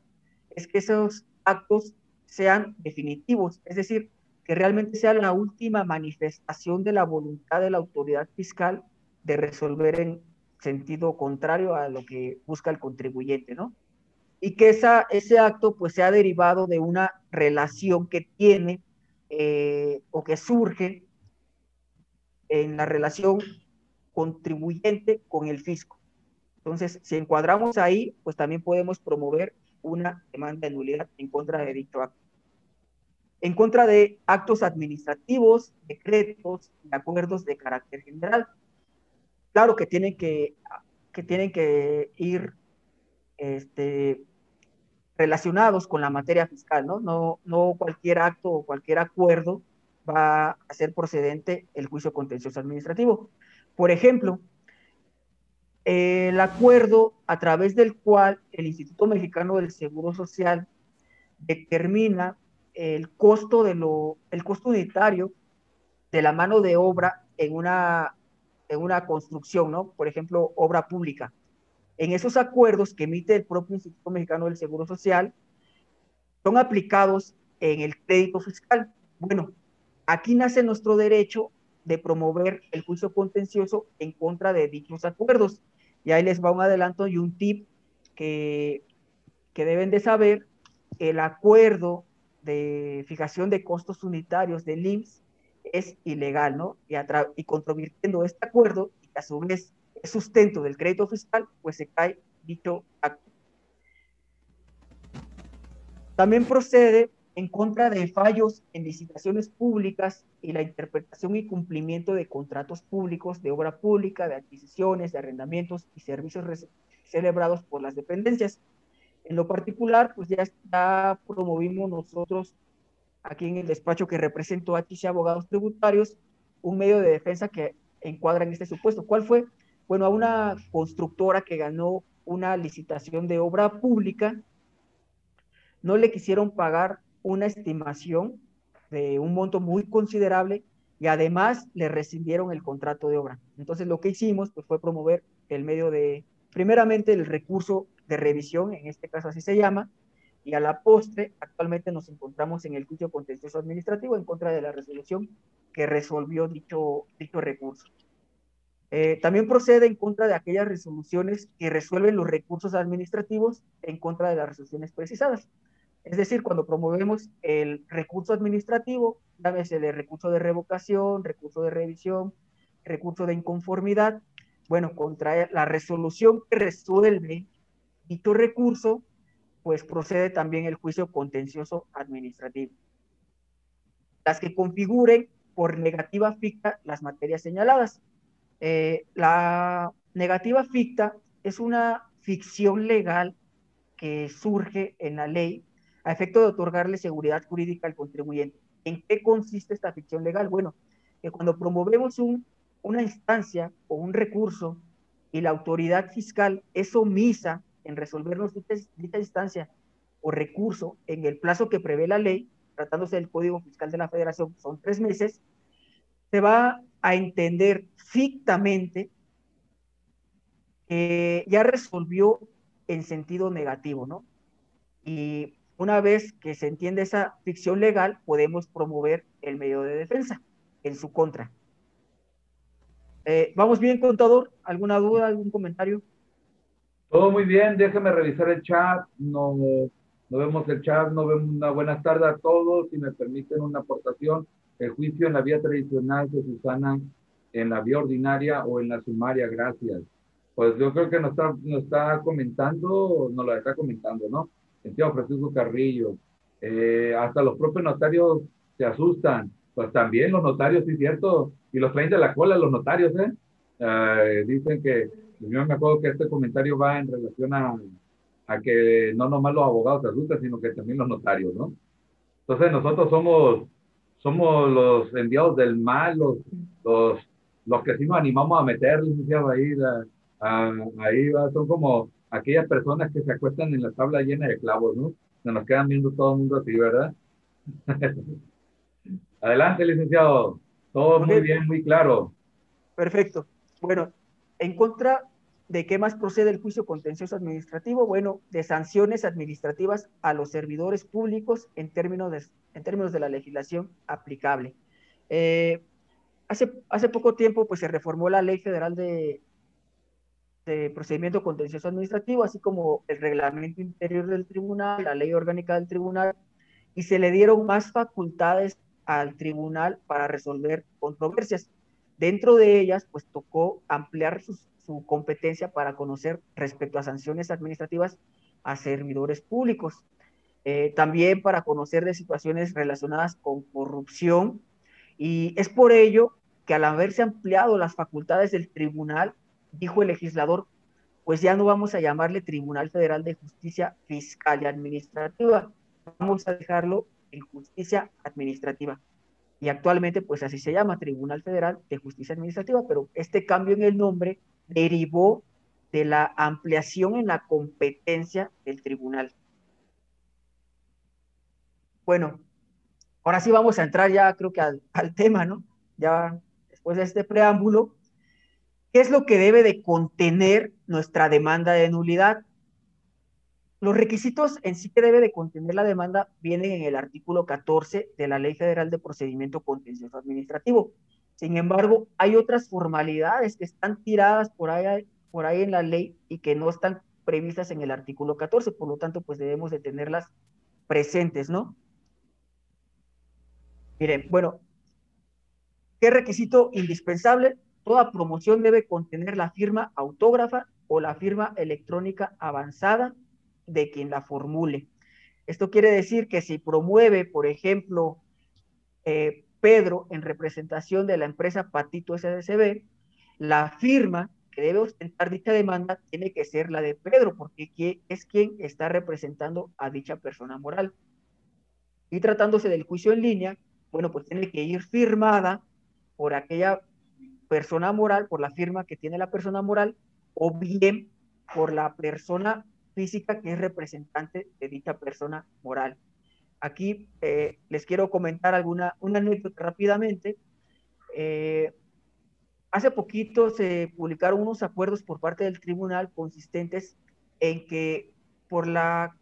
es que esos actos sean definitivos, es decir, que realmente sea la última manifestación de la voluntad de la autoridad fiscal de resolver en sentido contrario a lo que busca el contribuyente, ¿no? Y que ese acto pues sea derivado de una relación que tiene eh, o que surge en la relación contribuyente con el fisco. Entonces, si encuadramos ahí, pues también podemos promover una demanda de nulidad en contra de dicho acto. En contra de actos administrativos, decretos y acuerdos de carácter general. Claro que tienen que, que, tienen que ir este, relacionados con la materia fiscal, ¿no? ¿no? No cualquier acto o cualquier acuerdo va a ser procedente el juicio contencioso administrativo. Por ejemplo, el acuerdo a través del cual el Instituto Mexicano del Seguro Social determina el costo de lo, el costo unitario de la mano de obra en una, en una construcción, ¿no? Por ejemplo, obra pública. En esos acuerdos que emite el propio Instituto Mexicano del Seguro Social, son aplicados en el crédito fiscal. Bueno, aquí nace nuestro derecho de promover el juicio contencioso en contra de dichos acuerdos. Y ahí les va un adelanto y un tip que, que deben de saber. El acuerdo de fijación de costos unitarios del IMSS es ilegal, ¿no? Y, y controvirtiendo este acuerdo, y a su vez sustento del crédito fiscal, pues se cae dicho acto. También procede en contra de fallos en licitaciones públicas y la interpretación y cumplimiento de contratos públicos de obra pública, de adquisiciones, de arrendamientos y servicios celebrados por las dependencias. En lo particular, pues ya, promovimos nosotros aquí en el despacho que represento a TC Abogados Tributarios un medio de defensa que encuadra en este supuesto. ¿Cuál fue? Bueno, a una constructora que ganó una licitación de obra pública, no le quisieron pagar una estimación de un monto muy considerable y además le rescindieron el contrato de obra. Entonces lo que hicimos pues, fue promover el medio de, primeramente el recurso de revisión, en este caso así se llama, y a la postre actualmente nos encontramos en el juicio contencioso administrativo en contra de la resolución que resolvió dicho, dicho recurso. Eh, también procede en contra de aquellas resoluciones que resuelven los recursos administrativos en contra de las resoluciones precisadas. Es decir, cuando promovemos el recurso administrativo, llámese el recurso de revocación, recurso de revisión, recurso de inconformidad, bueno, contra la resolución que resuelve dicho recurso, pues procede también el juicio contencioso administrativo. Las que configuren por negativa ficta las materias señaladas. Eh, la negativa ficta es una ficción legal que surge en la ley a efecto de otorgarle seguridad jurídica al contribuyente. ¿En qué consiste esta ficción legal? Bueno, que cuando promovemos un, una instancia o un recurso y la autoridad fiscal es omisa en resolvernos dicha, instancia o recurso en el plazo que prevé la ley, tratándose del Código Fiscal de la Federación, son tres meses, se va a entender fictamente que ya resolvió en sentido negativo, ¿no? Y una vez que se entiende esa ficción legal, podemos promover el medio de defensa en su contra. Eh, ¿Vamos bien, contador? ¿Alguna duda, algún comentario? Todo muy bien, déjeme revisar el chat. No, no vemos el chat, no vemos una buena tarde a todos. Si me permiten una aportación, el juicio en la vía tradicional de Susana, en la vía ordinaria o en la sumaria, gracias. Pues yo creo que nos está, nos está comentando, nos lo está comentando, ¿no? Santiago Francisco Carrillo, eh, hasta los propios notarios se asustan, pues también los notarios, sí, cierto, y los traen de la cola los notarios, ¿eh? eh dicen que, yo me acuerdo que este comentario va en relación a, a que no nomás los abogados se asustan, sino que también los notarios, ¿no? Entonces nosotros somos, somos los enviados del mal, los, los, los que sí nos animamos a meter, licenciado, ahí, ahí va, son como aquellas personas que se acuestan en la tabla llena de clavos, ¿no? Se nos quedan viendo todo el mundo así, ¿verdad? Adelante, licenciado. Todo muy bien, muy claro. Perfecto. Bueno, en contra ¿De qué más procede el juicio contencioso administrativo? Bueno, de sanciones administrativas a los servidores públicos en términos de, en términos de la legislación aplicable. Eh, hace, hace poco tiempo pues, se reformó la Ley Federal de, de Procedimiento Contencioso Administrativo, así como el reglamento interior del tribunal, la ley orgánica del tribunal, y se le dieron más facultades al tribunal para resolver controversias. Dentro de ellas, pues tocó ampliar sus su competencia para conocer respecto a sanciones administrativas a servidores públicos. Eh, también para conocer de situaciones relacionadas con corrupción. Y es por ello que al haberse ampliado las facultades del tribunal, dijo el legislador, pues ya no vamos a llamarle Tribunal Federal de Justicia Fiscal y Administrativa, vamos a dejarlo en justicia administrativa. Y actualmente, pues así se llama, Tribunal Federal de Justicia Administrativa, pero este cambio en el nombre derivó de la ampliación en la competencia del tribunal. Bueno, ahora sí vamos a entrar ya creo que al, tema, ¿no? Ya después de este preámbulo, ¿qué es lo que debe de contener nuestra demanda de nulidad? Los requisitos en sí que debe de contener la demanda vienen en el artículo 14 de la Ley Federal de Procedimiento Contencioso Administrativo. Sin embargo, hay otras formalidades que están tiradas por ahí, por ahí en la ley y que no están previstas en el artículo 14, por lo tanto, pues debemos de tenerlas presentes, ¿no? Miren, bueno, ¿qué requisito indispensable? Toda promoción debe contener la firma autógrafa o la firma electrónica avanzada de quien la formule. Esto quiere decir que si promueve, por ejemplo, eh, Pedro en representación de la empresa Patito SDCB, la firma que debe ostentar dicha demanda tiene que ser la de Pedro, porque es quien está representando a dicha persona moral. Y tratándose del juicio en línea, bueno, pues tiene que ir firmada por aquella persona moral, por la firma que tiene la persona moral, o bien por la persona física que es representante de dicha persona moral. Aquí eh, les quiero comentar alguna una anécdota rápidamente. Eh, hace poquito se publicaron unos acuerdos por parte del tribunal consistentes en que por la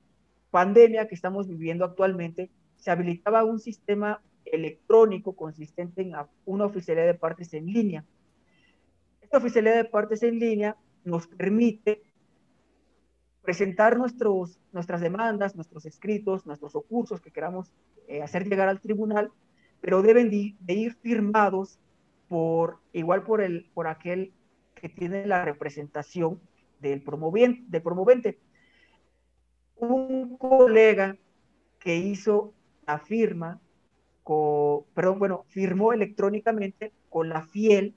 pandemia que estamos viviendo actualmente, se habilitaba un sistema electrónico consistente en una oficialidad de partes en línea. Esta oficialidad de partes en línea nos permite presentar nuestros, nuestras demandas, nuestros escritos, nuestros ocursos que queramos eh, hacer llegar al tribunal, pero deben de, ir firmados por, igual por, el, por aquel que tiene la representación del promovente. Del promovente. Un colega que hizo la firma, con, perdón, bueno, firmó electrónicamente con la fiel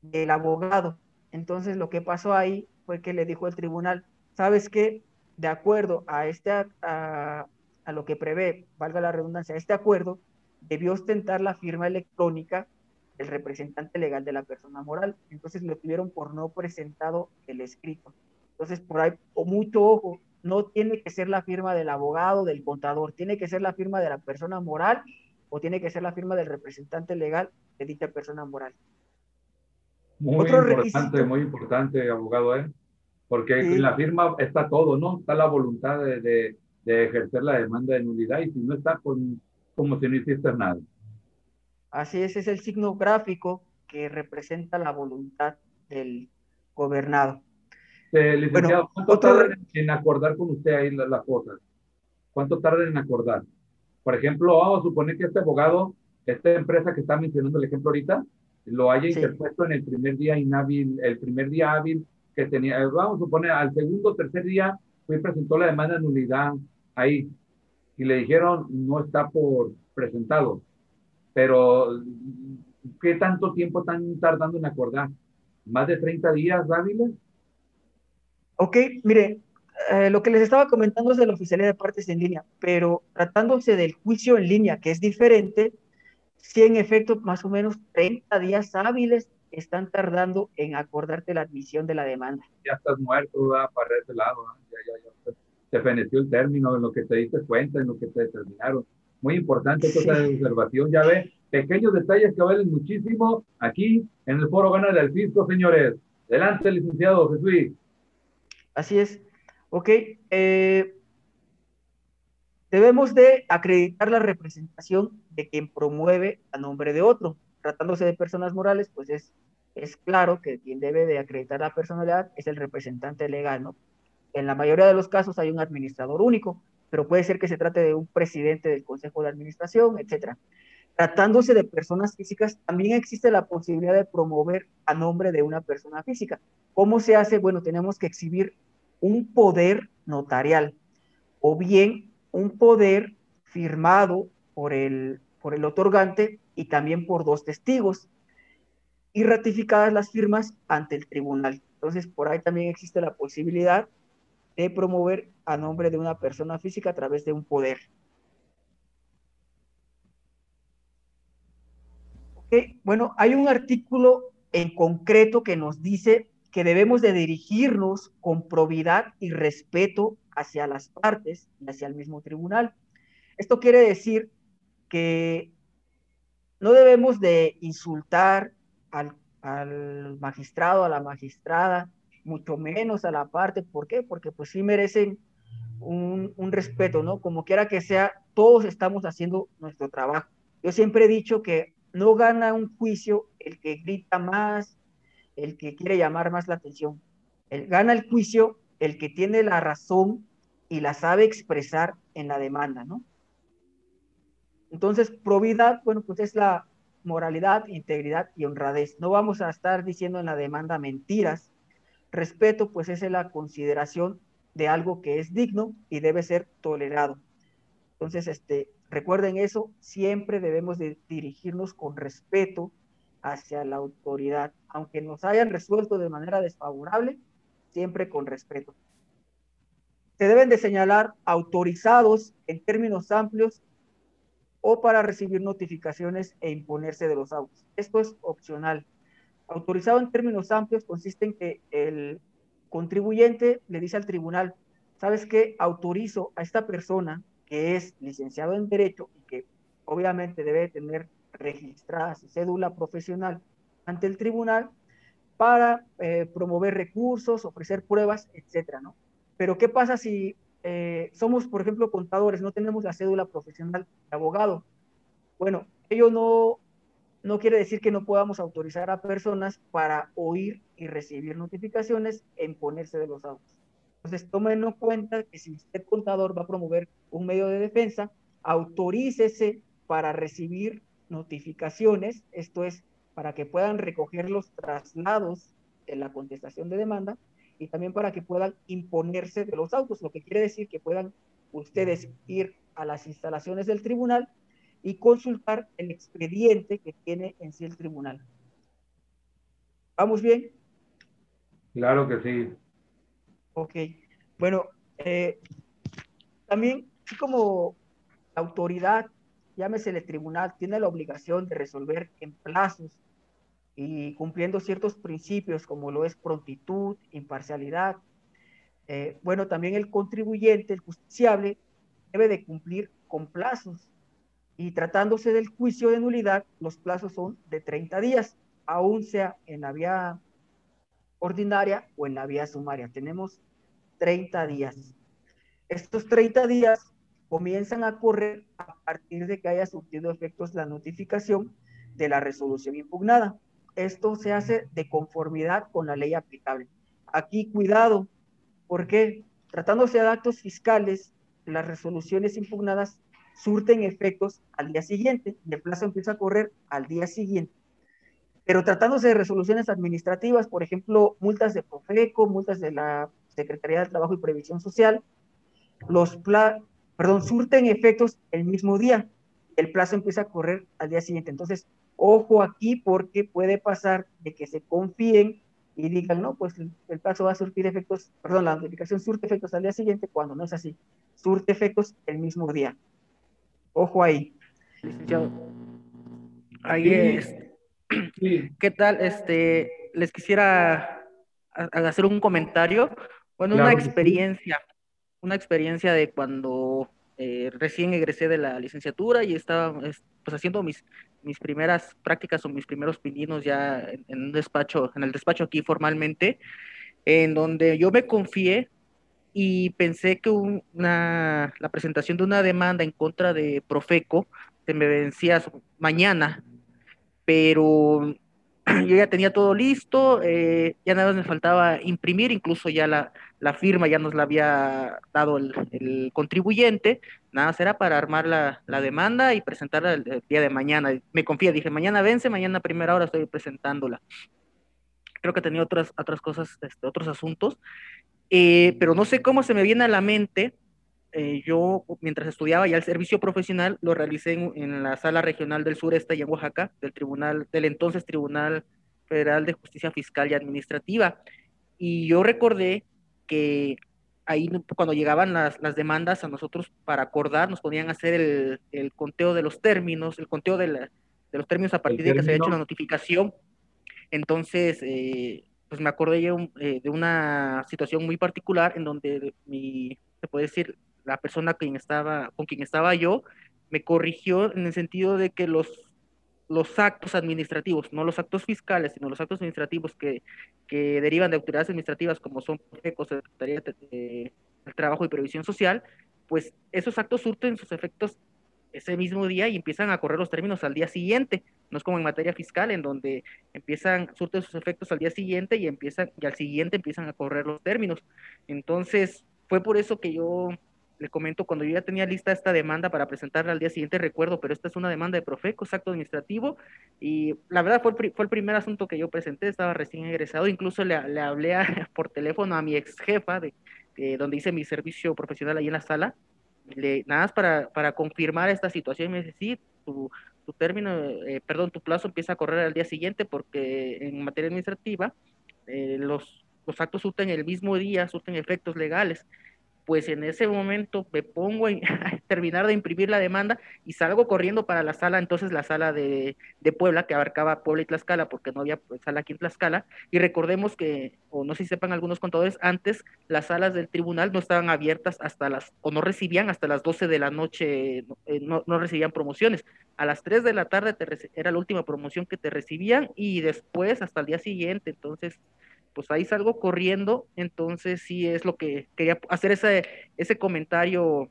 del abogado. Entonces lo que pasó ahí fue que le dijo el tribunal, sabes que de acuerdo a, este, a, lo que prevé, valga la redundancia, este acuerdo, debió ostentar la firma electrónica del representante legal de la persona moral. Entonces lo tuvieron por no presentado el escrito. Entonces, por ahí, o mucho ojo, no tiene que ser la firma del abogado, del contador, tiene que ser la firma de la persona moral o tiene que ser la firma del representante legal de dicha persona moral. Muy importante, muy importante, abogado, ¿eh? porque en la firma está todo, ¿no? Está la voluntad de, de, ejercer la demanda de nulidad y si no está, con, como si no hiciste nada. Así es, es el signo gráfico que representa la voluntad del gobernado. Eh, licenciado, ¿cuánto tarda en acordar con usted ahí las, cosas? ¿Cuánto tarda en acordar? Por ejemplo, vamos a suponer que este abogado, esta empresa que está mencionando el ejemplo ahorita, lo haya interpuesto en el primer día inhábil, el primer día hábil que tenía, vamos a suponer, al segundo o tercer día, fue presentó la demanda de nulidad ahí y le dijeron no está por presentado. Pero, ¿qué tanto tiempo están tardando en acordar? ¿Más de 30 días hábiles? Ok, mire, eh, lo que les estaba comentando es de la oficialidad de partes en línea, pero tratándose del juicio en línea, que es diferente, si en efecto más o menos 30 días hábiles están tardando en acordarte la admisión de la demanda. Ya estás muerto, para ese lado, ya, ya, ya, te feneció el término, en lo que te diste cuenta, en lo que te determinaron. Muy importante cosa de observación, ya ve, pequeños detalles que valen muchísimo aquí en el Foro Gana del Fisco, señores. Adelante, licenciado Jesús. Así es. Ok. Eh, debemos de acreditar la representación de quien promueve a nombre de otro. Tratándose de personas morales, pues es, es claro que quien debe de acreditar la personalidad es el representante legal, ¿no? En la mayoría de los casos hay un administrador único, pero puede ser que se trate de un presidente del consejo de administración, etcétera. Tratándose de personas físicas, también existe la posibilidad de promover a nombre de una persona física. ¿Cómo se hace? Bueno, tenemos que exhibir un poder notarial o bien un poder firmado por el, por el otorgante y también por dos testigos y ratificadas las firmas ante el tribunal. Entonces, por ahí también existe la posibilidad de promover a nombre de una persona física a través de un poder. Bueno, hay un artículo en concreto que nos dice que debemos de dirigirnos con probidad y respeto hacia las partes y hacia el mismo tribunal. Esto quiere decir que no debemos de insultar al, al, magistrado, a la magistrada, mucho menos a la parte. ¿Por qué? Porque pues sí merecen un, un respeto, ¿no? Como quiera que sea, todos estamos haciendo nuestro trabajo. Yo siempre he dicho que no gana un juicio el que grita más, el que quiere llamar más la atención. El, gana el juicio el que tiene la razón y la sabe expresar en la demanda, ¿no? Entonces, probidad, bueno, pues es la moralidad, integridad y honradez. No vamos a estar diciendo en la demanda mentiras. Respeto, pues es la consideración de algo que es digno y debe ser tolerado. Entonces, este, Recuerden eso, siempre debemos de dirigirnos con respeto hacia la autoridad, aunque nos hayan resuelto de manera desfavorable, siempre con respeto. Se deben de señalar autorizados en términos amplios o para recibir notificaciones e imponerse de los autos. Esto es opcional. Autorizado en términos amplios consiste en que el contribuyente le dice al tribunal, ¿sabes qué? Autorizo a esta persona que es licenciado en Derecho y que obviamente debe tener registrada su cédula profesional ante el tribunal para eh, promover recursos, ofrecer pruebas, etcétera, ¿no? Pero ¿qué pasa si eh, somos, por ejemplo, contadores, no tenemos la cédula profesional de abogado? Bueno, ello no, no quiere decir que no podamos autorizar a personas para oír y recibir notificaciones e imponerse de los autos. Entonces, tomen en cuenta que si usted contador va a promover un medio de defensa, autorícese para recibir notificaciones, esto es, para que puedan recoger los traslados de la contestación de demanda y también para que puedan imponerse de los autos, lo que quiere decir que puedan ustedes ir a las instalaciones del tribunal y consultar el expediente que tiene en sí el tribunal. ¿Vamos bien? Claro que sí. Ok, bueno, eh, también como la autoridad, llámese el tribunal, tiene la obligación de resolver en plazos y cumpliendo ciertos principios como lo es prontitud, imparcialidad. Eh, bueno, también el contribuyente, el justiciable, debe de cumplir con plazos. Y tratándose del juicio de nulidad, los plazos son de 30 días, aún sea en la vía ordinaria o en la vía sumaria. Tenemos 30 días. Estos 30 días comienzan a correr a partir de que haya surtido efectos la notificación de la resolución impugnada. Esto se hace de conformidad con la ley aplicable. Aquí cuidado, porque tratándose de actos fiscales, las resoluciones impugnadas surten efectos al día siguiente y el plazo empieza a correr al día siguiente. Pero tratándose de resoluciones administrativas, por ejemplo, multas de Profeco, multas de la Secretaría de Trabajo y Previsión Social, los perdón, surten efectos el mismo día. El plazo empieza a correr al día siguiente. Entonces, ojo aquí porque puede pasar de que se confíen y digan, no, pues el plazo va a surtir efectos, perdón, la notificación surte efectos al día siguiente, cuando no es así. Surte efectos el mismo día. Ojo ahí. Ahí es. ¿Qué tal? Este, les quisiera hacer un comentario bueno, una experiencia, una experiencia de cuando eh, recién egresé de la licenciatura y estaba pues haciendo mis, mis primeras prácticas o mis primeros pininos ya en, en, un despacho, en el despacho aquí formalmente, en donde yo me confié y pensé que una, la presentación de una demanda en contra de Profeco se me vencía mañana, pero yo ya tenía todo listo, eh, ya nada más me faltaba imprimir, incluso ya la, la firma ya nos la había dado el, contribuyente, nada más era para armar la, la demanda y presentarla el, el, día de mañana. Me confía, dije, mañana vence, mañana a primera hora estoy presentándola. Creo que tenía otras, otras cosas, este, otros asuntos, eh, pero no sé cómo se me viene a la mente. Eh, yo, mientras estudiaba ya el servicio profesional, lo realicé en, en, la sala regional del sureste y en Oaxaca, del tribunal, del entonces Tribunal Federal de Justicia Fiscal y Administrativa. Y yo recordé que ahí cuando llegaban las, las demandas a nosotros para acordar, nos podían hacer el, el conteo de los términos, el conteo de, la, de los términos a partir de que se había hecho la notificación. Entonces, eh, pues me acordé yo eh, de una situación muy particular en donde mi, se puede decir, la persona quien estaba, con quien estaba yo me corrigió en el sentido de que los, los actos administrativos, no los actos fiscales, sino los actos administrativos que, que derivan de autoridades administrativas como son Secretaría de, de Trabajo y Previsión Social, pues esos actos surten sus efectos ese mismo día y empiezan a correr los términos al día siguiente. No es como en materia fiscal, en donde empiezan, surten sus efectos al día siguiente y empiezan, y al siguiente empiezan a correr los términos. Entonces, fue por eso que yo le comento, cuando yo ya tenía lista esta demanda para presentarla al día siguiente, recuerdo, pero esta es una demanda de Profeco, acto administrativo, y la verdad fue fue el primer asunto que yo presenté, estaba recién egresado, incluso le, le hablé por teléfono a mi ex jefa, de, de, donde hice mi servicio profesional ahí en la sala, le, nada más para, para confirmar esta situación, me dice, sí, tu, tu término, eh, perdón, tu plazo empieza a correr al día siguiente porque en materia administrativa eh, los, los actos surten el mismo día, surten efectos legales pues en ese momento me pongo a, terminar de imprimir la demanda y salgo corriendo para la sala, entonces la sala de, de, Puebla, que abarcaba Puebla y Tlaxcala, porque no había pues, sala aquí en Tlaxcala, y recordemos que, o no sé si sepan algunos contadores, antes las salas del tribunal no estaban abiertas hasta las, o no recibían hasta las 12 de la noche, eh, no, no, recibían promociones. A las 3 de la tarde te, era la última promoción que te recibían y después hasta el día siguiente, entonces pues ahí salgo corriendo, entonces sí es lo que quería hacer ese, ese comentario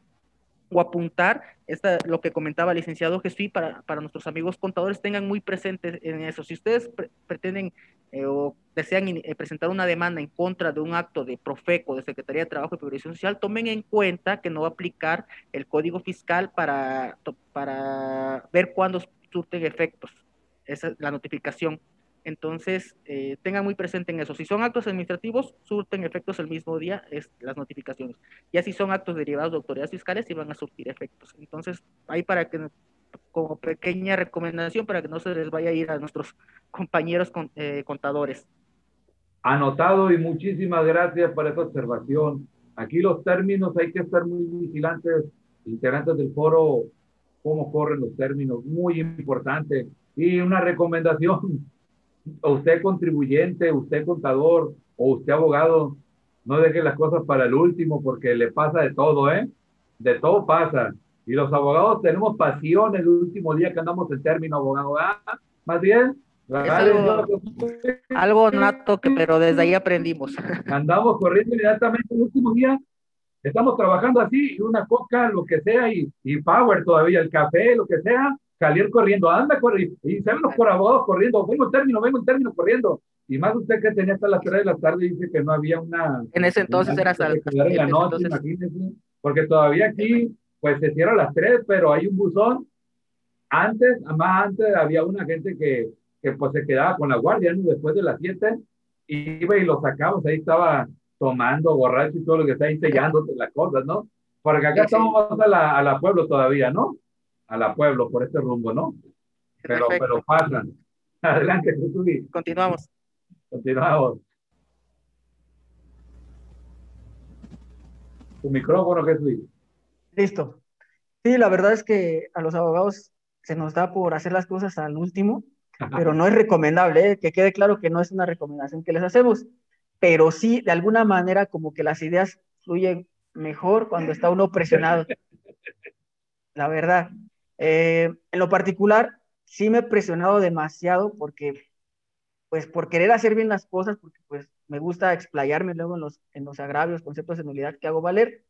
o apuntar esta, lo que comentaba el licenciado Jesús para, para nuestros amigos contadores tengan muy presentes en eso. Si ustedes pre pretenden eh, o desean eh, presentar una demanda en contra de un acto de Profeco, de Secretaría de Trabajo y Previsión Social, tomen en cuenta que no va a aplicar el código fiscal para, para ver cuándo surten efectos esa la notificación entonces, eh, tengan muy presente en eso. Si son actos administrativos, surten efectos el mismo día es, las notificaciones. Ya si son actos derivados de autoridades fiscales, sí van a surtir efectos. Entonces, ahí para que, como pequeña recomendación, para que no se les vaya a ir a nuestros compañeros con, eh, contadores. Anotado y muchísimas gracias por esa observación. Aquí los términos hay que estar muy vigilantes, integrantes del foro, cómo corren los términos, muy importante. Y una recomendación, usted contribuyente, usted contador o usted abogado, no deje las cosas para el último porque le pasa de todo, ¿eh? De todo pasa. Y los abogados tenemos pasión el último día que andamos en término abogado. ¿Ah? Más bien. Algo, algo, nato, que, pero desde ahí aprendimos. Andamos corriendo inmediatamente el último día. Estamos trabajando así, una coca, lo que sea, y, y power todavía, el café, lo que sea, salir corriendo, anda, corre, y salen los por abogados corriendo, vengo en término, vengo en término corriendo. Y más usted que tenía hasta las 3 de la tarde dice que no había una... En ese entonces una, era hasta en la noche, entonces... porque todavía aquí pues se cierra a las 3, pero hay un buzón. Antes, más antes había una gente que, que pues se quedaba con la guardia, ¿no? después de las 7, iba y lo sacamos, ahí estaba tomando, borracho y todo lo que está ahí sellándote las cosas, ¿no? Porque acá sí, estamos sí. a la, a la pueblo todavía, ¿no? A la pueblo por este rumbo, ¿no? Pero, pero pasan. Adelante, Jesús. Continuamos. Continuamos. Tu micrófono, Jesús. Listo. Sí, la verdad es que a los abogados se nos da por hacer las cosas al último, pero no es recomendable, ¿eh? que quede claro que no es una recomendación que les hacemos, pero sí, de alguna manera, como que las ideas fluyen mejor cuando está uno presionado. la verdad. Eh, en lo particular, sí me he presionado demasiado porque, pues, por querer hacer bien las cosas, porque, pues, me gusta explayarme luego en los, en los agravios, conceptos de nulidad que hago valer.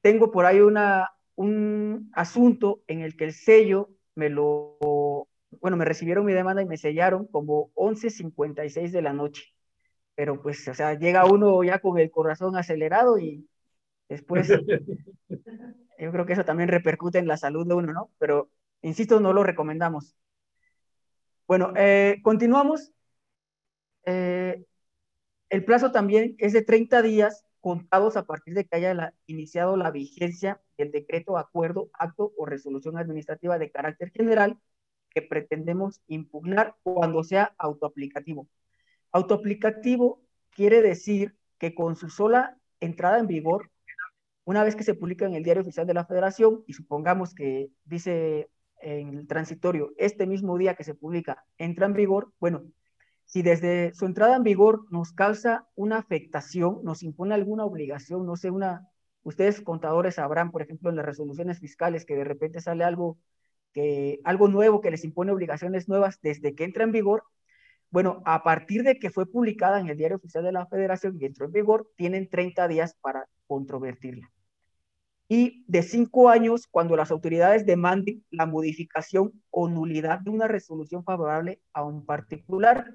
Tengo por ahí una, un asunto en el que el sello me lo, bueno, me recibieron mi demanda y me sellaron como 11.56 de la noche. Pero pues, o sea, llega uno ya con el corazón acelerado y después, yo creo que eso también repercute en la salud de uno, ¿no? Pero, insisto, no lo recomendamos. Bueno, eh, continuamos. Eh, el plazo también es de 30 días contados a partir de que haya iniciado la vigencia del decreto, acuerdo, acto o resolución administrativa de carácter general que pretendemos impugnar cuando sea autoaplicativo. Autoaplicativo quiere decir que con su sola entrada en vigor, una vez que se publica en el Diario Oficial de la Federación, y supongamos que dice en el transitorio, este mismo día que se publica, entra en vigor, bueno, si desde su entrada en vigor nos causa una afectación, nos impone alguna obligación, no sé, una, ustedes contadores sabrán, por ejemplo, en las resoluciones fiscales que de repente sale algo que algo nuevo que les impone obligaciones nuevas desde que entra en vigor, bueno, a partir de que fue publicada en el Diario Oficial de la Federación y entró en vigor, tienen 30 días para controvertirla. Y de cinco años, cuando las autoridades demanden la modificación o nulidad de una resolución favorable a un particular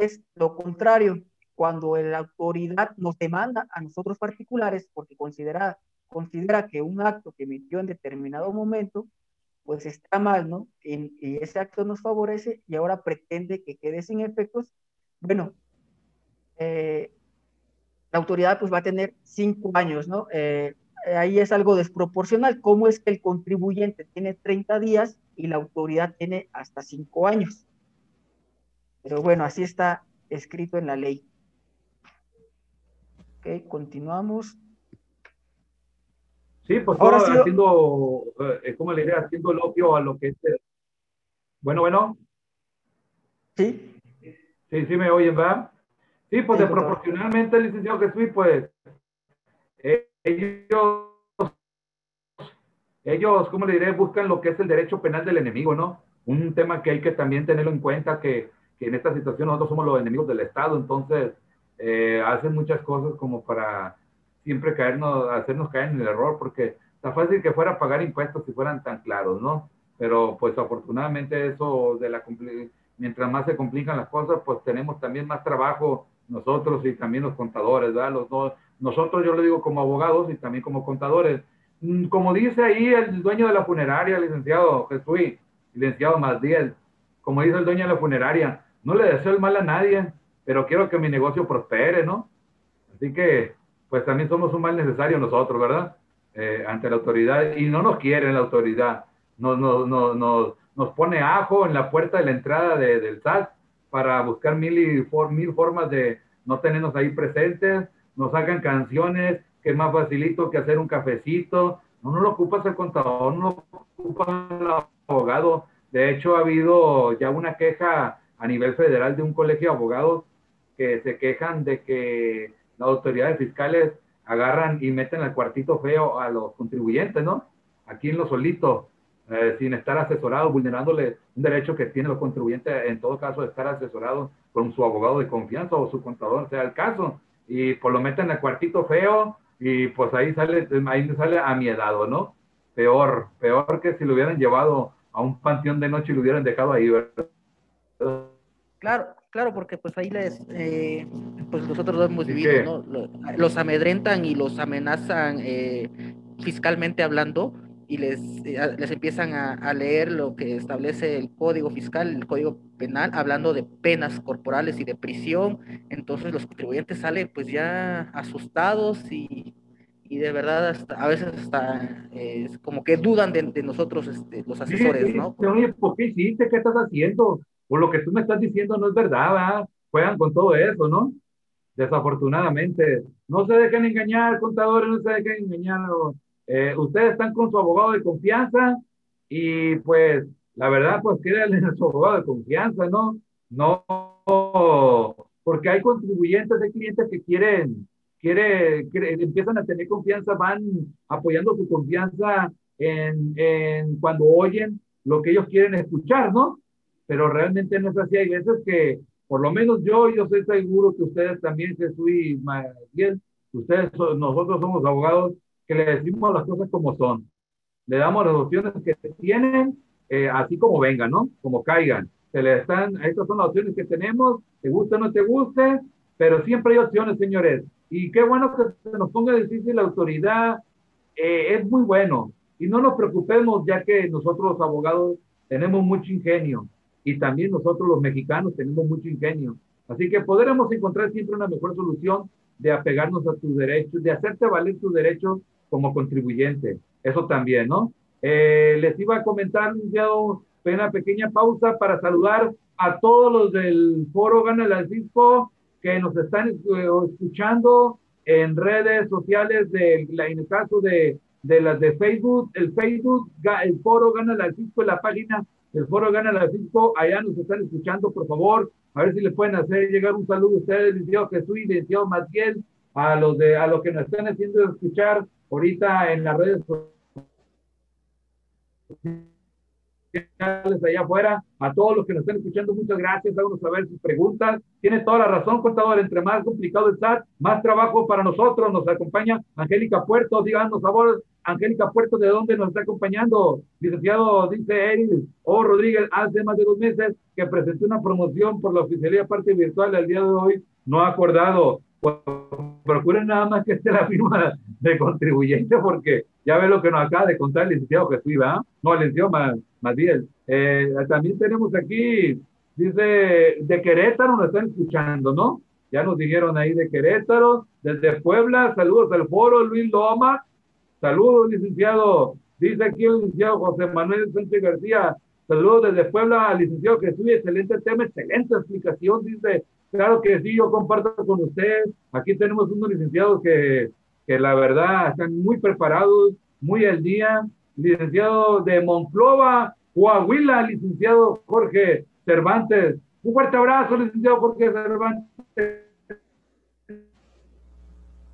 es lo contrario. Cuando la autoridad nos demanda a nosotros particulares porque considera, considera que un acto que emitió en determinado momento, pues está mal, ¿no? Y, ese acto nos favorece y ahora pretende que quede sin efectos. Bueno, eh, la autoridad pues va a tener cinco años, ¿no? Eh, ahí es algo desproporcional. ¿Cómo es que el contribuyente tiene 30 días y la autoridad tiene hasta cinco años? Pero bueno, así está escrito en la ley. Ok, continuamos. Sí, pues ahora haciendo, eh, ¿cómo le diré? Haciendo el opio a lo que es. Bueno, bueno. Sí. Sí, sí me oyen, ¿verdad? Sí, pues de proporcionalmente, licenciado Jesús, pues eh, ellos, ellos, ¿cómo le diré? Buscan lo que es el derecho penal del enemigo, ¿no? Un tema que hay que también tenerlo en cuenta, que que en esta situación nosotros somos los enemigos del Estado, entonces eh, hacen muchas cosas como para siempre caernos, hacernos caer en el error, porque está fácil que fuera pagar impuestos si fueran tan claros, ¿no? Pero pues afortunadamente eso de la mientras más se complican las cosas, pues tenemos también más trabajo nosotros y también los contadores, ¿verdad? Los dos, nosotros yo le digo como abogados y también como contadores. Mm, como dice ahí el dueño de la funeraria, licenciado Jesús, licenciado Mazdiel, como dice el dueño de la funeraria, no le deseo el mal a nadie, pero quiero que mi negocio prospere, ¿no? Así que, pues también somos un mal necesario nosotros, ¿verdad? Eh, ante la autoridad, y no nos quiere la autoridad, nos, nos, nos, nos, pone ajo en la puerta de la entrada de, del SAT para buscar mil, y mil formas de no tenernos ahí presentes, nos hagan canciones, que es más facilito que hacer un cafecito, no, no lo ocupas el contador, no lo ocupa el abogado. De hecho, ha habido ya una queja a nivel federal de un colegio de abogados que se quejan de que las autoridades fiscales agarran y meten al cuartito feo a los contribuyentes, ¿no? Aquí en lo solito, eh, sin estar asesorados, vulnerándole un derecho que tienen los contribuyentes, en todo caso, de estar asesorados con su abogado de confianza o su contador, sea el caso, y pues lo meten al cuartito feo y pues ahí sale, ahí sale amiedado, ¿no? Peor, peor que si lo hubieran llevado a un panteón de noche y lo hubieran dejado ahí, ¿verdad? Claro, claro, porque pues ahí les, eh, pues nosotros lo hemos vivido, ¿no? Los amedrentan y los amenazan eh, fiscalmente hablando y les, eh, les empiezan a, leer lo que establece el código fiscal, el código penal, hablando de penas corporales y de prisión. Entonces los contribuyentes salen pues ya asustados y, y de verdad hasta, a veces hasta como que dudan de, nosotros este, los asesores, ¿no? ¿por qué hiciste? ¿Qué estás haciendo? por lo que tú me estás diciendo no es verdad, ¿verdad? Juegan con todo eso, ¿no? Desafortunadamente. No se dejen engañar, contadores, no se dejen engañar. Eh, ustedes están con su abogado de confianza y pues la verdad, pues créanle a su abogado de confianza, ¿no? No, porque hay contribuyentes, hay clientes que quieren, quiere, empiezan a tener confianza, van apoyando su confianza en, en, cuando oyen lo que ellos quieren escuchar, ¿no? Pero realmente no es así. Hay veces que, por lo menos yo, yo estoy seguro que ustedes también, Jesús y Mariel, ustedes, nosotros somos abogados que le decimos las cosas como son. Le damos las opciones que tienen, eh, así como vengan, ¿no? Como caigan. Se le están, estas son las opciones que tenemos, te guste o no te guste, pero siempre hay opciones, señores. Y qué bueno que se nos ponga difícil la autoridad, eh, es muy bueno. Y no nos preocupemos, ya que nosotros los abogados tenemos mucho ingenio y también nosotros los mexicanos tenemos mucho ingenio. Así que podremos encontrar siempre una mejor solución de apegarnos a tus derechos, de hacerte valer tus derechos como contribuyente. Eso también, ¿no? Eh, les iba a comentar ya una pequeña pausa para saludar a todos los del foro Gana el Cisco que nos están eh, escuchando en redes sociales, de, en el caso de, de las de Facebook, el Facebook, el foro Gana el Cisco, la página del foro Gana el Cisco, allá nos están escuchando, por favor, a ver si le pueden hacer llegar un saludo a ustedes, licenciado Jesús y licenciado Matiel, a los, de, a los que nos están haciendo escuchar ahorita en las redes sociales allá afuera, a todos los que nos están escuchando, muchas gracias, háganos saber sus preguntas. Tiene toda la razón, contador, entre más complicado el SAT, más trabajo para nosotros. Nos acompaña Angélica Puerto, díganos, favor, Angélica Puerto, ¿de dónde nos está acompañando? Licenciado, dice Eric O. Rodríguez, hace más de dos meses que presentó una promoción por la oficialía parte virtual al día de hoy, no ha acordado. Procuren nada más que esté la firma de contribuyente, porque ya ve lo que nos acaba de contar el licenciado Jesús, ¿verdad? No, el licenciado bien. Eh, también tenemos aquí, dice, de Querétaro nos están escuchando, ¿no? Ya nos dijeron ahí de Querétaro, desde Puebla, saludos al foro, Luis Loma, Saludos, licenciado. Dice aquí el licenciado José Manuel Sánchez García. Saludos desde Puebla licenciado Jesús. Excelente tema, excelente explicación. Dice, claro que sí, yo comparto con usted. Aquí tenemos unos licenciados que, que la verdad están muy preparados, muy al día. Licenciado de Monclova, Coahuila, licenciado Jorge Cervantes. Un fuerte abrazo, licenciado Jorge Cervantes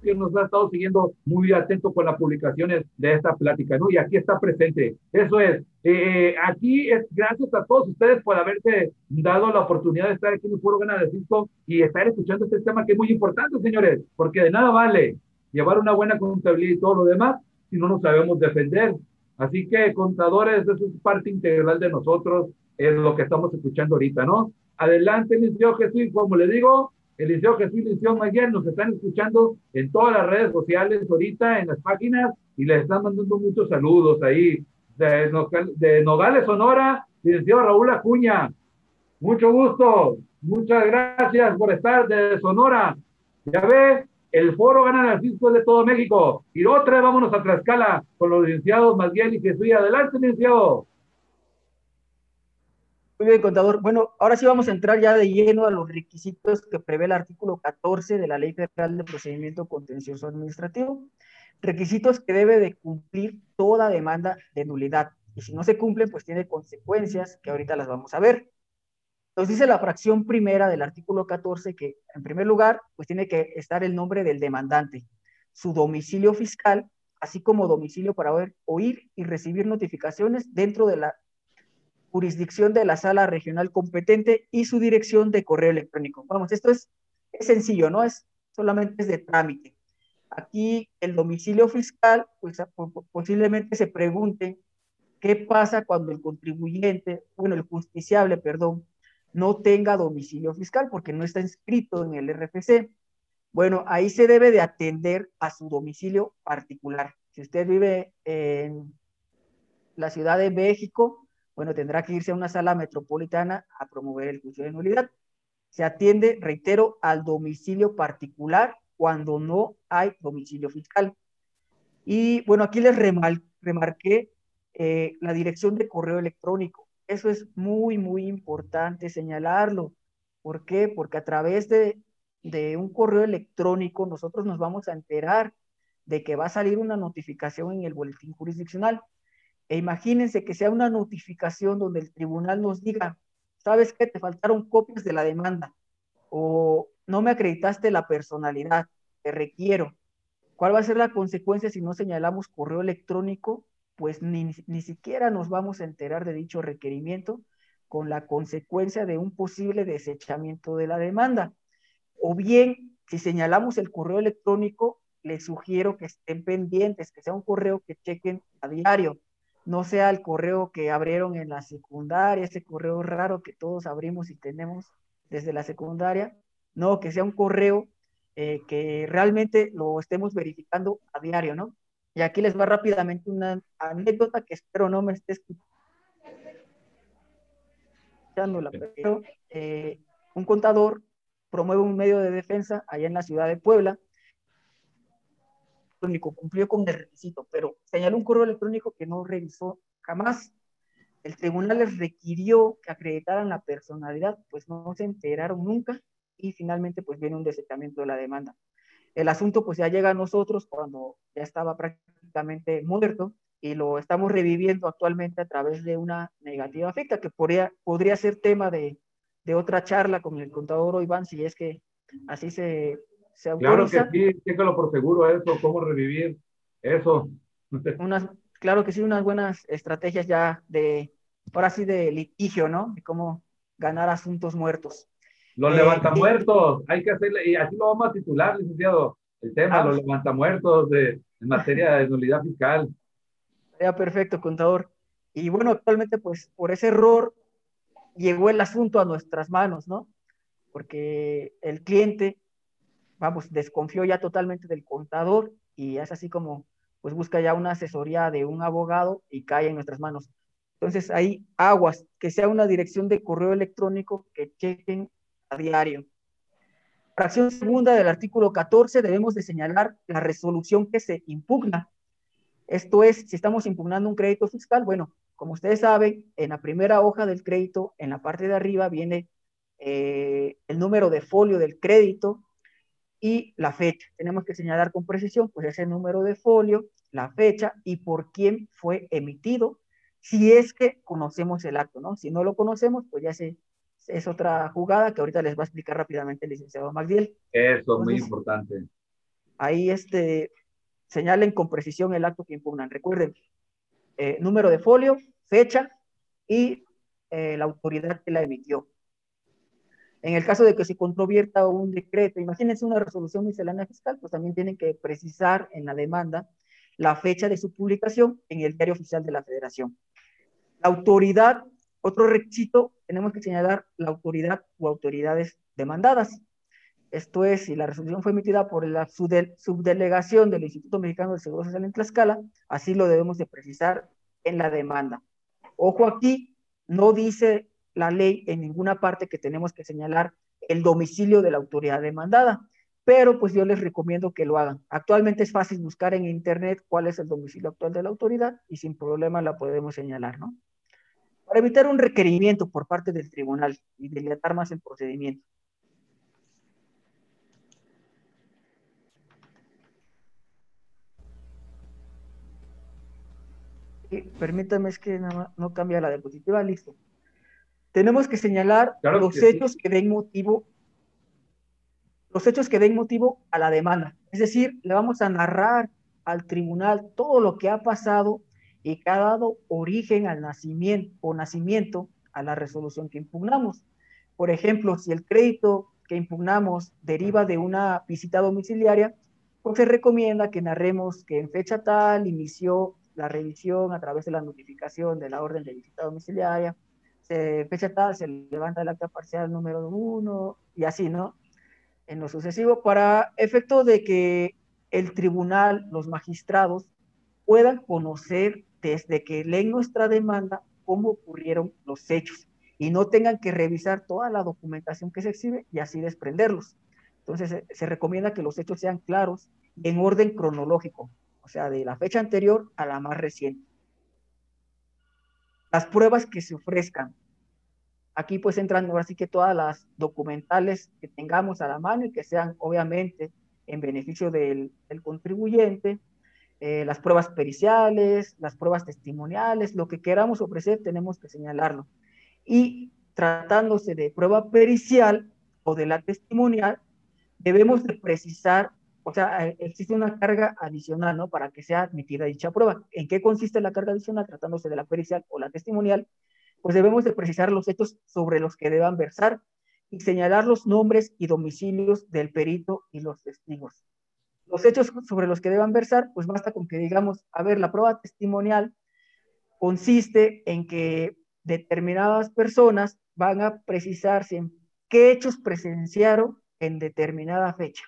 que nos ha estado siguiendo muy atento con las publicaciones de esta plática, ¿no? Y aquí está presente. Eso es. Eh, aquí es gracias a todos ustedes por haberse dado la oportunidad de estar aquí en el Foro Gana de Cisco y estar escuchando este tema que es muy importante, señores, porque de nada vale llevar una buena contabilidad y todo lo demás si no nos sabemos defender. Así que, contadores, eso es parte integral de nosotros, es lo que estamos escuchando ahorita, ¿no? Adelante, mi Dios Jesús, como le digo, el Liceo Jesús Liceo Mayer nos están escuchando en todas las redes sociales ahorita, en las páginas, y les están mandando muchos saludos ahí. De, Nogales, Sonora, licenciado Raúl Acuña. Mucho gusto, muchas gracias por estar de Sonora. Ya ve, el foro gana el Cisco de todo México. Y otra, vámonos a Tlaxcala con los licenciados Miguel y Jesús. Adelante, licenciado. Muy bien, contador. Bueno, ahora sí vamos a entrar ya de lleno a los requisitos que prevé el artículo 14 de la Ley Federal de Procedimiento Contencioso Administrativo. Requisitos que debe de cumplir toda demanda de nulidad. Y si no se cumplen, pues tiene consecuencias que ahorita las vamos a ver. Entonces dice la fracción primera del artículo 14 que, en primer lugar, pues tiene que estar el nombre del demandante, su domicilio fiscal, así como domicilio para oír y recibir notificaciones dentro de la jurisdicción de la sala regional competente y su dirección de correo electrónico. Vamos, esto es, sencillo, ¿no? Es solamente es de trámite. Aquí el domicilio fiscal, pues posiblemente se pregunte qué pasa cuando el contribuyente, bueno, el justiciable, perdón, no tenga domicilio fiscal porque no está inscrito en el RFC. Bueno, ahí se debe de atender a su domicilio particular. Si usted vive en la Ciudad de México, bueno, tendrá que irse a una sala metropolitana a promover el juicio de nulidad. Se atiende, reitero, al domicilio particular cuando no hay domicilio fiscal. Y bueno, aquí les remarqué eh, la dirección de correo electrónico. Eso es muy, muy importante señalarlo. ¿Por qué? Porque a través de, de un correo electrónico nosotros nos vamos a enterar de que va a salir una notificación en el boletín jurisdiccional. E imagínense que sea una notificación donde el tribunal nos diga, ¿sabes qué? Te faltaron copias de la demanda o no me acreditaste la personalidad te requiero. ¿Cuál va a ser la consecuencia si no señalamos correo electrónico? Pues ni, ni siquiera nos vamos a enterar de dicho requerimiento con la consecuencia de un posible desechamiento de la demanda. O bien, si señalamos el correo electrónico, les sugiero que estén pendientes, que sea un correo que chequen a diario, no sea el correo que abrieron en la secundaria, ese correo raro que todos abrimos y tenemos desde la secundaria, no, que sea un correo eh, que realmente lo estemos verificando a diario, ¿no? Y aquí les va rápidamente una anécdota que espero no me esté escuchando, pero eh, un contador promueve un medio de defensa allá en la ciudad de Puebla, cumplió con el requisito, pero señaló un correo electrónico que no revisó jamás. El tribunal les requirió que acreditaran la personalidad, pues no se enteraron nunca y finalmente pues viene un desechamiento de la demanda. El asunto pues ya llega a nosotros cuando ya estaba prácticamente muerto y lo estamos reviviendo actualmente a través de una negativa afecta que podría, podría ser tema de, de otra charla con el contador Iván si es que así se, se autoriza. Claro que sí, déjalo por seguro eso, cómo revivir eso. Unas, claro que sí, unas buenas estrategias ya de, ahora sí, de litigio, ¿no? De cómo ganar asuntos muertos. Los eh, levantamuertos, hay que hacerle, y así lo vamos a titular, licenciado, el tema, ah, los levantamuertos de, en materia de nulidad fiscal. Ya, perfecto, contador. Y bueno, actualmente, pues, por ese error llegó el asunto a nuestras manos, ¿no? Porque el cliente, vamos, desconfió ya totalmente del contador y es así como, pues, busca ya una asesoría de un abogado y cae en nuestras manos. Entonces, hay aguas, que sea una dirección de correo electrónico que chequen a diario. Fracción segunda del artículo 14, debemos de señalar la resolución que se impugna. Esto es, si estamos impugnando un crédito fiscal, bueno, como ustedes saben, en la primera hoja del crédito, en la parte de arriba viene eh, el número de folio del crédito y la fecha. Tenemos que señalar con precisión, pues ese número de folio, la fecha y por quién fue emitido, si es que conocemos el acto, ¿no? Si no lo conocemos, pues ya se es otra jugada que ahorita les va a explicar rápidamente el licenciado Magdiel. Eso es muy importante. Ahí este, señalen con precisión el acto que impugnan. Recuerden, eh, número de folio, fecha y eh, la autoridad que la emitió. En el caso de que se controvierta un decreto, imagínense una resolución miscelánea fiscal, pues también tienen que precisar en la demanda la fecha de su publicación en el diario oficial de la federación. La autoridad otro requisito, tenemos que señalar la autoridad o autoridades demandadas. Esto es, si la resolución fue emitida por la subdelegación del Instituto Mexicano de Seguro Social en Tlaxcala, así lo debemos de precisar en la demanda. Ojo aquí, no dice la ley en ninguna parte que tenemos que señalar el domicilio de la autoridad demandada, pero pues yo les recomiendo que lo hagan. Actualmente es fácil buscar en internet cuál es el domicilio actual de la autoridad y sin problema la podemos señalar, ¿no? para evitar un requerimiento por parte del tribunal y dilatar más el procedimiento. permítame, es que no, cambia la diapositiva, listo. Tenemos que señalar los hechos que den motivo, los hechos que den motivo a la demanda. Es decir, le vamos a narrar al tribunal todo lo que ha pasado y que ha dado origen al nacimiento o nacimiento a la resolución que impugnamos. Por ejemplo, si el crédito que impugnamos deriva de una visita domiciliaria, pues se recomienda que narremos que en fecha tal inició la revisión a través de la notificación de la orden de visita domiciliaria, se, fecha tal se levanta el acta parcial número uno y así, ¿no? En lo sucesivo, para efecto de que el tribunal, los magistrados, puedan conocer desde que leen nuestra demanda cómo ocurrieron los hechos y no tengan que revisar toda la documentación que se exhibe y así desprenderlos. Entonces se, recomienda que los hechos sean claros en orden cronológico, o sea, de la fecha anterior a la más reciente. Las pruebas que se ofrezcan. Aquí pues entran ahora sí que todas las documentales que tengamos a la mano y que sean obviamente en beneficio del, contribuyente, eh, las pruebas periciales, las pruebas testimoniales, lo que queramos ofrecer, tenemos que señalarlo. Y tratándose de prueba pericial o de la testimonial, debemos de precisar o sea, eh, existe una carga adicional, ¿no? Para que sea admitida dicha prueba. ¿En qué consiste la carga adicional tratándose de la pericial o la testimonial? Pues debemos de precisar los hechos sobre los que deban versar y señalar los nombres y domicilios del perito y los testigos. Los hechos sobre los que deban versar, pues basta con que digamos, a ver, la prueba testimonial consiste en que determinadas personas van a precisarse en qué hechos presenciaron en determinada fecha.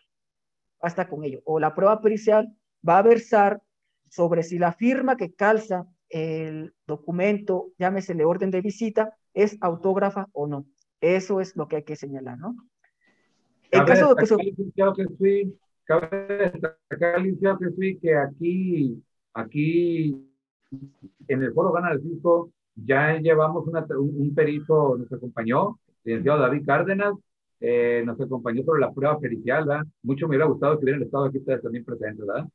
Basta con ello. O la prueba pericial va a versar sobre si la firma que calza el documento, llámesele orden de visita, es autógrafa o no. Eso es lo que hay que señalar, ¿no? En caso de que... Licenciado Jesús, cabe destacar, licenciado Jesús, que aquí, aquí, en el foro Gana del Fisco, ya llevamos una, un, perito, nos acompañó, el licenciado David Cárdenas, eh, nos acompañó sobre la prueba pericial, ¿verdad? Mucho me hubiera gustado que hubieran estado aquí ustedes también presentes, ¿verdad?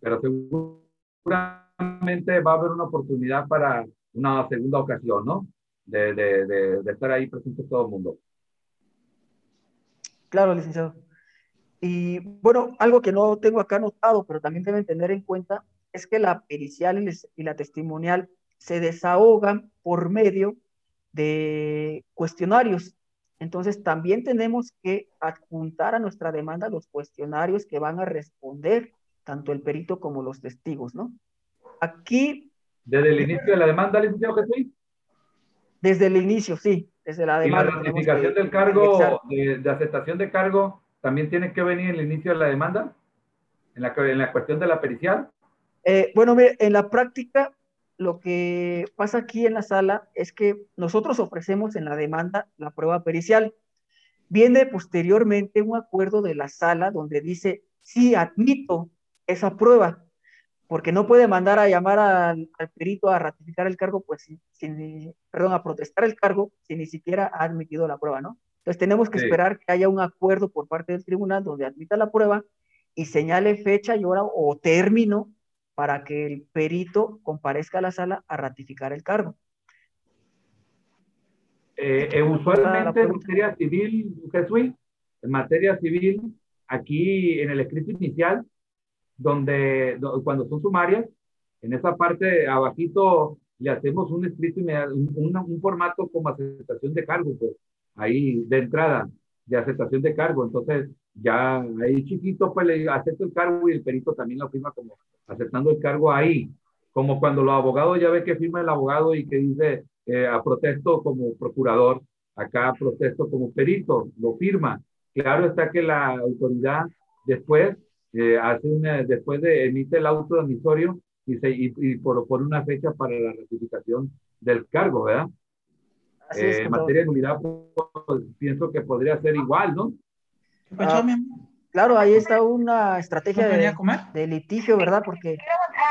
Pero seguramente va a haber una oportunidad para una segunda ocasión, ¿no? de, de, de, estar ahí presente todo el mundo. Claro, licenciado. Y bueno, algo que no tengo acá anotado, pero también deben tener en cuenta, es que la pericial y la testimonial se desahogan por medio de cuestionarios. Entonces, también tenemos que adjuntar a nuestra demanda los cuestionarios que van a responder tanto el perito como los testigos, ¿no? Aquí... Desde el inicio de la demanda, licenciado Jesús. Desde el inicio, sí, desde la demanda. ¿Y la ratificación del cargo, de, aceptación de cargo, también tiene que venir en el inicio de la demanda? ¿En la, en la cuestión de la pericial? Eh, bueno, en la práctica, lo que pasa aquí en la sala es que nosotros ofrecemos en la demanda la prueba pericial. Viene posteriormente un acuerdo de la sala donde dice, sí, admito esa prueba, porque no puede mandar a llamar al, perito a ratificar el cargo, pues sin, perdón, a protestar el cargo si ni siquiera ha admitido la prueba, ¿no? Entonces tenemos que esperar que haya un acuerdo por parte del tribunal donde admita la prueba y señale fecha y hora o término para que el perito comparezca a la sala a ratificar el cargo. Eh, eh, usualmente en materia civil, Jesús, en materia civil, aquí en el escrito inicial donde, cuando son sumarias, en esa parte abajito le hacemos un escrito un, un, formato como aceptación de cargo, pues, ahí de entrada, de aceptación de cargo. Entonces, ya ahí chiquito, pues le acepto el cargo y el perito también lo firma como aceptando el cargo ahí. Como cuando los abogados ya ve que firma el abogado y que dice eh, a protesto como procurador, acá protesto como perito, lo firma. Claro está que la autoridad después eh, hace una, después de emite el auto emisorio y, se, y, y por, por, una fecha para la ratificación del cargo, ¿verdad? Eh, en materia de nulidad, pues, pienso que podría ser igual, ¿no? Ah, claro, ahí está una estrategia de, de, litigio, ¿verdad? Porque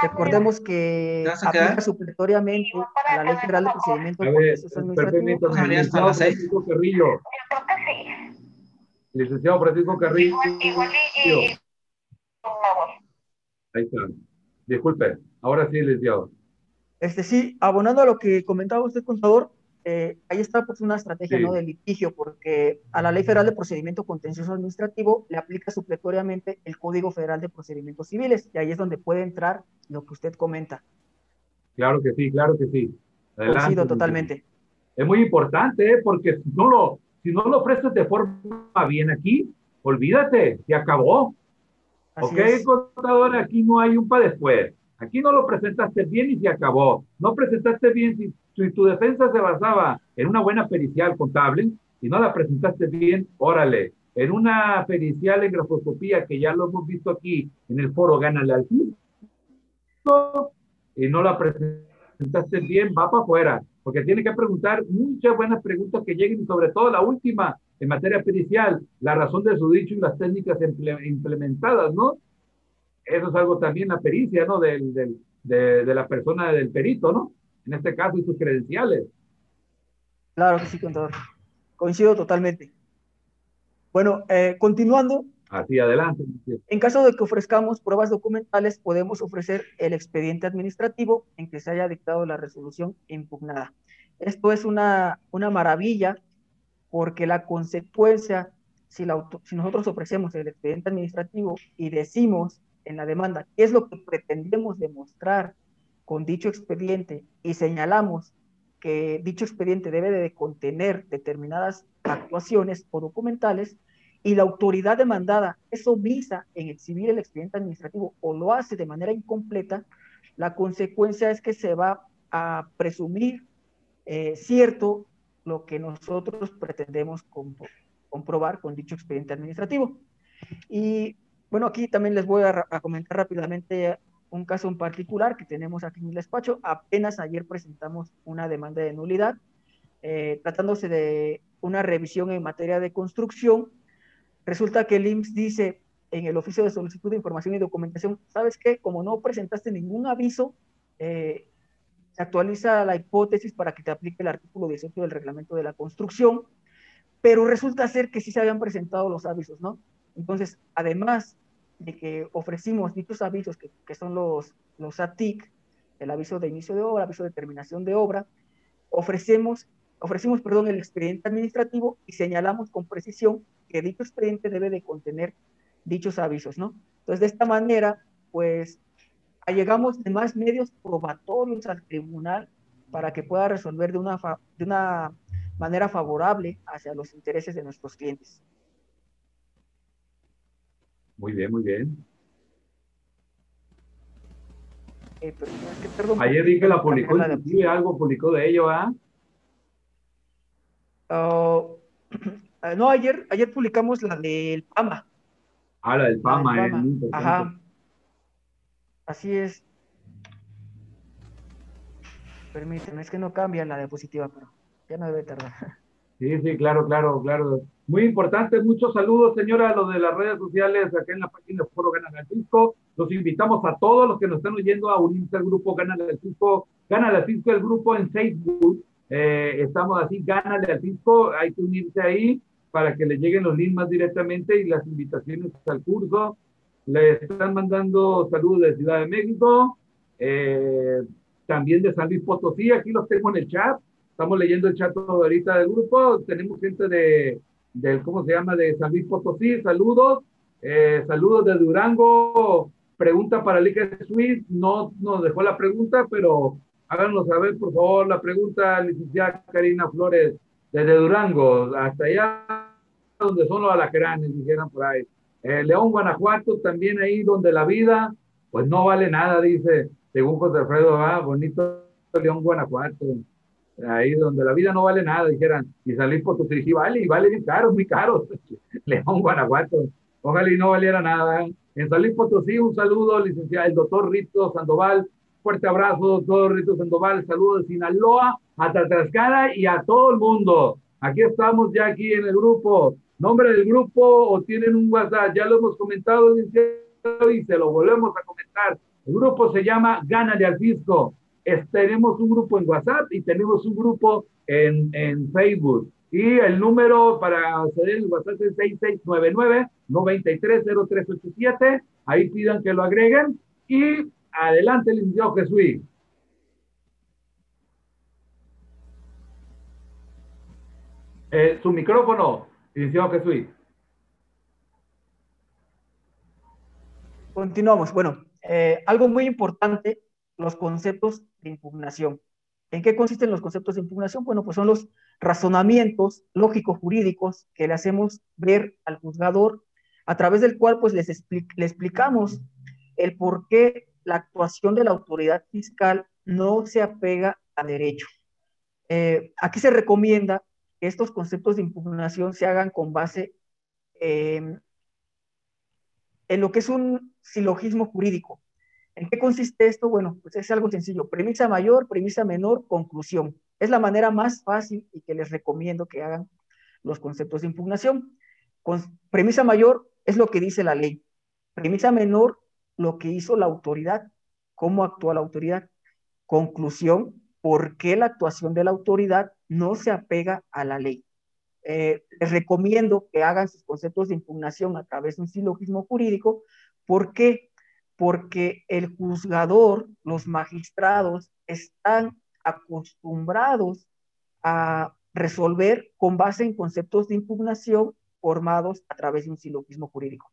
recordemos que aplica supletoriamente a la Ley Federal de Procedimiento Administrativo. Francisco Carrillo. Licenciado Francisco Carrillo. Ahí está. Disculpe, ahora sí, licenciado. Este sí, abonando a lo que comentaba usted, contador, eh, ahí está pues una estrategia ¿no? de litigio, porque a la Ley Federal de Procedimiento Contencioso Administrativo le aplica supletoriamente el Código Federal de Procedimientos Civiles, y ahí es donde puede entrar lo que usted comenta. Claro que sí, claro que sí. Adelante, totalmente. Es muy importante, ¿eh? porque si no, lo, si no lo ofreces de forma bien aquí, olvídate, se acabó. ok, contador, aquí no hay un para después. Aquí no lo presentaste bien y se acabó. No presentaste bien si, si, tu defensa se basaba en una buena pericial contable, si no la presentaste bien, órale. En una pericial en grafoscopía, que ya lo hemos visto aquí en el foro Gánale al y no la presentaste bien, va para afuera, porque tiene que preguntar muchas buenas preguntas que lleguen, sobre todo la última, en materia pericial, la razón de su dicho y las técnicas implementadas, ¿no? Eso es algo también la pericia, ¿no? Del, del, de, de, la persona del perito, ¿no? En este caso, y sus credenciales. Claro que sí, contador. Coincido totalmente. Bueno, eh, continuando. Así, adelante. En caso de que ofrezcamos pruebas documentales, podemos ofrecer el expediente administrativo en que se haya dictado la resolución impugnada. Esto es una, una maravilla porque la consecuencia si, si nosotros ofrecemos el expediente administrativo y decimos en la demanda qué es lo que pretendemos demostrar con dicho expediente y señalamos que dicho expediente debe de contener determinadas actuaciones o documentales y la autoridad demandada es omisa en exhibir el expediente administrativo o lo hace de manera incompleta, la consecuencia es que se va a presumir eh, cierto lo que nosotros pretendemos comprobar con dicho expediente administrativo. Y bueno, aquí también les voy a, comentar rápidamente un caso en particular que tenemos aquí en el despacho. Apenas ayer presentamos una demanda de nulidad, eh, tratándose de una revisión en materia de construcción. Resulta que el IMSS dice en el oficio de solicitud de información y documentación, ¿sabes qué? Como no presentaste ningún aviso, eh, se actualiza la hipótesis para que te aplique el artículo 18 del reglamento de la construcción, pero resulta ser que sí se habían presentado los avisos, ¿no? Entonces, además de que ofrecimos dichos avisos, que, que son los, los ATIC, el aviso de inicio de obra, aviso de terminación de obra, ofrecemos, ofrecimos, perdón, el expediente administrativo y señalamos con precisión que dicho expediente debe de contener dichos avisos, ¿no? Entonces, de esta manera, pues, allegamos de más medios probatorios al tribunal para que pueda resolver de una, de una manera favorable hacia los intereses de nuestros clientes. Muy bien, muy bien. Eh, Ayer vi que la publicó, inclusive algo publicó de ello, ¿ah? Oh, no, ayer, ayer publicamos la del PAMA. Ah, la del PAMA, la del PAMA. Eh, Ajá. Así es. Permíteme, es que no cambia la diapositiva, pero ya no debe tardar. Sí, sí, claro, claro, claro. Muy importante, muchos saludos, señora, a los de las redes sociales, acá en la página de Foro Gana del Fisco. Los invitamos a todos los que nos están oyendo a unirse al grupo Fisco. Gana del Fisco, el grupo en Facebook. Eh, estamos así, Gana del Fisco, hay que unirse ahí para que le lleguen los links más directamente y las invitaciones al curso. Le están mandando saludos de Ciudad de México, eh, también de San Luis Potosí, aquí los tengo en el chat, estamos leyendo el chat ahorita del grupo, tenemos gente de, del, ¿cómo se llama?, de San Luis Potosí, saludos, eh, saludos de Durango, pregunta para Liga Suiz, no nos dejó la pregunta, pero háganos saber, por favor, la pregunta, licenciada Karina Flores, desde Durango, hasta allá donde son los alacranes, dijeran por ahí. Eh, León, Guanajuato, también ahí donde la vida, pues no vale nada, dice, según José Alfredo, ah, bonito León, Guanajuato. Ahí donde la vida no vale nada, dijeran, y salir por tu y vale, y vale bien caro, muy caro. León, Guanajuato. Ojalá y no valiera nada. En Luis Potosí, un saludo, licenciado, el doctor Rito Sandoval. Fuerte abrazo, doctor Rito Sandoval. Saludos de Sinaloa, a Tlaxcala y a todo el mundo. Aquí estamos ya aquí en el grupo nombre del grupo o tienen un WhatsApp. Ya lo hemos comentado y se lo volvemos a comentar. El grupo se llama Gánale al Fisco. Tenemos un grupo en WhatsApp y tenemos un grupo en, en Facebook. Y el número para acceder al WhatsApp es 6699-930387. Ahí pidan que lo agreguen. Y adelante, licenciado Jesús. Eh, su micrófono. Jesús. Continuamos. Bueno, eh, algo muy importante, los conceptos de impugnación. ¿En qué consisten los conceptos de impugnación? Bueno, pues son los razonamientos lógicos jurídicos que le hacemos ver al juzgador, a través del cual pues les le explicamos el por qué la actuación de la autoridad fiscal no se apega a derecho. Eh, aquí se recomienda estos conceptos de impugnación se hagan con base en lo que es un silogismo jurídico. ¿En qué consiste esto? Bueno, pues es algo sencillo. Premisa mayor, premisa menor, conclusión. Es la manera más fácil y que les recomiendo que hagan los conceptos de impugnación. Con, premisa mayor es lo que dice la ley. Premisa menor, lo que hizo la autoridad, cómo actúa la autoridad. Conclusión, por qué la actuación de la autoridad no se apega a la ley. Eh, les recomiendo que hagan sus conceptos de impugnación a través de un silogismo jurídico. ¿Por qué? Porque el juzgador, los magistrados, están acostumbrados a resolver con base en conceptos de impugnación formados a través de un silogismo jurídico.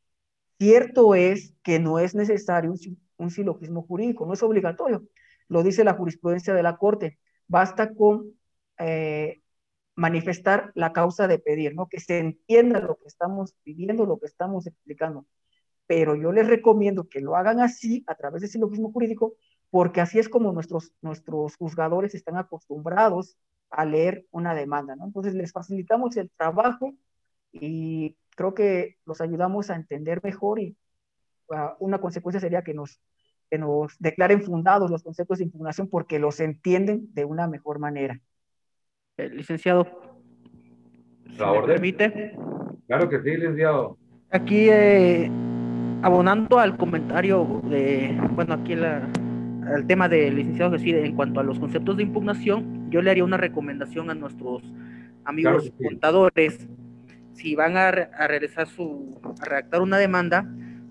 Cierto es que no es necesario un, silogismo jurídico, no es obligatorio. Lo dice la jurisprudencia de la Corte. Basta con eh, manifestar la causa de pedir, ¿no? Que se entienda lo que estamos pidiendo, lo que estamos explicando. Pero yo les recomiendo que lo hagan así, a través de silogismo jurídico, porque así es como nuestros, nuestros juzgadores están acostumbrados a leer una demanda, ¿no? Entonces les facilitamos el trabajo y creo que los ayudamos a entender mejor y uh, una consecuencia sería que nos, que nos declaren fundados los conceptos de impugnación porque los entienden de una mejor manera. Eh, licenciado, ¿me permite? Claro que sí, licenciado. Aquí, eh, abonando al comentario de, bueno, aquí la, al tema del licenciado Jesús en cuanto a los conceptos de impugnación, yo le haría una recomendación a nuestros amigos contadores. Si van a, realizar su, a redactar una demanda,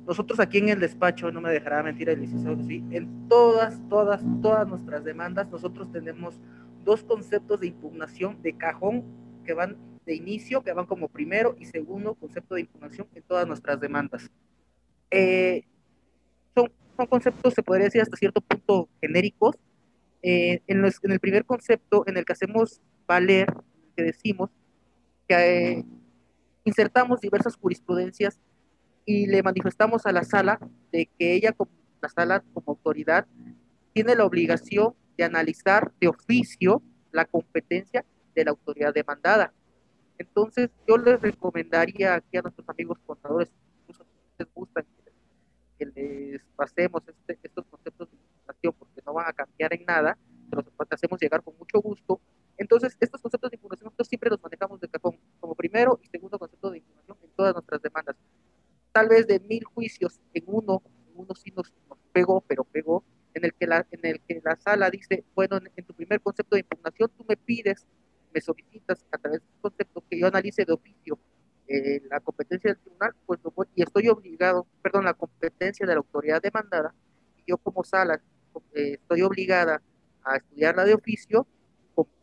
nosotros aquí en el despacho, no me dejará mentir el licenciado Jesús, en todas, todas, todas nuestras demandas, nosotros tenemos dos conceptos de impugnación de cajón que van de inicio, que van como primero y segundo concepto de impugnación en todas nuestras demandas. Eh, son son conceptos, se podría decir hasta cierto punto genéricos. Eh, en, en, el primer concepto, en el que hacemos valer, que decimos, que eh, insertamos diversas jurisprudencias y le manifestamos a la sala de que ella, como la sala como autoridad, tiene la obligación de analizar de oficio la competencia de la autoridad demandada. Entonces, yo les recomendaría aquí a nuestros amigos contadores, incluso si les gustan que les pasemos este, estos conceptos de impugnación porque no van a cambiar en nada, pero los hacemos llegar con mucho gusto. Entonces, estos conceptos de impugnación nosotros siempre los manejamos de cajón, como primero y segundo concepto de impugnación en todas nuestras demandas. Tal vez de mil juicios en uno, en uno sí nos, pegó, pero pegó, en el que la, en el que la sala dice, bueno, en, en tu primer concepto de impugnación tú me pides, me solicitas a través de un concepto que yo analice de oficio eh, la competencia del tribunal, pues y estoy obligado, perdón, la competencia de la autoridad demandada, y yo como sala eh, estoy obligada a estudiarla de oficio,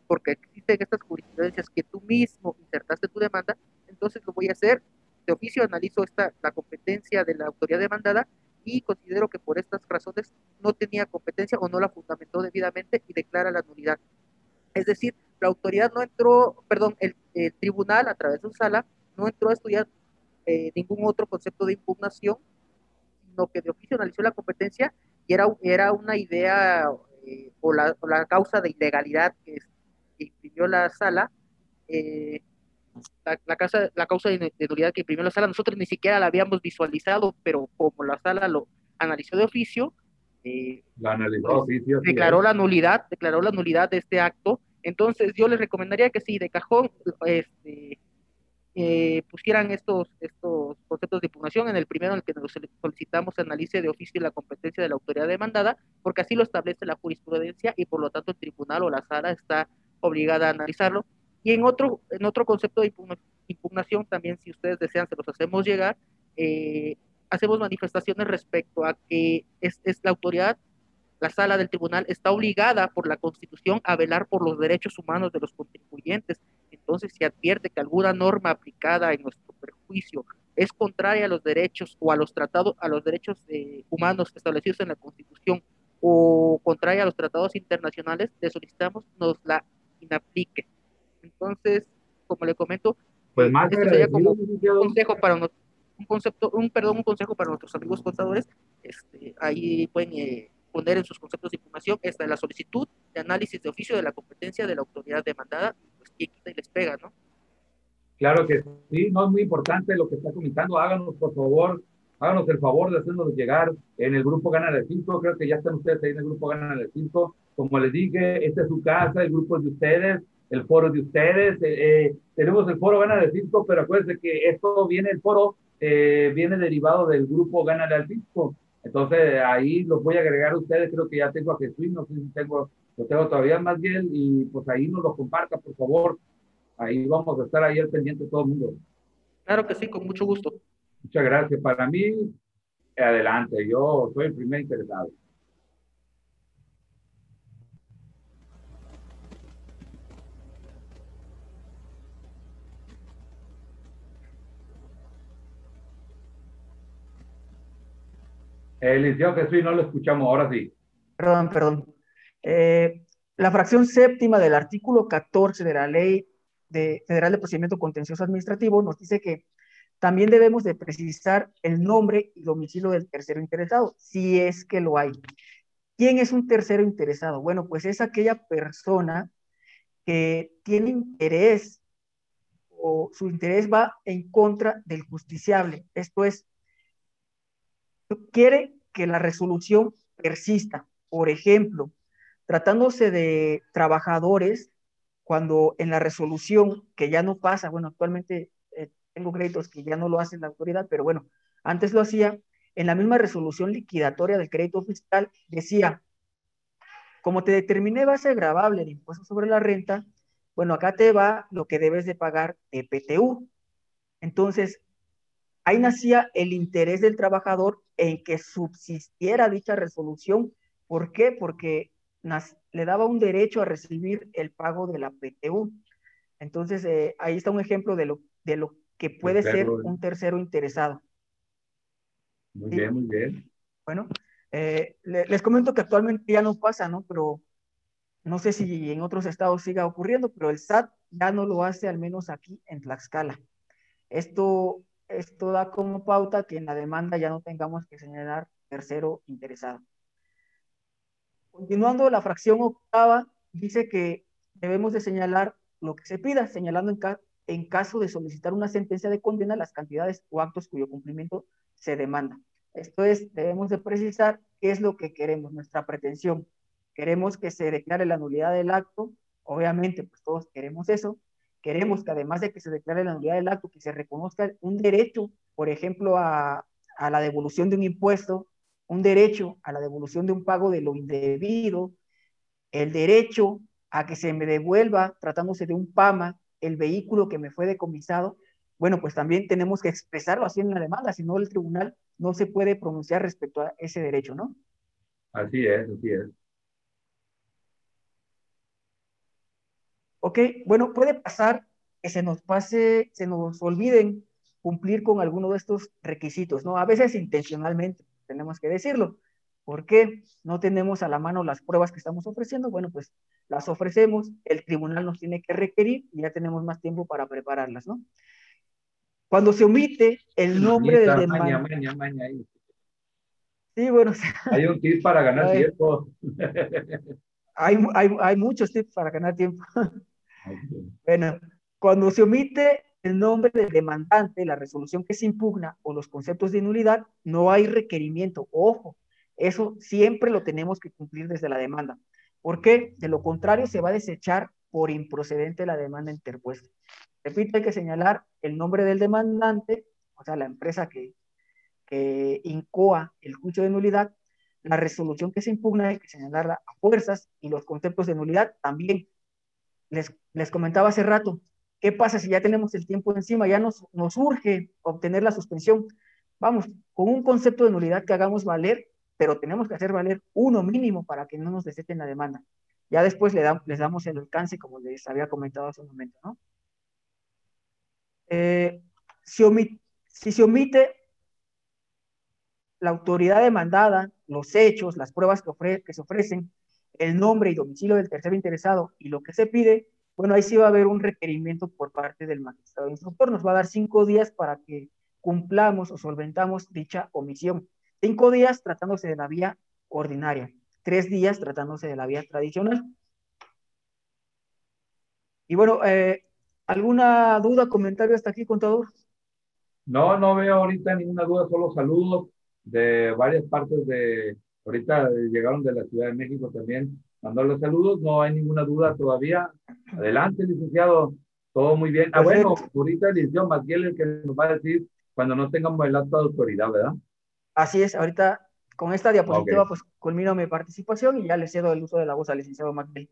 porque existen estas jurisprudencias que tú mismo insertaste tu demanda, entonces lo voy a hacer de oficio, analizo esta, la competencia de la autoridad demandada y considero que por estas razones no tenía competencia o no la fundamentó debidamente y declara la nulidad. Es decir, la autoridad no entró, perdón, el, el tribunal a través de su sala no entró a estudiar eh, ningún otro concepto de impugnación, sino que de oficio analizó la competencia y era, era una idea eh, o, la, causa de ilegalidad que, imprimió la sala, eh, la, causa, la causa de, nulidad que imprimió la sala, nosotros ni siquiera la habíamos visualizado, pero como la sala lo analizó de oficio, la analizó pues, declaró la nulidad, declaró la nulidad de este acto. Entonces yo les recomendaría que sí, de cajón, este, eh, pusieran estos, estos conceptos de impugnación. En el primero, en el que nos solicitamos analice de oficio la competencia de la autoridad demandada, porque así lo establece la jurisprudencia y por lo tanto el tribunal o la sala está obligada a analizarlo. Y en otro, en otro concepto de impugnación, también si ustedes desean, se los hacemos llegar, eh, hacemos manifestaciones respecto a que es, es la autoridad la sala del tribunal está obligada por la Constitución a velar por los derechos humanos de los contribuyentes. Entonces, si advierte que alguna norma aplicada en nuestro perjuicio es contraria a los derechos o a los tratados, a los derechos eh, humanos establecidos en la Constitución o contraria a los tratados internacionales, le solicitamos nos la inaplique. Entonces, como le comento, pues más esto sería como un consejo para un concepto, un perdón, un consejo para nuestros amigos contadores. Este, ahí pueden eh, poner en sus conceptos de información esta la solicitud de análisis de oficio de la competencia de la autoridad demandada, y les pega, ¿no? Claro que sí, no es muy importante lo que está comentando. Háganos, por favor, háganos el favor de hacernos llegar en el grupo Gana del 5. Creo que ya están ustedes ahí en el grupo Gana del 5. Como les dije, esta es su casa, el grupo de ustedes, el foro de ustedes. Eh, eh, tenemos el foro Gana del 5, pero acuérdense que esto viene, el foro eh, viene derivado del grupo Gana del 5. Entonces ahí los voy a agregar a ustedes, creo que ya tengo a Jesús, no sé si tengo, lo tengo todavía más bien y pues ahí nos lo comparta, por favor. Ahí vamos a estar ahí al pendiente todo el mundo. Claro que sí, con mucho gusto. Muchas gracias. Para mí, adelante, yo soy el primer interesado. Eliseo Jesús, no lo escuchamos, ahora sí. Perdón, perdón. Eh, la fracción séptima del artículo 14 de la Ley de Federal de Procedimiento Contencioso Administrativo nos dice que también debemos de precisar el nombre y domicilio del tercero interesado, si es que lo hay. ¿Quién es un tercero interesado? Bueno, pues es aquella persona que tiene interés o su interés va en contra del justiciable. Esto es, quiere que la resolución persista. Por ejemplo, tratándose de trabajadores, cuando en la resolución, que ya no pasa, bueno, actualmente eh, tengo créditos que ya no lo hace la autoridad, pero bueno, antes lo hacía, en la misma resolución liquidatoria del crédito fiscal decía, como te determiné base grabable de impuesto sobre la renta, bueno, acá te va lo que debes de pagar de PTU. Entonces, ahí nacía el interés del trabajador en que subsistiera dicha resolución. ¿Por qué? Porque le daba un derecho a recibir el pago de la PTU. Entonces, eh, ahí está un ejemplo de lo, de lo que puede ser un tercero interesado. Muy bien, muy bien. Bueno, eh, les comento que actualmente ya no pasa, ¿no? Pero no sé si en otros estados siga ocurriendo, pero el SAT ya no lo hace, al menos aquí en Tlaxcala. Esto, esto da como pauta que en la demanda ya no tengamos que señalar tercero interesado. Continuando, la fracción octava dice que debemos de señalar lo que se pida, señalando en, caso de solicitar una sentencia de condena las cantidades o actos cuyo cumplimiento se demanda. Esto es, debemos de precisar qué es lo que queremos, nuestra pretensión. Queremos que se declare la nulidad del acto, obviamente, pues todos queremos eso. Queremos que además de que se declare la nulidad del acto, que se reconozca un derecho, por ejemplo, a la devolución de un impuesto, un derecho a la devolución de un pago de lo indebido, el derecho a que se me devuelva, tratándose de un PAMA, el vehículo que me fue decomisado, bueno, pues también tenemos que expresarlo así en la demanda, si no el tribunal no se puede pronunciar respecto a ese derecho, ¿no? Así es, así es. Ok, bueno, puede pasar que se nos pase, se nos olviden cumplir con alguno de estos requisitos, ¿no? A veces intencionalmente, tenemos que decirlo. ¿Por qué no tenemos a la mano las pruebas que estamos ofreciendo? Bueno, pues las ofrecemos, el tribunal nos tiene que requerir y ya tenemos más tiempo para prepararlas, ¿no? Cuando se omite el nombre del demandante. Sí, bueno. Hay un tip para ganar tiempo. hay, hay, hay, muchos tips para ganar tiempo. Bueno, cuando se omite el nombre del demandante, la resolución que se impugna o los conceptos de nulidad, no hay requerimiento. Ojo, eso siempre lo tenemos que cumplir desde la demanda. ¿Por qué? De lo contrario, se va a desechar por improcedente la demanda interpuesta. Repito, hay que señalar el nombre del demandante, o sea, la empresa que, que incoa el juicio de nulidad, la resolución que se impugna hay que señalarla a fuerzas y los conceptos de nulidad también. Les, les comentaba hace rato, ¿qué pasa si ya tenemos el tiempo encima? Ya nos, nos urge obtener la suspensión. Vamos, con un concepto de nulidad que hagamos valer, pero tenemos que hacer valer uno mínimo para que no nos desechen la demanda. Ya después le les damos el alcance, como les había comentado hace un momento, ¿no? Eh, si, se omite la autoridad demandada, los hechos, las pruebas que, que se ofrecen, el nombre y domicilio del tercero interesado y lo que se pide, bueno, ahí sí va a haber un requerimiento por parte del magistrado instructor. Nos va a dar cinco días para que cumplamos o solventamos dicha omisión. Cinco días tratándose de la vía ordinaria, tres días tratándose de la vía tradicional. Y bueno, eh, ¿Alguna duda, comentario hasta aquí, contador? No, no veo ahorita ninguna duda, solo saludos de varias partes de, ahorita llegaron de la Ciudad de México también, mandarles saludos, no hay ninguna duda todavía. Adelante, licenciado, todo muy bien. Ah, bueno, ahorita el licenciado Miguel el que nos va a decir cuando no tengamos el acto de autoridad, ¿verdad? Así es, ahorita con esta diapositiva pues culmino mi participación y ya le cedo el uso de la voz al licenciado Magdiel.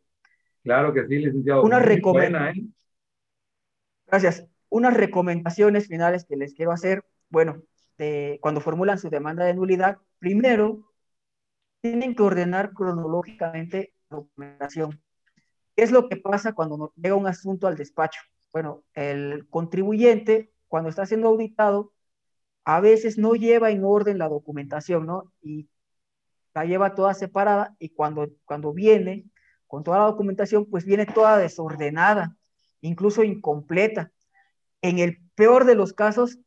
Claro que sí, licenciado. Una recomendación. ¿eh? Gracias. Unas recomendaciones finales que les quiero hacer. Bueno, cuando formulan su demanda de nulidad, primero tienen que ordenar cronológicamente la documentación. ¿Qué es lo que pasa cuando llega un asunto al despacho? Bueno, el contribuyente, cuando está siendo auditado, a veces no lleva en orden la documentación, ¿no? Y la lleva toda separada y cuando, cuando viene con toda la documentación, pues viene toda desordenada, incluso incompleta. En el peor de los casos,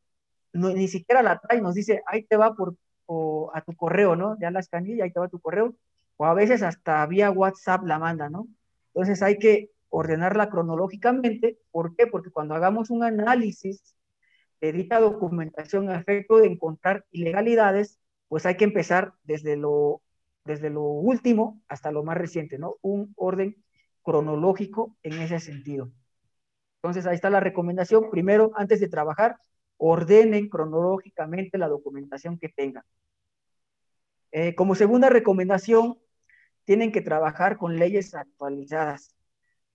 ni siquiera la trae, nos dice, ahí te va por, a tu correo, ¿no? Ya la escaneé, ahí te va tu correo, o a veces hasta vía WhatsApp la manda, ¿no? Entonces hay que ordenarla cronológicamente. ¿Por qué? Porque cuando hagamos un análisis de dicha documentación a efecto de encontrar ilegalidades, pues hay que empezar desde lo, desde lo último hasta lo más reciente, ¿no? Un orden cronológico en ese sentido. Entonces ahí está la recomendación. Primero, antes de trabajar, ordenen cronológicamente la documentación que tengan. Eh, como segunda recomendación, tienen que trabajar con leyes actualizadas.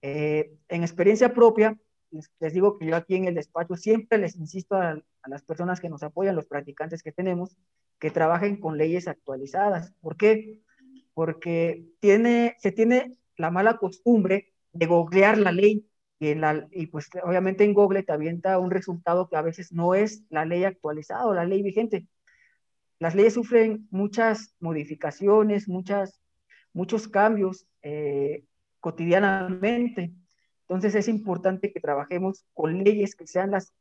Eh, en experiencia propia, les, digo que yo aquí en el despacho siempre les insisto a, las personas que nos apoyan, los practicantes que tenemos, que trabajen con leyes actualizadas. ¿Por qué? Porque tiene, se tiene la mala costumbre de googlear la ley y, la, y pues obviamente en Google te avienta un resultado que a veces no es la ley actualizada o la ley vigente. Las leyes sufren muchas modificaciones, muchas, muchos cambios eh, cotidianamente. Entonces es importante que trabajemos con leyes que sean las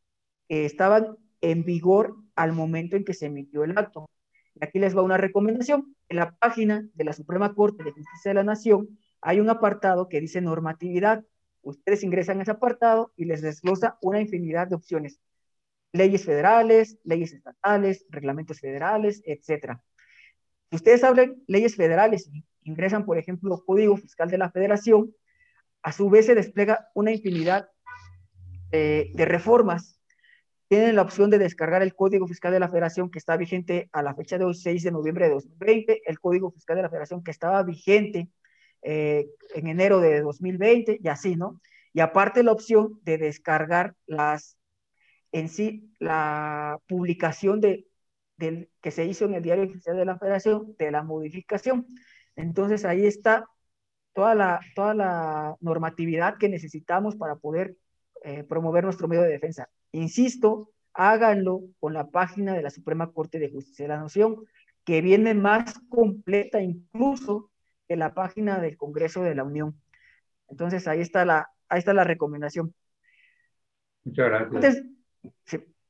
que estaban en vigor al momento en que se emitió el acto. Y aquí les va una recomendación. En la página de la Suprema Corte de Justicia de la Nación hay un apartado que dice normatividad. Ustedes ingresan a ese apartado y les desglosa una infinidad de opciones. Leyes federales, leyes estatales, reglamentos federales, etc. Ustedes hablan leyes federales ingresan, por ejemplo, Código Fiscal de la Federación, a su vez se despliega una infinidad de reformas. Tienen la opción de descargar el Código Fiscal de la Federación que está vigente a la fecha de hoy, 6 de noviembre de 2020, el Código Fiscal de la Federación que estaba vigente eh, en enero de 2020 y así, ¿no? Y aparte la opción de descargar las, en sí, la publicación de, del, que se hizo en el Diario Oficial de la Federación de la modificación. Entonces ahí está toda la, toda la normatividad que necesitamos para poder eh, promover nuestro medio de defensa. Insisto, háganlo con la página de la Suprema Corte de Justicia de la Nación, que viene más completa incluso que la página del Congreso de la Unión. Entonces, ahí está la, ahí está la recomendación. Muchas gracias. Antes,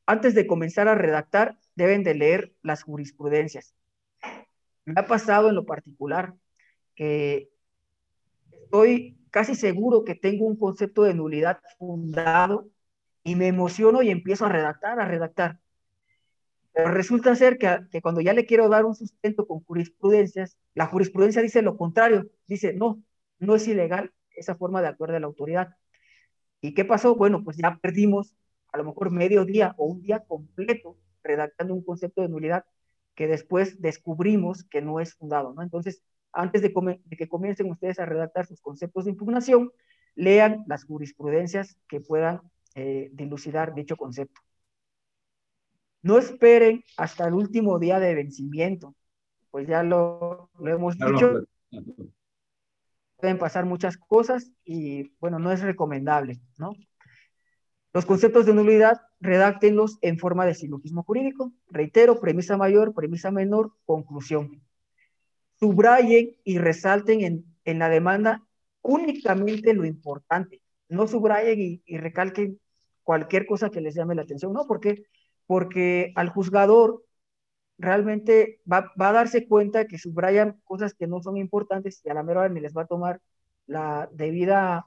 antes de comenzar a redactar, deben de leer las jurisprudencias. Me ha pasado en lo particular que estoy casi seguro que tengo un concepto de nulidad fundado y me emociono y empiezo a redactar, a redactar. Pero resulta ser que, que, cuando ya le quiero dar un sustento con jurisprudencias, la jurisprudencia dice lo contrario, dice no, no es ilegal esa forma de actuar de la autoridad. ¿Y qué pasó? Bueno, pues ya perdimos a lo mejor medio día o un día completo redactando un concepto de nulidad que después descubrimos que no es fundado, ¿no? Entonces, antes de, que comiencen ustedes a redactar sus conceptos de impugnación, lean las jurisprudencias que puedan eh, dilucidar dicho concepto. No esperen hasta el último día de vencimiento, pues ya lo, lo hemos dicho. Pueden pasar muchas cosas y, bueno, no es recomendable, ¿no? Los conceptos de nulidad, redáctenlos en forma de silogismo jurídico. Reitero, premisa mayor, premisa menor, conclusión. Subrayen y resalten en, en la demanda únicamente lo importante. No subrayen y, recalquen cualquier cosa que les llame la atención. No, ¿por qué? Porque al juzgador realmente va, va, a darse cuenta que subrayan cosas que no son importantes y a la mera hora ni les va a tomar la debida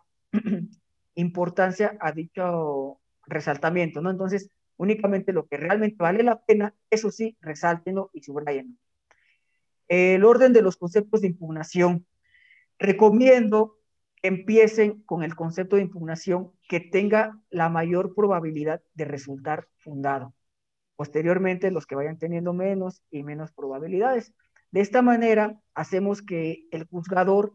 importancia a dicho resaltamiento, ¿no? Entonces, únicamente lo que realmente vale la pena, eso sí, resáltenlo y subrayenlo. El orden de los conceptos de impugnación. Recomiendo que empiecen con el concepto de impugnación que tenga la mayor probabilidad de resultar fundado. Posteriormente, los que vayan teniendo menos y menos probabilidades. De esta manera, hacemos que el juzgador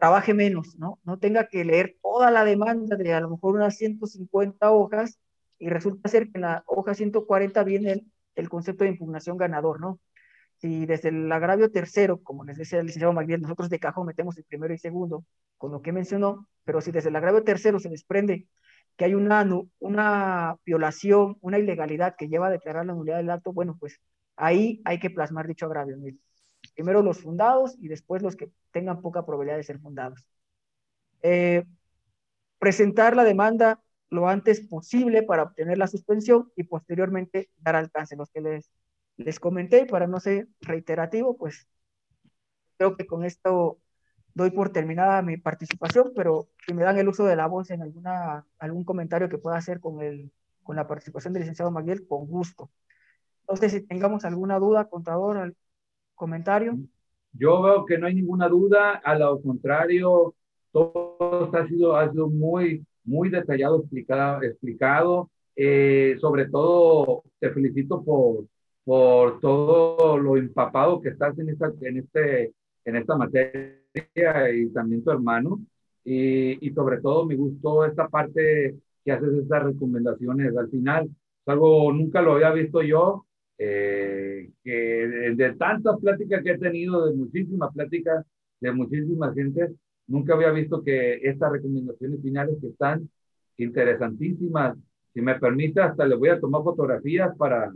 trabaje menos, ¿no? No tenga que leer toda la demanda de a lo mejor unas 150 hojas y resulta ser que en la hoja 140 viene el, concepto de impugnación ganador, ¿no? Si desde el agravio tercero, como les decía el licenciado Magdiel, nosotros de cajón metemos el primero y segundo, con lo que mencionó, pero si desde el agravio tercero se desprende que hay una, una violación, una ilegalidad que lleva a declarar la nulidad del acto, bueno, pues ahí hay que plasmar dicho agravio. Primero los fundados y después los que tengan poca probabilidad de ser fundados. Eh, presentar la demanda lo antes posible para obtener la suspensión y posteriormente dar alcance. Los que les, les comenté, para no ser reiterativo, pues creo que con esto doy por terminada mi participación, pero si me dan el uso de la voz en alguna, algún comentario que pueda hacer con, el, con la participación del licenciado Maguiel, con gusto. No sé si tengamos alguna duda, contador, comentario. Yo veo que no hay ninguna duda, a lo contrario, todo ha sido, ha sido muy, muy detallado, explicado, explicado. Eh, sobre todo, te felicito por, por todo lo empapado que estás en, esta, en, este, en esta materia y también tu hermano. Y, y, sobre todo me gustó esta parte que haces estas recomendaciones al final. algo nunca lo había visto yo, eh, que de, de, tantas pláticas que he tenido, de muchísimas pláticas, de muchísima gente, nunca había visto que estas recomendaciones finales que están interesantísimas, si me permite, hasta le voy a tomar fotografías para,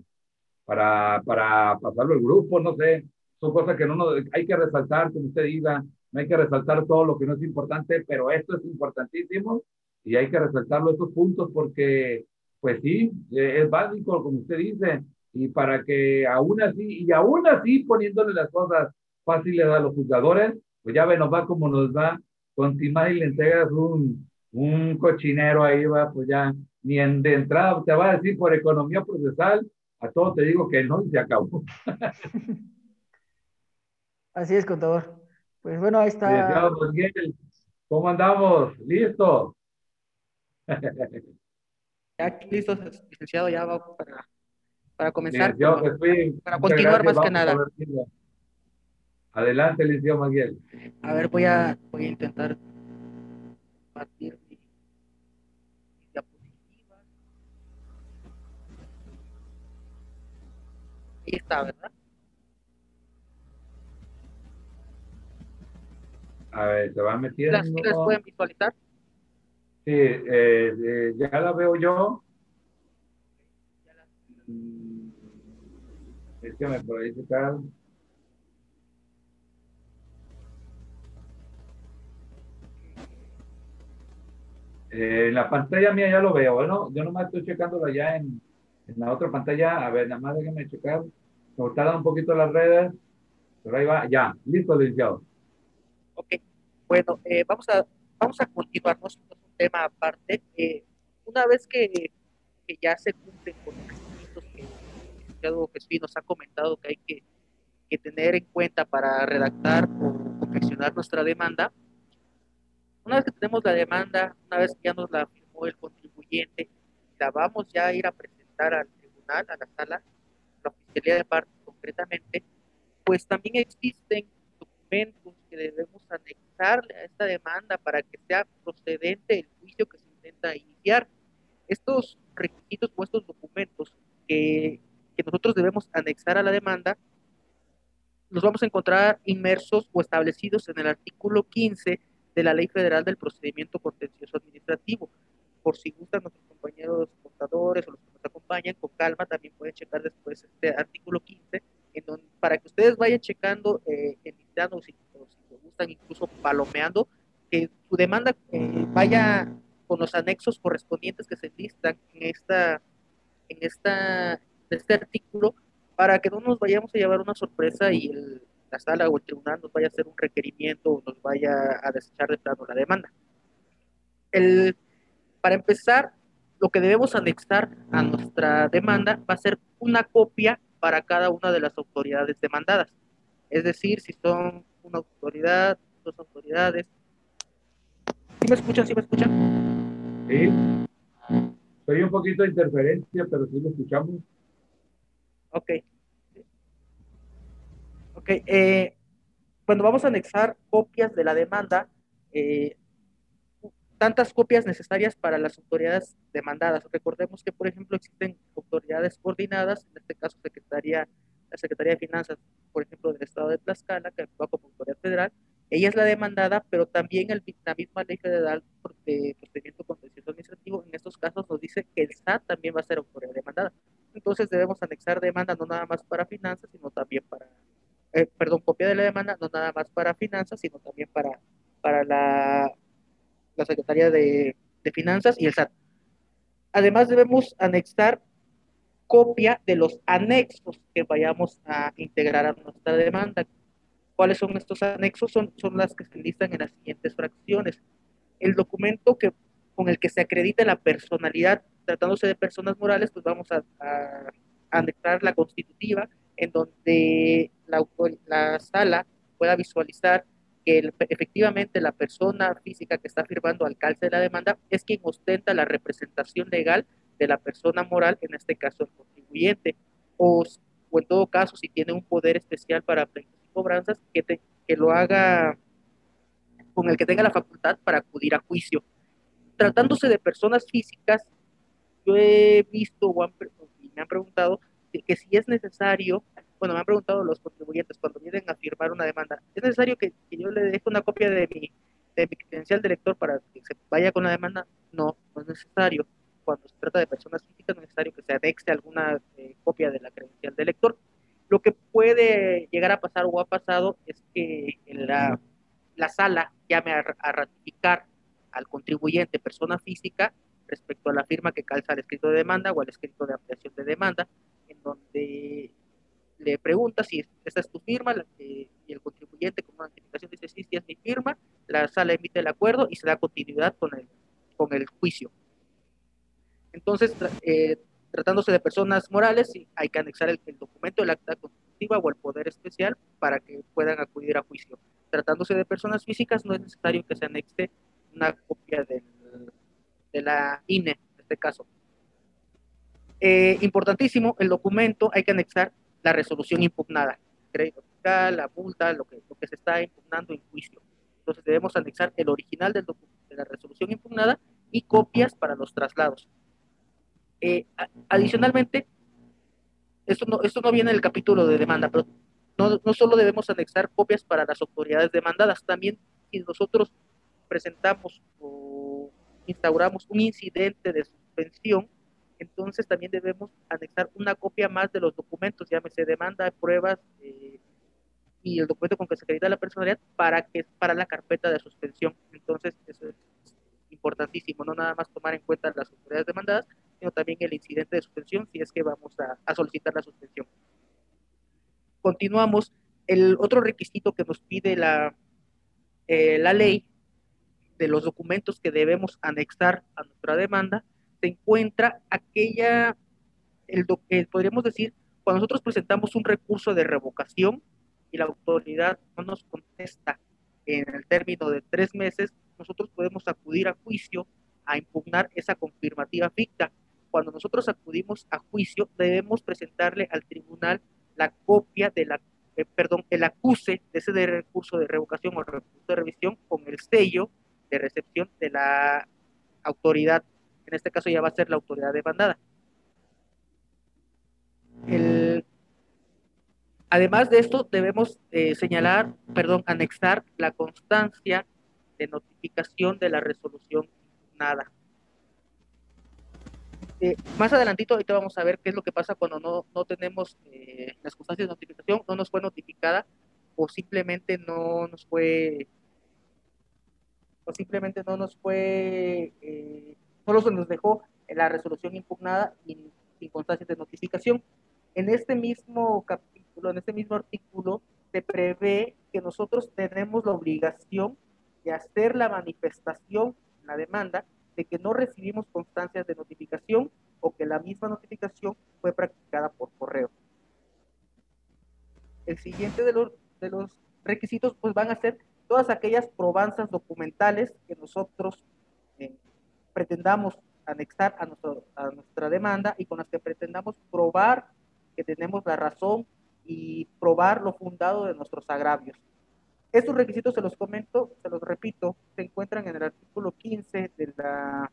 para, para pasarlo al grupo, no sé, son cosas que no nos, hay que resaltar, como usted diga, no hay que resaltar todo lo que no es importante, pero esto es importantísimo y hay que resaltarlo estos puntos porque, pues sí, es básico, como usted dice, y para que aún así, y aún así poniéndole las cosas fáciles a los jugadores, pues ya ve, nos va como nos va, con Timás y le entregas un, un cochinero ahí, va, pues ya, ni en, de entrada te va a decir por economía procesal, a todo te digo que no y se acabó. Así es, contador. Pues bueno, ahí está. ¿Cómo andamos? ¿Listo? ya aquí listo, licenciado, ya va para, para comenzar. Pues, para continuar más que nada. Adelante, licenciado Miguel. A ver, voy a, voy a intentar partir mi, diapositiva. Ahí está, ¿verdad? A ver, se va metiendo. ¿Las, ¿las pueden visualizar? Sí, eh, eh, ya la veo yo. Es que me ahí sacar. Eh, la pantalla mía ya lo veo, bueno, yo nomás estoy checándolo ya en, en la otra pantalla. A ver, nada más déjenme checar. Tardan un poquito las redes, pero ahí va, ya, listo, licenciado. Ok, bueno, eh, vamos, a, vamos a continuar, no es un tema aparte. Eh, una vez que, que, ya se cumplen con los requisitos que el licenciado Jesús nos ha comentado que hay que, que tener en cuenta para redactar o confeccionar nuestra demanda, una vez que tenemos la demanda, una vez que ya nos la firmó el contribuyente, la vamos ya a ir a presentar al tribunal, a la sala, la oficialidad de parte concretamente, pues también existen documentos que debemos anexarle a esta demanda para que sea procedente el juicio que se intenta iniciar. Estos requisitos o estos documentos que, que nosotros debemos anexar a la demanda, los vamos a encontrar inmersos o establecidos en el artículo 15 de la Ley Federal del Procedimiento Contencioso Administrativo. Por si gustan nuestros compañeros contadores o los que nos acompañan, con calma también pueden checar después este artículo 15, en donde, para que ustedes vayan checando, eh, editando, si, o si les gustan incluso palomeando, que su demanda eh, vaya con los anexos correspondientes que se listan en esta en esta este artículo para que no nos vayamos a llevar una sorpresa y el, la sala o el tribunal nos vaya a hacer un requerimiento o nos vaya a desechar de plano la demanda. El, para empezar, lo que debemos anexar a nuestra demanda va a ser una copia para cada una de las autoridades demandadas. Es decir, si son una autoridad, dos autoridades. ¿Sí me escuchan? ¿Sí me escuchan? Sí. Soy un poquito de interferencia, pero sí lo escuchamos. Ok. Ok, eh, cuando vamos a anexar copias de la demanda, eh, tantas copias necesarias para las autoridades demandadas. Recordemos que, por ejemplo, existen autoridades coordinadas, en este caso Secretaría, la Secretaría de Finanzas, por ejemplo, del Estado de Tlaxcala, que actúa como autoridad federal, ella es la demandada, pero también la misma ley federal de procedimiento contencioso administrativo en estos casos nos dice que el SAT también va a ser autoridad demandada. Entonces debemos anexar demanda no nada más para finanzas, sino también para, eh, perdón, copia de la demanda no nada más para finanzas, sino también para, para la, la Secretaría de, de Finanzas y el SAT. Además debemos anexar copia de los anexos que vayamos a integrar a nuestra demanda, ¿Cuáles son estos anexos? Son, son las que se listan en las siguientes fracciones. El documento que, con el que se acredita la personalidad, tratándose de personas morales, pues vamos a, a, anexar la constitutiva, en donde la, la sala pueda visualizar que efectivamente la persona física que está firmando al calce de la demanda es quien ostenta la representación legal de la persona moral, en este caso el contribuyente, o, o en todo caso si tiene un poder especial para cobranzas que, que lo haga con el que tenga la facultad para acudir a juicio. Tratándose de personas físicas, yo he visto o me han preguntado que si es necesario, bueno, me han preguntado los contribuyentes cuando vienen a firmar una demanda, ¿es necesario que, que yo le deje una copia de mi, de mi credencial de lector para que se vaya con la demanda? No, no es necesario. Cuando se trata de personas físicas, no es necesario que se anexe alguna eh, copia de la credencial de lector. Lo que puede llegar a pasar o ha pasado es que la, la sala llame a, ratificar al contribuyente, persona física, respecto a la firma que calza al escrito de demanda o al escrito de ampliación de demanda, en donde le pregunta si esta es tu firma y el contribuyente con una notificación dice sí, sí es mi firma, la sala emite el acuerdo y se da continuidad con el, con el juicio. Entonces, eh, Tratándose de personas morales, hay que anexar el, documento del acta constitutiva o el poder especial para que puedan acudir a juicio. Tratándose de personas físicas, no es necesario que se anexe una copia del, de la INE, en este caso. Eh, importantísimo, el documento hay que anexar la resolución impugnada, crédito fiscal, la multa, lo que, lo que se está impugnando en juicio. Entonces debemos anexar el original del de la resolución impugnada y copias para los traslados. Eh, adicionalmente, esto no, esto no viene en el capítulo de demanda, pero no, no solo debemos anexar copias para las autoridades demandadas, también si nosotros presentamos o instauramos un incidente de suspensión, entonces también debemos anexar una copia más de los documentos, llámese demanda, pruebas eh, y el documento con que se acredita la personalidad para que para la carpeta de suspensión. Entonces, eso es importantísimo, no nada más tomar en cuenta las autoridades demandadas, sino también el incidente de suspensión si es que vamos a, solicitar la suspensión. Continuamos. El otro requisito que nos pide la, eh, la ley de los documentos que debemos anexar a nuestra demanda se encuentra aquella, el, podríamos decir, cuando nosotros presentamos un recurso de revocación y la autoridad no nos contesta en el término de tres meses, nosotros podemos acudir a juicio a impugnar esa confirmativa ficta. Cuando nosotros acudimos a juicio, debemos presentarle al tribunal la copia de la, eh, perdón, el acuse de ese de recurso de revocación o recurso de revisión con el sello de recepción de la autoridad. En este caso ya va a ser la autoridad demandada. El, además de esto, debemos eh, señalar, perdón, anexar la constancia de notificación de la resolución nada. Eh, más adelantito, ahorita vamos a ver qué es lo que pasa cuando no, no tenemos eh, las constancias de notificación, no nos fue notificada o simplemente no nos fue o simplemente no nos fue eh, solo se nos dejó la resolución impugnada sin constancias de notificación. En este mismo capítulo, en este mismo artículo, se prevé que nosotros tenemos la obligación de hacer la manifestación la demanda de que no recibimos constancias de notificación o que la misma notificación fue practicada por correo. El siguiente de los, de los requisitos pues van a ser todas aquellas probanzas documentales que nosotros eh, pretendamos anexar a, nuestro, a nuestra demanda y con las que pretendamos probar que tenemos la razón y probar lo fundado de nuestros agravios. Estos requisitos se los comento, se los repito, se encuentran en el artículo 15 de la,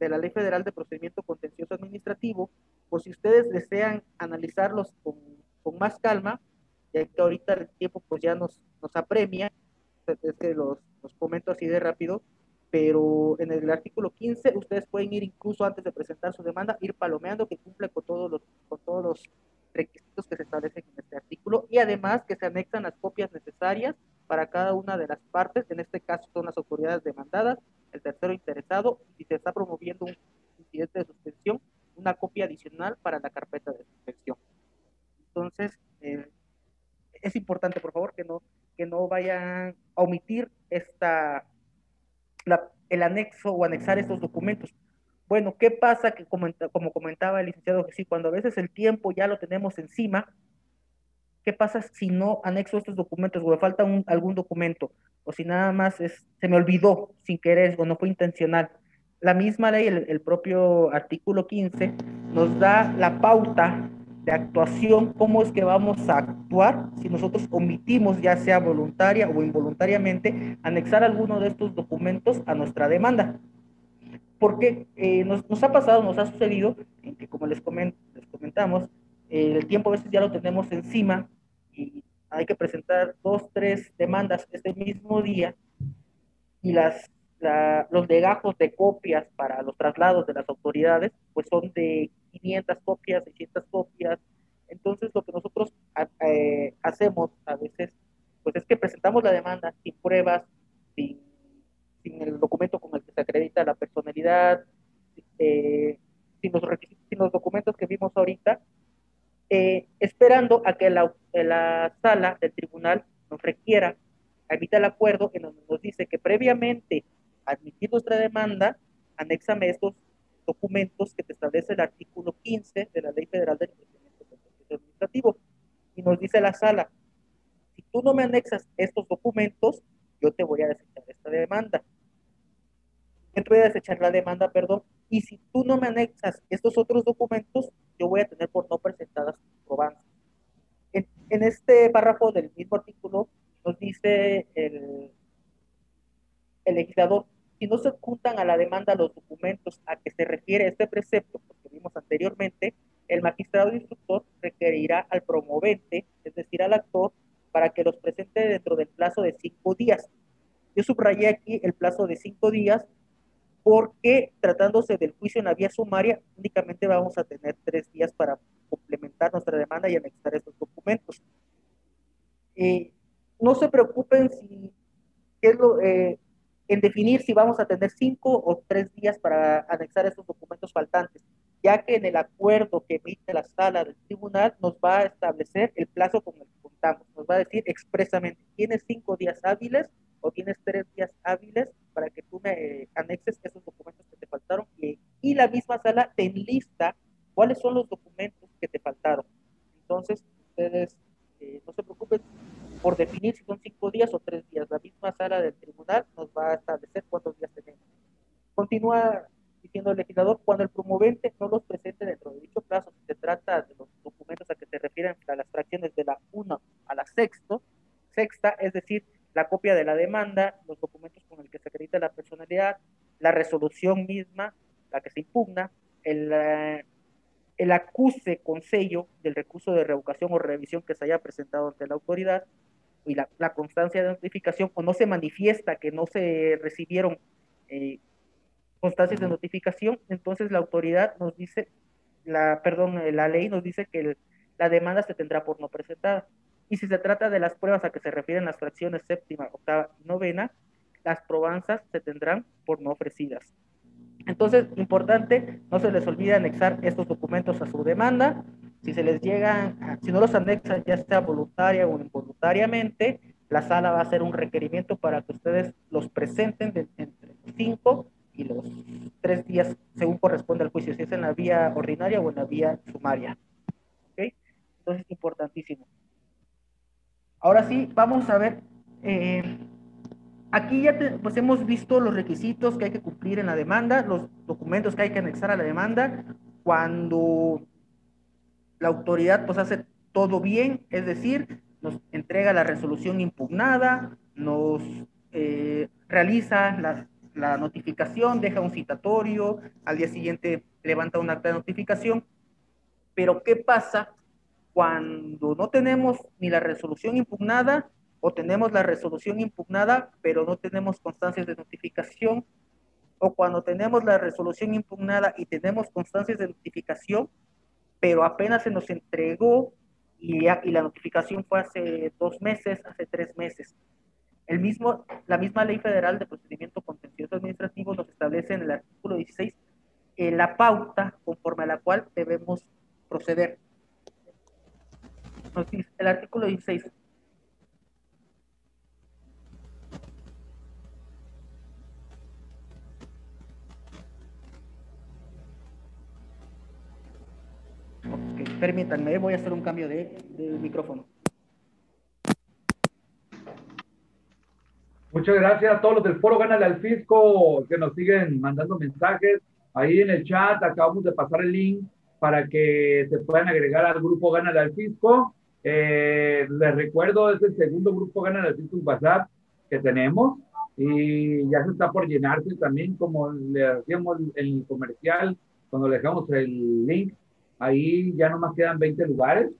de la Ley Federal de Procedimiento Contencioso Administrativo, por si ustedes desean analizarlos con, con más calma, ya que ahorita el tiempo pues ya nos, nos apremia, es que los, los comento así de rápido, pero en el artículo 15 ustedes pueden ir incluso antes de presentar su demanda, ir palomeando que cumple con todos los, con todos los requisitos que se establecen en este artículo y además que se anexan las copias necesarias para cada una de las partes, en este caso son las autoridades demandadas, el tercero interesado, y si se está promoviendo un incidente de suspensión, una copia adicional para la carpeta de suspensión. Entonces, eh, es importante, por favor, que no, que no vayan a omitir esta, el anexo o anexar estos documentos. Bueno, ¿qué pasa? Que como, como comentaba el licenciado Jesús, cuando a veces el tiempo ya lo tenemos encima, ¿qué pasa si no anexo estos documentos o me falta un, algún documento? O si nada más es, se me olvidó sin querer o no fue intencional. La misma ley, el, el propio artículo 15, nos da la pauta de actuación, cómo es que vamos a actuar si nosotros omitimos, ya sea voluntaria o involuntariamente, anexar alguno de estos documentos a nuestra demanda. Porque eh, nos, nos, ha pasado, nos ha sucedido, que como les, coment, les comentamos, eh, el tiempo a veces ya lo tenemos encima y hay que presentar dos, tres demandas este mismo día y las, la, los legajos de copias para los traslados de las autoridades pues son de 500 copias, 600 copias. Entonces, lo que nosotros eh, hacemos a veces, pues es que presentamos la demanda sin pruebas, sin, el documento con el que se acredita la personalidad, eh, sin, los sin los documentos que vimos ahorita, eh, esperando a que la, la, sala del tribunal nos requiera, emita el acuerdo que nos, nos dice que previamente admitir nuestra demanda, anéxame estos documentos que te establece el artículo 15 de la Ley Federal del Procedimiento Administrativo. Y nos dice la sala, si tú no me anexas estos documentos, yo te voy a desechar esta demanda. Yo te voy a desechar la demanda, perdón, y si tú no me anexas estos otros documentos, yo voy a tener por no presentadas probanzas. En, en este párrafo del mismo artículo nos dice el legislador, si no se juntan a la demanda los documentos a que se refiere este precepto, porque vimos anteriormente, el magistrado instructor requerirá al promovente, es decir, al actor, para que los presente dentro del plazo de cinco días. Yo subrayé aquí el plazo de cinco días porque tratándose del juicio en la vía sumaria, únicamente vamos a tener tres días para complementar nuestra demanda y anexar estos documentos. Eh, no se preocupen si es lo, eh, en definir si vamos a tener cinco o tres días para anexar estos documentos faltantes, ya que en el acuerdo que emite la sala del tribunal nos va a establecer el plazo con el que contamos, nos va a decir expresamente, tienes cinco días hábiles o tienes tres días hábiles para que tú me eh, anexes esos documentos que te faltaron y, y la misma sala te enlista cuáles son los documentos que te faltaron. Entonces, ustedes eh, no se preocupen, por definir si son cinco días o tres días. La misma sala del tribunal nos va a establecer cuántos días tenemos. Continúa diciendo el legislador, cuando el promovente no los presente dentro de dicho plazo, si se trata de los documentos a que se refieren a las fracciones de la 1 a la sexto, sexta, es decir, la copia de la demanda, los documentos con el que se acredita la personalidad, la resolución misma, la que se impugna, el, uh, el acuse con sello del recurso de revocación o revisión que se haya presentado ante la autoridad, y la, la, constancia de notificación o no se manifiesta que no se recibieron eh, constancias de notificación, entonces la autoridad nos dice, la, perdón, la ley nos dice que el, la demanda se tendrá por no presentada. Y si se trata de las pruebas a que se refieren las fracciones séptima, octava y novena, las probanzas se tendrán por no ofrecidas. Entonces, importante, no se les olvide anexar estos documentos a su demanda. Si se les llega, si no los anexan, ya sea voluntaria o involuntariamente, la sala va a hacer un requerimiento para que ustedes los presenten de, entre los cinco y los tres días, según corresponde al juicio, si es en la vía ordinaria o en la vía sumaria. ¿Ok? Entonces, importantísimo. Ahora sí, vamos a ver. Eh, Aquí ya te, pues hemos visto los requisitos que hay que cumplir en la demanda, los documentos que hay que anexar a la demanda, cuando la autoridad pues hace todo bien, es decir, nos entrega la resolución impugnada, nos eh, realiza la, la, notificación, deja un citatorio, al día siguiente levanta un acta de notificación, pero ¿qué pasa cuando no tenemos ni la resolución impugnada o tenemos la resolución impugnada, pero no tenemos constancias de notificación, o cuando tenemos la resolución impugnada y tenemos constancias de notificación, pero apenas se nos entregó y, y la notificación fue hace dos meses, hace tres meses. El mismo, la misma ley federal de procedimiento contencioso administrativo nos establece en el artículo 16 eh, la pauta conforme a la cual debemos proceder. Nos dice el artículo 16. Permítanme, voy a hacer un cambio de, de micrófono. Muchas gracias a todos los del Foro Gánale al Fisco que nos siguen mandando mensajes. Ahí en el chat acabamos de pasar el link para que se puedan agregar al grupo Gánale al Fisco. Eh, les recuerdo, es el segundo grupo Gánale al Fisco WhatsApp que tenemos y ya se está por llenarse también, como le hacíamos en el comercial, cuando le dejamos el link. Ahí ya nomás quedan 20 lugares.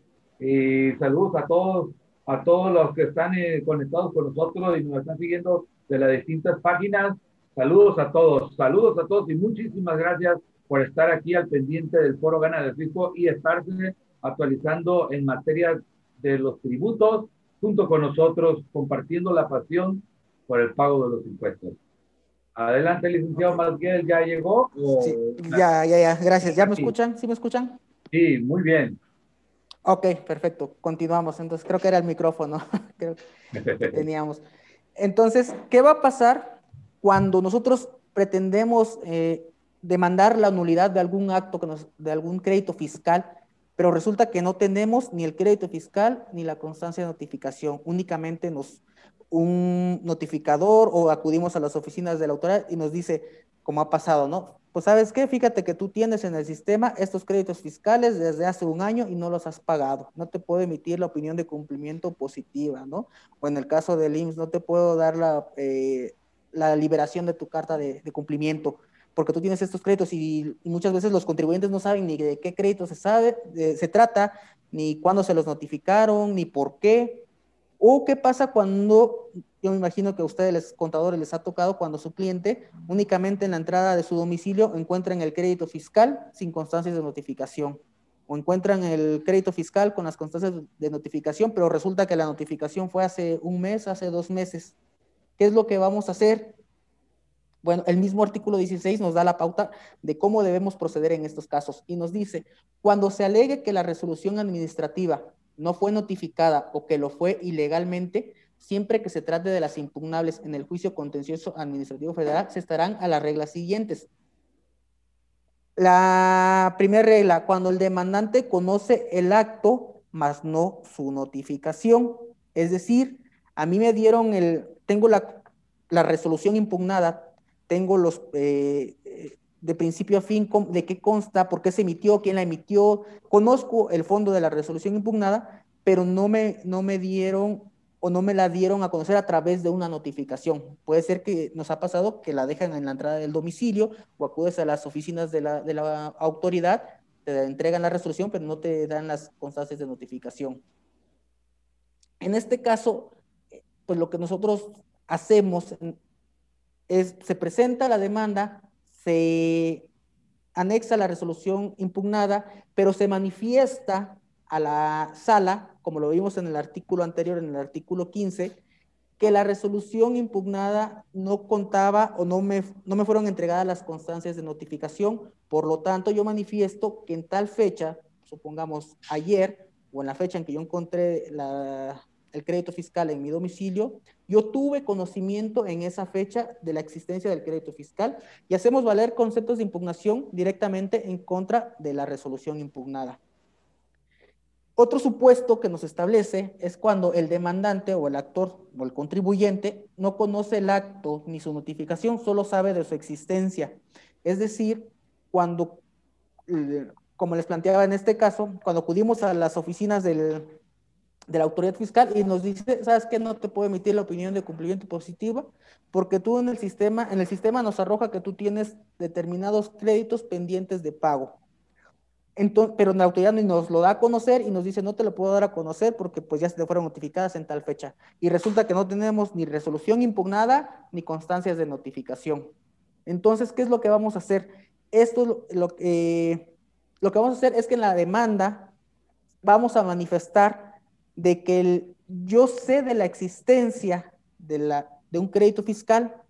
Saludos a todos a todos los que están eh, conectados con nosotros y nos están siguiendo de las distintas páginas. Saludos a todos, saludos a todos y muchísimas gracias por estar aquí al pendiente del Foro Gana del Fisco y estarse actualizando en materia de los tributos junto con nosotros, compartiendo la pasión por el pago de los impuestos. Adelante, licenciado Miguel, ¿ya llegó? Sí, ya, ya, ya, gracias. ¿Ya me escuchan? ¿Sí me escuchan? Sí, muy bien. Ok, perfecto. Continuamos. Entonces, creo que era el micrófono creo que teníamos. Entonces, ¿qué va a pasar cuando nosotros pretendemos eh, demandar la nulidad de algún acto, que nos, de algún crédito fiscal, pero resulta que no tenemos ni el crédito fiscal ni la constancia de notificación? Únicamente nos un notificador o acudimos a las oficinas de la autoridad y nos dice, como ha pasado, ¿no? Pues sabes qué, fíjate que tú tienes en el sistema estos créditos fiscales desde hace un año y no los has pagado. No te puedo emitir la opinión de cumplimiento positiva, ¿no? O en el caso del IMSS, no te puedo dar la, eh, la liberación de tu carta de, de, cumplimiento porque tú tienes estos créditos y, y, muchas veces los contribuyentes no saben ni de qué crédito se, sabe, de, se trata, ni cuándo se los notificaron, ni por qué. O qué pasa cuando, yo me imagino que a ustedes, los contadores, les ha tocado cuando su cliente únicamente en la entrada de su domicilio encuentran el crédito fiscal sin constancias de notificación. O encuentran el crédito fiscal con las constancias de notificación, pero resulta que la notificación fue hace un mes, hace dos meses. ¿Qué es lo que vamos a hacer? Bueno, el mismo artículo 16 nos da la pauta de cómo debemos proceder en estos casos y nos dice, cuando se alegue que la resolución administrativa no fue notificada o que lo fue ilegalmente, siempre que se trate de las impugnables en el juicio contencioso administrativo federal, se estarán a las reglas siguientes. La primera regla, cuando el demandante conoce el acto, más no su notificación. Es decir, a mí me dieron el, tengo la, la resolución impugnada, tengo los, eh, de principio a fin, de qué consta, por qué se emitió, quién la emitió. Conozco el fondo de la resolución impugnada, pero no me, no me dieron o no me la dieron a conocer a través de una notificación. Puede ser que nos ha pasado que la dejan en la entrada del domicilio o acudes a las oficinas de la, de la autoridad, te entregan la resolución, pero no te dan las constancias de notificación. En este caso, pues lo que nosotros hacemos es, se presenta la demanda, se anexa la resolución impugnada, pero se manifiesta a la sala, como lo vimos en el artículo anterior, en el artículo 15, que la resolución impugnada no contaba o no me, no me fueron entregadas las constancias de notificación, por lo tanto yo manifiesto que en tal fecha, supongamos ayer, o en la fecha en que yo encontré el crédito fiscal en mi domicilio, yo tuve conocimiento en esa fecha de la existencia del crédito fiscal y hacemos valer conceptos de impugnación directamente en contra de la resolución impugnada. Otro supuesto que nos establece es cuando el demandante o el actor o el contribuyente no conoce el acto ni su notificación, solo sabe de su existencia. Es decir, cuando, eh, como les planteaba en este caso, cuando acudimos a las oficinas del, de la autoridad fiscal y nos dice, ¿sabes qué? No te puedo emitir la opinión de cumplimiento positivo porque tú en el sistema, en el sistema nos arroja que tú tienes determinados créditos pendientes de pago. entonces, pero la autoridad nos lo da a conocer y nos dice, no te lo puedo dar a conocer porque pues ya se te fueron notificadas en tal fecha. Y resulta que no tenemos ni resolución impugnada ni constancias de notificación. Entonces, ¿qué es lo que vamos a hacer? Esto lo, lo que vamos a hacer es que en la demanda vamos a manifestar de que el, yo sé de la existencia de, la, de un crédito fiscal,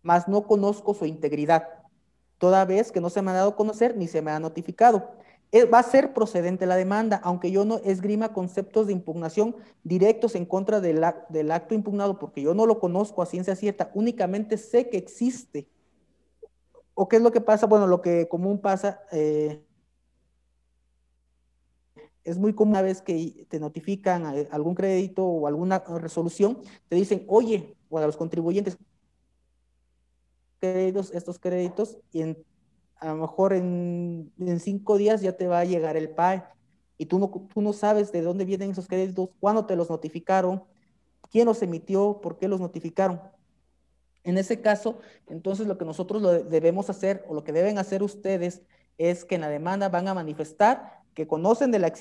mas no conozco su integridad, toda vez que no se me ha dado a conocer ni se me ha notificado. Eh, va a ser procedente la demanda, aunque yo no esgrima conceptos de impugnación directos en contra del, del acto impugnado, porque yo no lo conozco a ciencia cierta, únicamente sé que existe. ¿O qué es lo que pasa? Bueno, lo que común pasa, eh, es muy común una vez que te notifican eh, algún crédito o alguna resolución, te dicen, oye, o a los contribuyentes, créditos, estos créditos, y en a lo mejor en, cinco días ya te va a llegar el PAE y tú no, tú no sabes de dónde vienen esos créditos, cuándo te los notificaron, quién los emitió, por qué los notificaron. En ese caso, entonces lo que nosotros debemos hacer o lo que deben hacer ustedes es que en la demanda van a manifestar que conocen de la,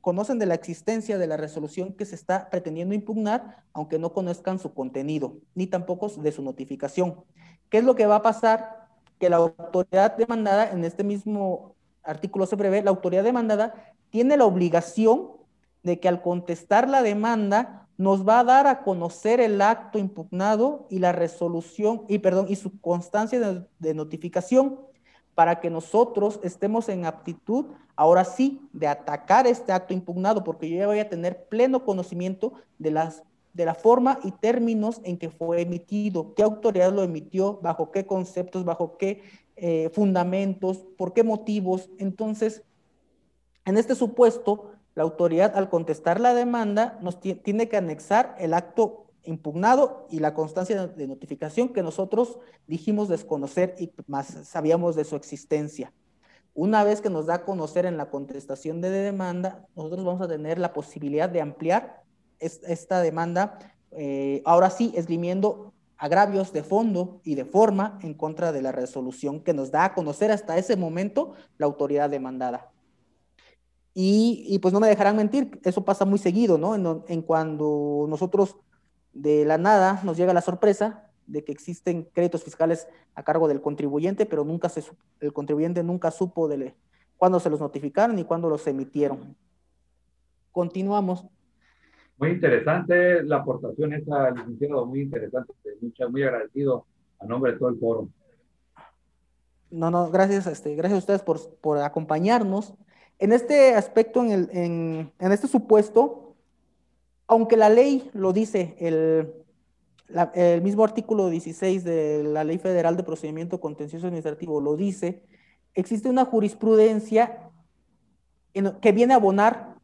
conocen de la existencia de la resolución que se está pretendiendo impugnar, aunque no conozcan su contenido, ni tampoco de su notificación. ¿Qué es lo que va a pasar? que la autoridad demandada, en este mismo artículo se prevé, la autoridad demandada tiene la obligación de que al contestar la demanda nos va a dar a conocer el acto impugnado y la resolución, y perdón, y su constancia de, de notificación para que nosotros estemos en aptitud, ahora sí, de atacar este acto impugnado, porque yo ya voy a tener pleno conocimiento de las de la forma y términos en que fue emitido, qué autoridad lo emitió, bajo qué conceptos, bajo qué eh, fundamentos, por qué motivos. Entonces, en este supuesto, la autoridad al contestar la demanda nos tiene que anexar el acto impugnado y la constancia de notificación que nosotros dijimos desconocer y más sabíamos de su existencia. Una vez que nos da a conocer en la contestación de demanda, nosotros vamos a tener la posibilidad de ampliar esta demanda, eh, ahora sí, esgrimiendo agravios de fondo y de forma en contra de la resolución que nos da a conocer hasta ese momento la autoridad demandada. Y, pues no me dejarán mentir, eso pasa muy seguido, ¿no? En, cuando nosotros de la nada nos llega la sorpresa de que existen créditos fiscales a cargo del contribuyente, pero nunca se, el contribuyente nunca supo de cuándo se los notificaron y cuándo los emitieron. Continuamos. Muy interesante la aportación esa, licenciado, muy interesante. muy agradecido a nombre de todo el foro. No, no, gracias, este, gracias a ustedes por, por acompañarnos. En este aspecto, en, el, en, en, este supuesto, aunque la ley lo dice, el, mismo artículo 16 de la Ley Federal de Procedimiento Contencioso Administrativo lo dice, existe una jurisprudencia que viene a abonar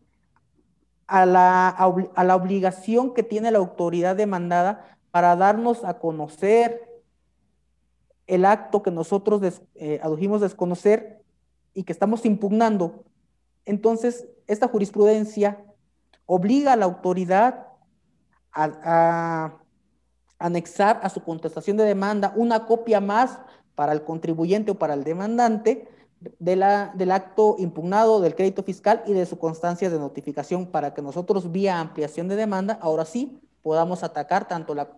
a la, a la obligación que tiene la autoridad demandada para darnos a conocer el acto que nosotros eh, adujimos desconocer y que estamos impugnando. Entonces, esta jurisprudencia obliga a la autoridad a, anexar a su contestación de demanda una copia más para el contribuyente o para el demandante de la, del acto impugnado del crédito fiscal y de su constancia de notificación para que nosotros vía ampliación de demanda, ahora sí, podamos atacar tanto la,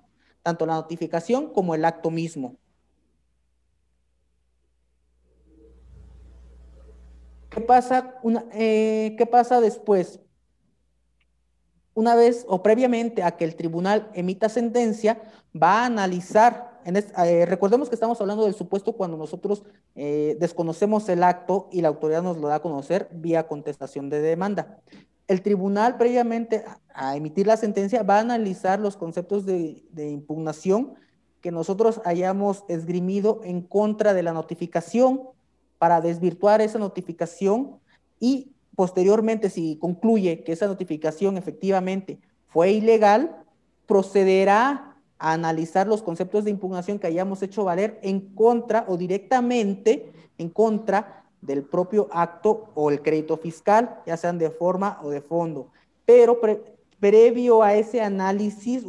tanto la notificación como el acto mismo. ¿Qué pasa, una, eh, ¿Qué pasa después? Una vez o previamente a que el tribunal emita sentencia, va a analizar eh, recordemos que estamos hablando del supuesto cuando nosotros eh, desconocemos el acto y la autoridad nos lo da a conocer vía contestación de demanda. El tribunal previamente a, emitir la sentencia va a analizar los conceptos de impugnación que nosotros hayamos esgrimido en contra de la notificación para desvirtuar esa notificación y posteriormente si concluye que esa notificación efectivamente fue ilegal, procederá a analizar los conceptos de impugnación que hayamos hecho valer en contra o directamente en contra del propio acto o el crédito fiscal, ya sean de forma o de fondo. Pero previo a ese análisis,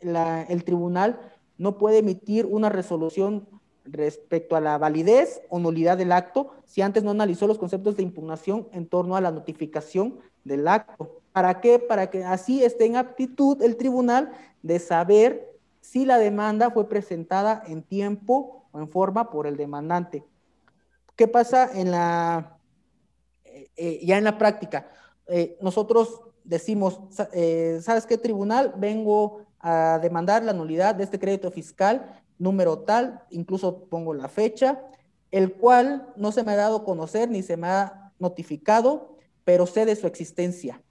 el tribunal no puede emitir una resolución respecto a la validez o nulidad del acto si antes no analizó los conceptos de impugnación en torno a la notificación del acto. ¿Para qué? Para que así esté en aptitud el tribunal de saber si la demanda fue presentada en tiempo o en forma por el demandante. ¿Qué pasa en la, eh, eh, ya en la práctica? Eh, nosotros decimos, ¿sabes qué tribunal? Vengo a demandar la nulidad de este crédito fiscal número tal, incluso pongo la fecha, el cual no se me ha dado a conocer ni se me ha notificado, pero sé de su existencia.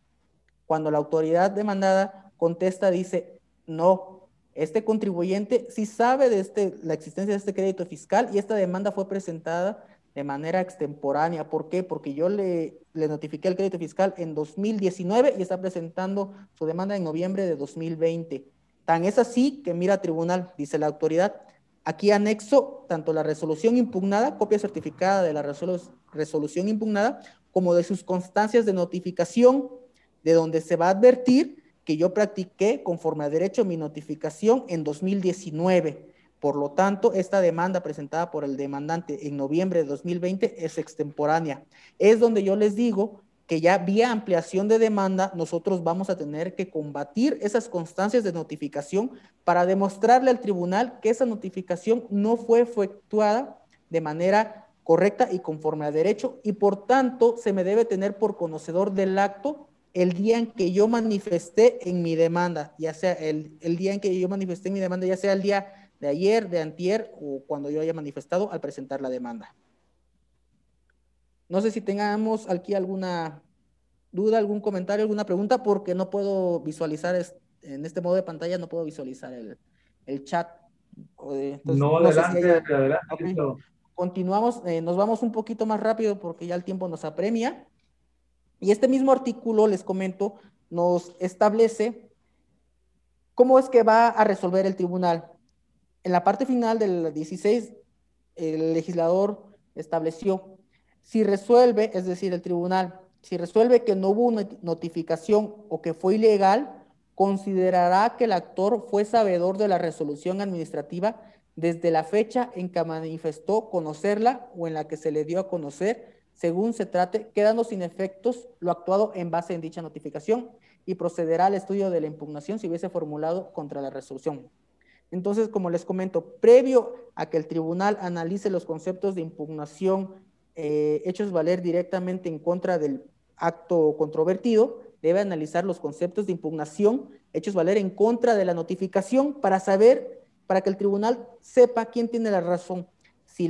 Cuando la autoridad demandada contesta, dice, no, este contribuyente sí sabe de este, la existencia de este crédito fiscal y esta demanda fue presentada de manera extemporánea. ¿Por qué? Porque yo le, le notifiqué el crédito fiscal en 2019 y está presentando su demanda en noviembre de 2020. Tan es así que mira tribunal, dice la autoridad, aquí anexo tanto la resolución impugnada, copia certificada de la resolución impugnada, como de sus constancias de notificación, de donde se va a advertir que yo practiqué conforme a derecho mi notificación en 2019. Por lo tanto, esta demanda presentada por el demandante en noviembre de 2020 es extemporánea. Es donde yo les digo que ya vía ampliación de demanda nosotros vamos a tener que combatir esas constancias de notificación para demostrarle al tribunal que esa notificación no fue efectuada de manera correcta y conforme a derecho y por tanto se me debe tener por conocedor del acto el día en que yo manifesté en mi demanda, ya sea el, el día en que yo manifesté en mi demanda, ya sea el día de ayer, de antier o cuando yo haya manifestado al presentar la demanda. No sé si tengamos aquí alguna duda, algún comentario, alguna pregunta, porque no puedo visualizar en este modo de pantalla, no puedo visualizar el, chat. no, adelante, adelante. Continuamos, eh, nos vamos un poquito más rápido porque ya el tiempo nos apremia. Y este mismo artículo, les comento, nos establece cómo es que va a resolver el tribunal. En la parte final del 16, el legislador estableció si resuelve, es decir, el tribunal, si resuelve que no hubo una notificación o que fue ilegal, considerará que el actor fue sabedor de la resolución administrativa desde la fecha en que manifestó conocerla o en la que se le dio a conocer, según se trate, quedando sin efectos lo actuado en base en dicha notificación y procederá al estudio de la impugnación si hubiese formulado contra la resolución. Entonces, como les comento, previo a que el tribunal analice los conceptos de impugnación eh, hechos valer directamente en contra del acto controvertido, debe analizar los conceptos de impugnación hechos valer en contra de la notificación para saber, para que el tribunal sepa quién tiene la razón. Si,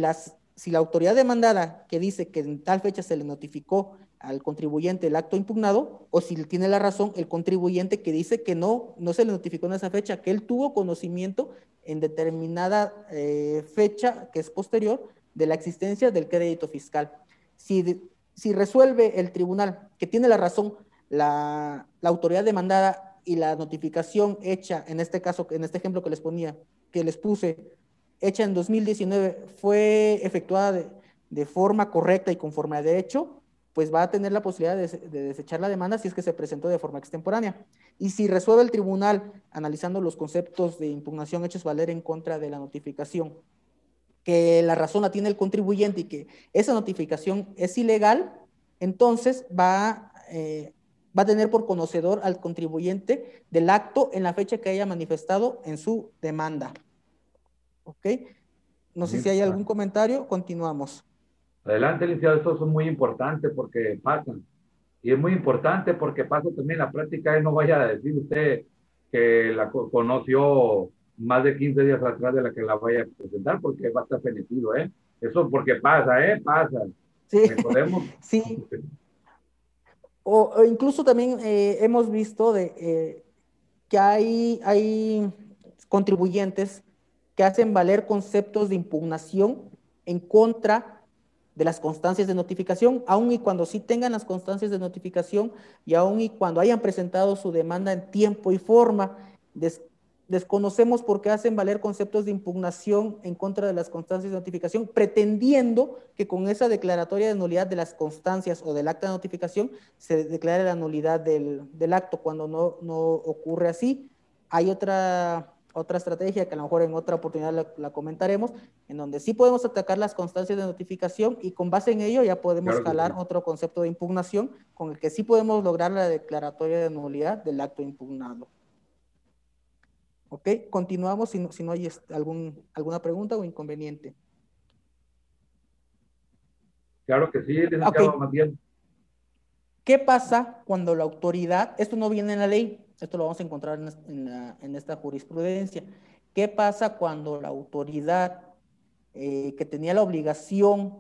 si la autoridad demandada que dice que en tal fecha se le notificó al contribuyente el acto impugnado, o si tiene la razón el contribuyente que dice que no, no se le notificó en esa fecha, que él tuvo conocimiento en determinada eh, fecha que es posterior de la existencia del crédito fiscal. Si, si resuelve el tribunal que tiene la razón la, autoridad demandada y la notificación hecha, en este caso, en este ejemplo que les ponía, que les puse, hecha en 2019, fue efectuada de, de forma correcta y conforme a derecho, pues va a tener la posibilidad de, de, desechar la demanda si es que se presentó de forma extemporánea. Y si resuelve el tribunal, analizando los conceptos de impugnación hechos valer en contra de la notificación, que la razón la tiene el contribuyente y que esa notificación es ilegal, entonces va, eh, va a tener por conocedor al contribuyente del acto en la fecha que haya manifestado en su demanda. ¿Ok? No sé si hay algún comentario, continuamos. Adelante, licenciado, esto es muy importante porque pasan. Y es muy importante porque pasa también la práctica no vaya a decir usted que la conoció más de 15 días atrás de la que la vaya a presentar porque va a estar fenecido, ¿eh? Eso porque pasa, ¿eh? Pasa. Sí. ¿Podemos? sí. O, incluso también eh, hemos visto de, eh, que hay, hay contribuyentes que hacen valer conceptos de impugnación en contra de las constancias de notificación, aun y cuando sí tengan las constancias de notificación y aun y cuando hayan presentado su demanda en tiempo y forma, Desconocemos por qué hacen valer conceptos de impugnación en contra de las constancias de notificación, pretendiendo que con esa declaratoria de nulidad de las constancias o del acta de notificación se declare la nulidad del, acto, cuando no, no ocurre así. Hay otra otra estrategia que a lo mejor en otra oportunidad la, comentaremos, en donde sí podemos atacar las constancias de notificación y con base en ello ya podemos jalar otro concepto de impugnación con el que sí podemos lograr la declaratoria de nulidad del acto impugnado. ¿Ok? Continuamos si no, si no hay algún, alguna pregunta o inconveniente. Claro que sí, licenciado okay. ¿Qué pasa cuando la autoridad, esto no viene en la ley, esto lo vamos a encontrar en, esta jurisprudencia. ¿Qué pasa cuando la autoridad eh, que tenía la obligación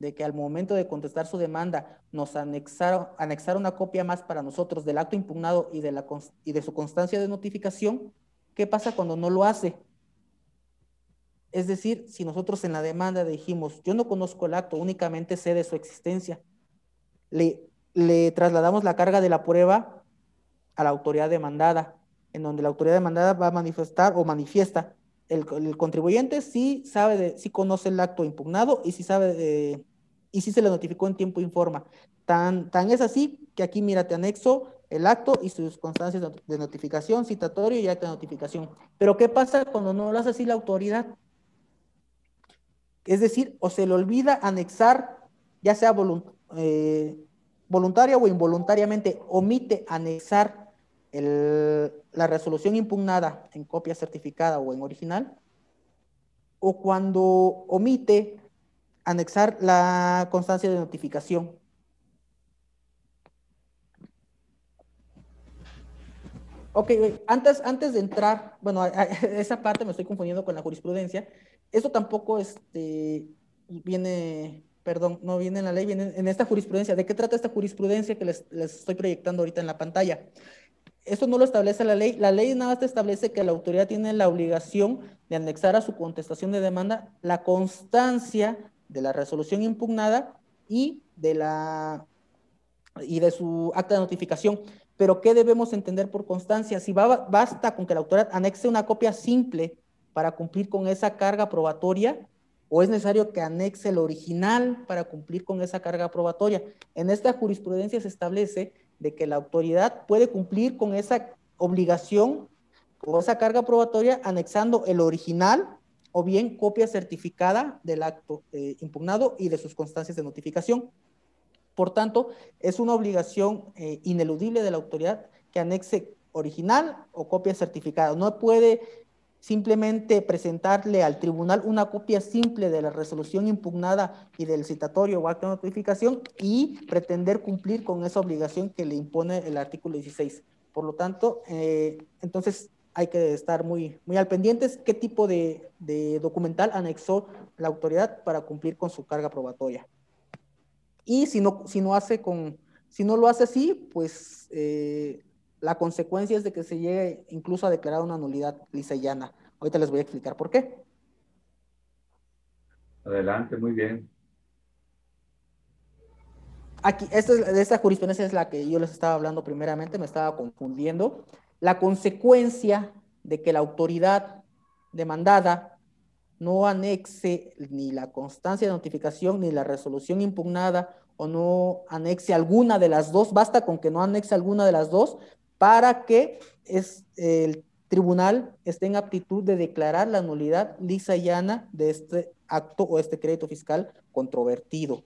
de que al momento de contestar su demanda nos anexaron, anexara una copia más para nosotros del acto impugnado y de, la, y de su constancia de notificación? ¿Qué pasa cuando no lo hace? Es decir, si nosotros en la demanda dijimos, yo no conozco el acto, únicamente sé de su existencia, le, trasladamos la carga de la prueba a la autoridad demandada, en donde la autoridad demandada va a manifestar o manifiesta. El, contribuyente sí sabe, de, sí conoce el acto impugnado y sí sabe de, y sí se le notificó en tiempo informa. Tan, tan es así que aquí, mira, te anexo el acto y sus constancias de notificación, citatorio y acta de notificación. Pero ¿qué pasa cuando no lo hace así la autoridad? Es decir, o se le olvida anexar, ya sea eh, voluntaria o involuntariamente, omite anexar la resolución impugnada en copia certificada o en original, o cuando omite anexar la constancia de notificación. Ok, antes, antes de entrar, bueno, esa parte me estoy confundiendo con la jurisprudencia. Esto tampoco este, viene, perdón, no viene en la ley, viene en esta jurisprudencia. ¿De qué trata esta jurisprudencia que les, les estoy proyectando ahorita en la pantalla? Eso no lo establece la ley. La ley nada más establece que la autoridad tiene la obligación de anexar a su contestación de demanda la constancia de la resolución impugnada y de la y de su acta de notificación. Pero ¿qué debemos entender por constancia? Si basta con que la autoridad anexe una copia simple para cumplir con esa carga probatoria, o es necesario que anexe el original para cumplir con esa carga probatoria. En esta jurisprudencia se establece de que la autoridad puede cumplir con esa obligación o esa carga probatoria anexando el original o bien copia certificada del acto eh, impugnado y de sus constancias de notificación. Por tanto, es una obligación eh, ineludible de la autoridad que anexe original o copia certificada. No puede simplemente presentarle al tribunal una copia simple de la resolución impugnada y del citatorio o acto de notificación y pretender cumplir con esa obligación que le impone el artículo 16. Por lo tanto, eh, entonces hay que estar muy, muy al pendientes qué tipo de, documental anexó la autoridad para cumplir con su carga probatoria. Y si no, si no, hace con, si no lo hace así, pues eh, la consecuencia es de que se llegue incluso a declarar una nulidad lisa y llana. Ahorita les voy a explicar por qué. Adelante, muy bien. Aquí, esta, esta jurisprudencia es la que yo les estaba hablando primeramente, me estaba confundiendo. La consecuencia de que la autoridad demandada no anexe ni la constancia de notificación ni la resolución impugnada o no anexe alguna de las dos, basta con que no anexe alguna de las dos para que es, el tribunal esté en aptitud de declarar la nulidad lisa y llana de este acto o este crédito fiscal controvertido.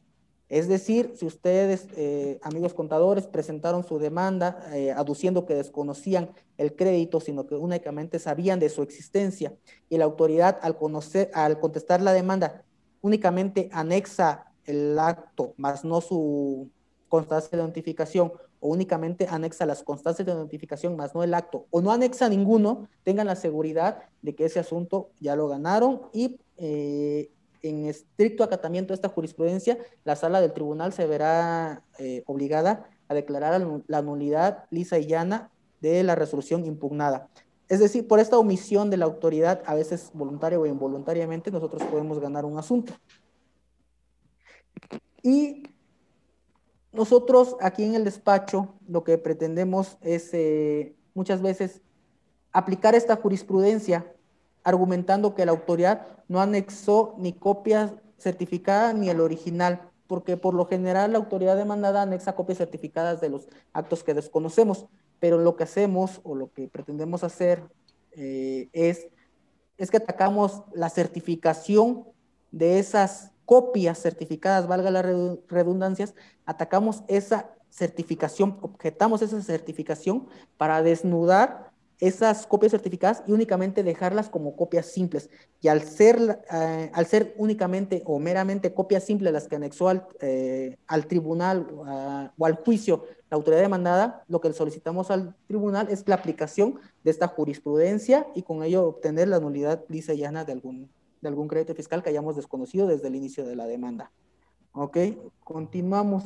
Es decir, si ustedes, eh, amigos contadores, presentaron su demanda eh, aduciendo que desconocían el crédito, sino que únicamente sabían de su existencia, y la autoridad al, conocer, al contestar la demanda únicamente anexa el acto, más no su constancia de notificación, o únicamente anexa las constancias de notificación más no el acto, o no anexa ninguno, tengan la seguridad de que ese asunto ya lo ganaron y eh, en estricto acatamiento de esta jurisprudencia, la sala del tribunal se verá eh, obligada a declarar la nulidad lisa y llana de la resolución impugnada. Es decir, por esta omisión de la autoridad, a veces voluntaria o involuntariamente, nosotros podemos ganar un asunto. Y nosotros aquí en el despacho lo que pretendemos es eh, muchas veces aplicar esta jurisprudencia argumentando que la autoridad no anexó ni copia certificada ni el original, porque por lo general la autoridad demandada anexa copias certificadas de los actos que desconocemos, pero lo que hacemos o lo que pretendemos hacer eh, es, es que atacamos la certificación de esas copias certificadas, valga las redundancias, atacamos esa certificación, objetamos esa certificación para desnudar esas copias certificadas y únicamente dejarlas como copias simples. Y al ser, eh, al ser únicamente o meramente copias simples las que anexó al, eh, al tribunal o al juicio la autoridad demandada, lo que solicitamos al tribunal es la aplicación de esta jurisprudencia y con ello obtener la nulidad lisa y llana de algún, de algún crédito fiscal que hayamos desconocido desde el inicio de la demanda. Ok, continuamos.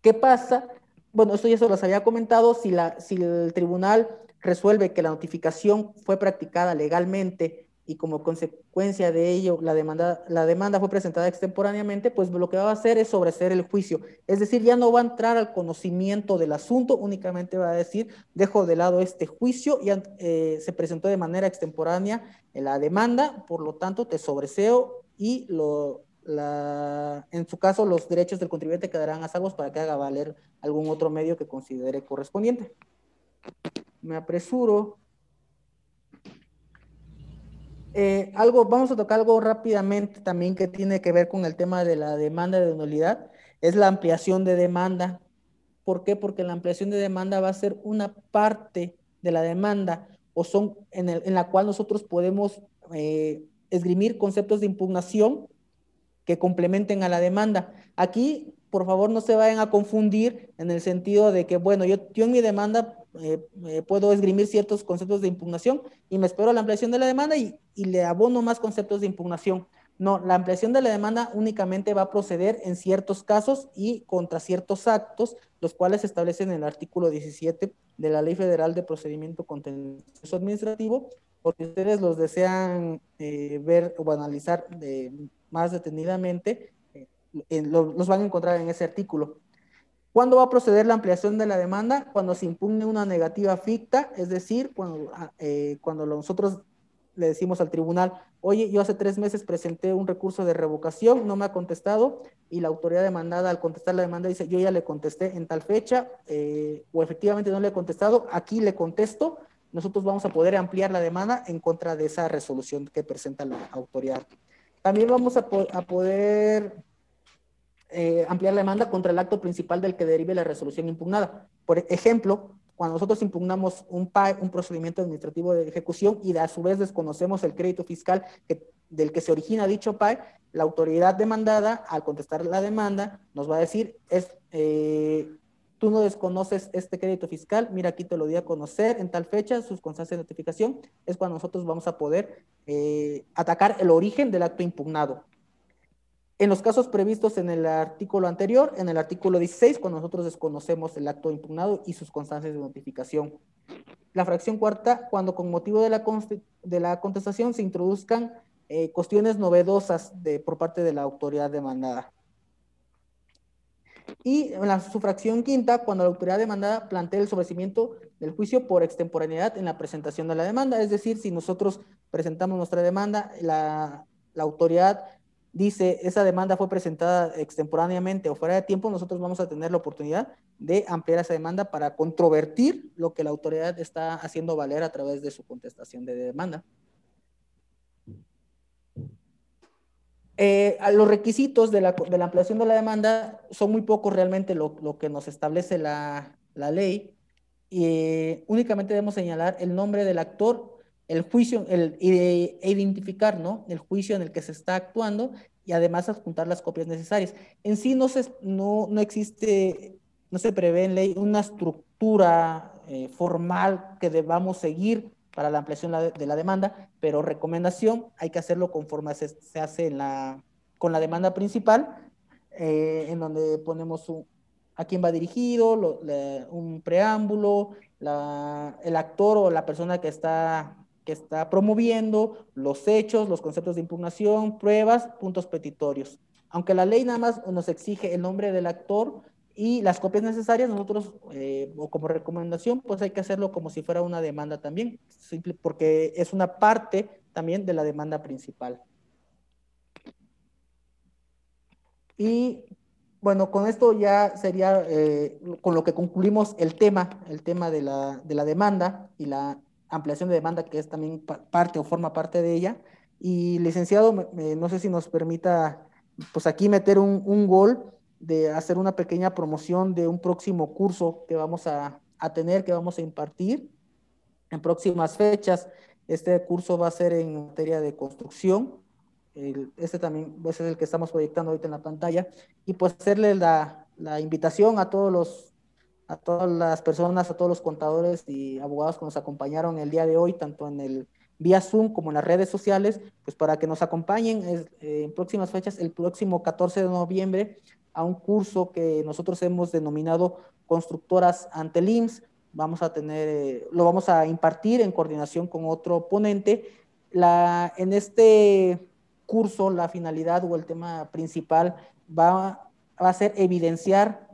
¿Qué pasa bueno, esto ya se los había comentado, si, la, si el tribunal resuelve que la notificación fue practicada legalmente y como consecuencia de ello la demanda, la demanda fue presentada extemporáneamente, pues lo que va a hacer es sobreseer el juicio. Es decir, ya no va a entrar al conocimiento del asunto, únicamente va a decir, dejo de lado este juicio, y eh, se presentó de manera extemporánea la demanda, por lo tanto te sobreseo y lo, la, en su caso los derechos del contribuyente quedarán a salvos para que haga valer algún otro medio que considere correspondiente. Me apresuro. Eh, algo, vamos a tocar algo rápidamente también que tiene que ver con el tema de la demanda de nulidad, es la ampliación de demanda. ¿Por qué? Porque la ampliación de demanda va a ser una parte de la demanda o son en, el, en la cual nosotros podemos eh, esgrimir conceptos de impugnación que complementen a la demanda. Aquí, por favor, no se vayan a confundir en el sentido de que, bueno, yo, en mi demanda eh, eh, puedo esgrimir ciertos conceptos de impugnación y me espero la ampliación de la demanda y, le abono más conceptos de impugnación. No, la ampliación de la demanda únicamente va a proceder en ciertos casos y contra ciertos actos, los cuales establecen en el artículo 17 de la Ley Federal de Procedimiento Contencioso Administrativo, porque ustedes los desean eh, ver o analizar de más detenidamente, eh, los van a encontrar en ese artículo. ¿Cuándo va a proceder la ampliación de la demanda? Cuando se impugne una negativa ficta, es decir, cuando, ah, eh, cuando nosotros le decimos al tribunal, oye, yo hace tres meses presenté un recurso de revocación, no me ha contestado, y la autoridad demandada al contestar la demanda dice, yo ya le contesté en tal fecha, eh, o efectivamente no le he contestado, aquí le contesto, nosotros vamos a poder ampliar la demanda en contra de esa resolución que presenta la autoridad. También vamos a, poder eh, ampliar la demanda contra el acto principal del que derive la resolución impugnada. Por ejemplo, cuando nosotros impugnamos un PAE, un procedimiento administrativo de ejecución, y a su vez desconocemos el crédito fiscal del que se origina dicho PAE, la autoridad demandada, al contestar la demanda, nos va a decir, es, eh, tú no desconoces este crédito fiscal, mira aquí te lo di a conocer en tal fecha, sus constancias de notificación, es cuando nosotros vamos a poder eh, atacar el origen del acto impugnado. En los casos previstos en el artículo anterior, en el artículo 16, cuando nosotros desconocemos el acto impugnado y sus constancias de notificación. La fracción cuarta, cuando con motivo de la, de la contestación se introduzcan eh, cuestiones novedosas de, por parte de la autoridad demandada. Y en la sufracción quinta, cuando la autoridad demandada plantea el sobrecimiento del juicio por extemporaneidad en la presentación de la demanda. Es decir, si nosotros presentamos nuestra demanda, la, la autoridad dice esa demanda fue presentada extemporáneamente o fuera de tiempo, nosotros vamos a tener la oportunidad de ampliar esa demanda para controvertir lo que la autoridad está haciendo valer a través de su contestación de demanda. Eh, los requisitos de la, de la, ampliación de la demanda son muy pocos realmente lo, lo que nos establece la, la ley. Y eh, únicamente debemos señalar el nombre del actor, el juicio, el, e identificar ¿no? el juicio en el que se está actuando y además adjuntar las copias necesarias. En sí no, se, no, no existe, no se prevé en ley una estructura eh, formal que debamos seguir para la ampliación de la demanda, pero recomendación, hay que hacerlo conforme se, hace en la, con la demanda principal, eh, en donde ponemos a quién va dirigido, un preámbulo, el actor o la persona que está, que está promoviendo, los hechos, los conceptos de impugnación, pruebas, puntos petitorios. Aunque la ley nada más nos exige el nombre del actor, y las copias necesarias, nosotros, eh, o como recomendación, pues hay que hacerlo como si fuera una demanda también, simple, porque es una parte también de la demanda principal. Y bueno, con esto ya sería eh, con lo que concluimos el tema, el tema de la, de la demanda y la ampliación de demanda que es también parte o forma parte de ella. Y licenciado, no sé si nos permita, pues aquí meter un, un, gol de hacer una pequeña promoción de un próximo curso que vamos a, a tener, que vamos a impartir en próximas fechas. Este curso va a ser en materia de construcción. este también ese es el que estamos proyectando ahorita en la pantalla. Y pues hacerle la, la invitación a todos los a todas las personas, a todos los contadores y abogados que nos acompañaron el día de hoy, tanto en el vía Zoom como en las redes sociales, pues para que nos acompañen eh, en próximas fechas, el próximo 14 de noviembre, a un curso que nosotros hemos denominado Constructoras ante el IMSS. Vamos a tener, eh, lo vamos a impartir en coordinación con otro ponente. La, en este curso, la finalidad o el tema principal va, va a ser evidenciar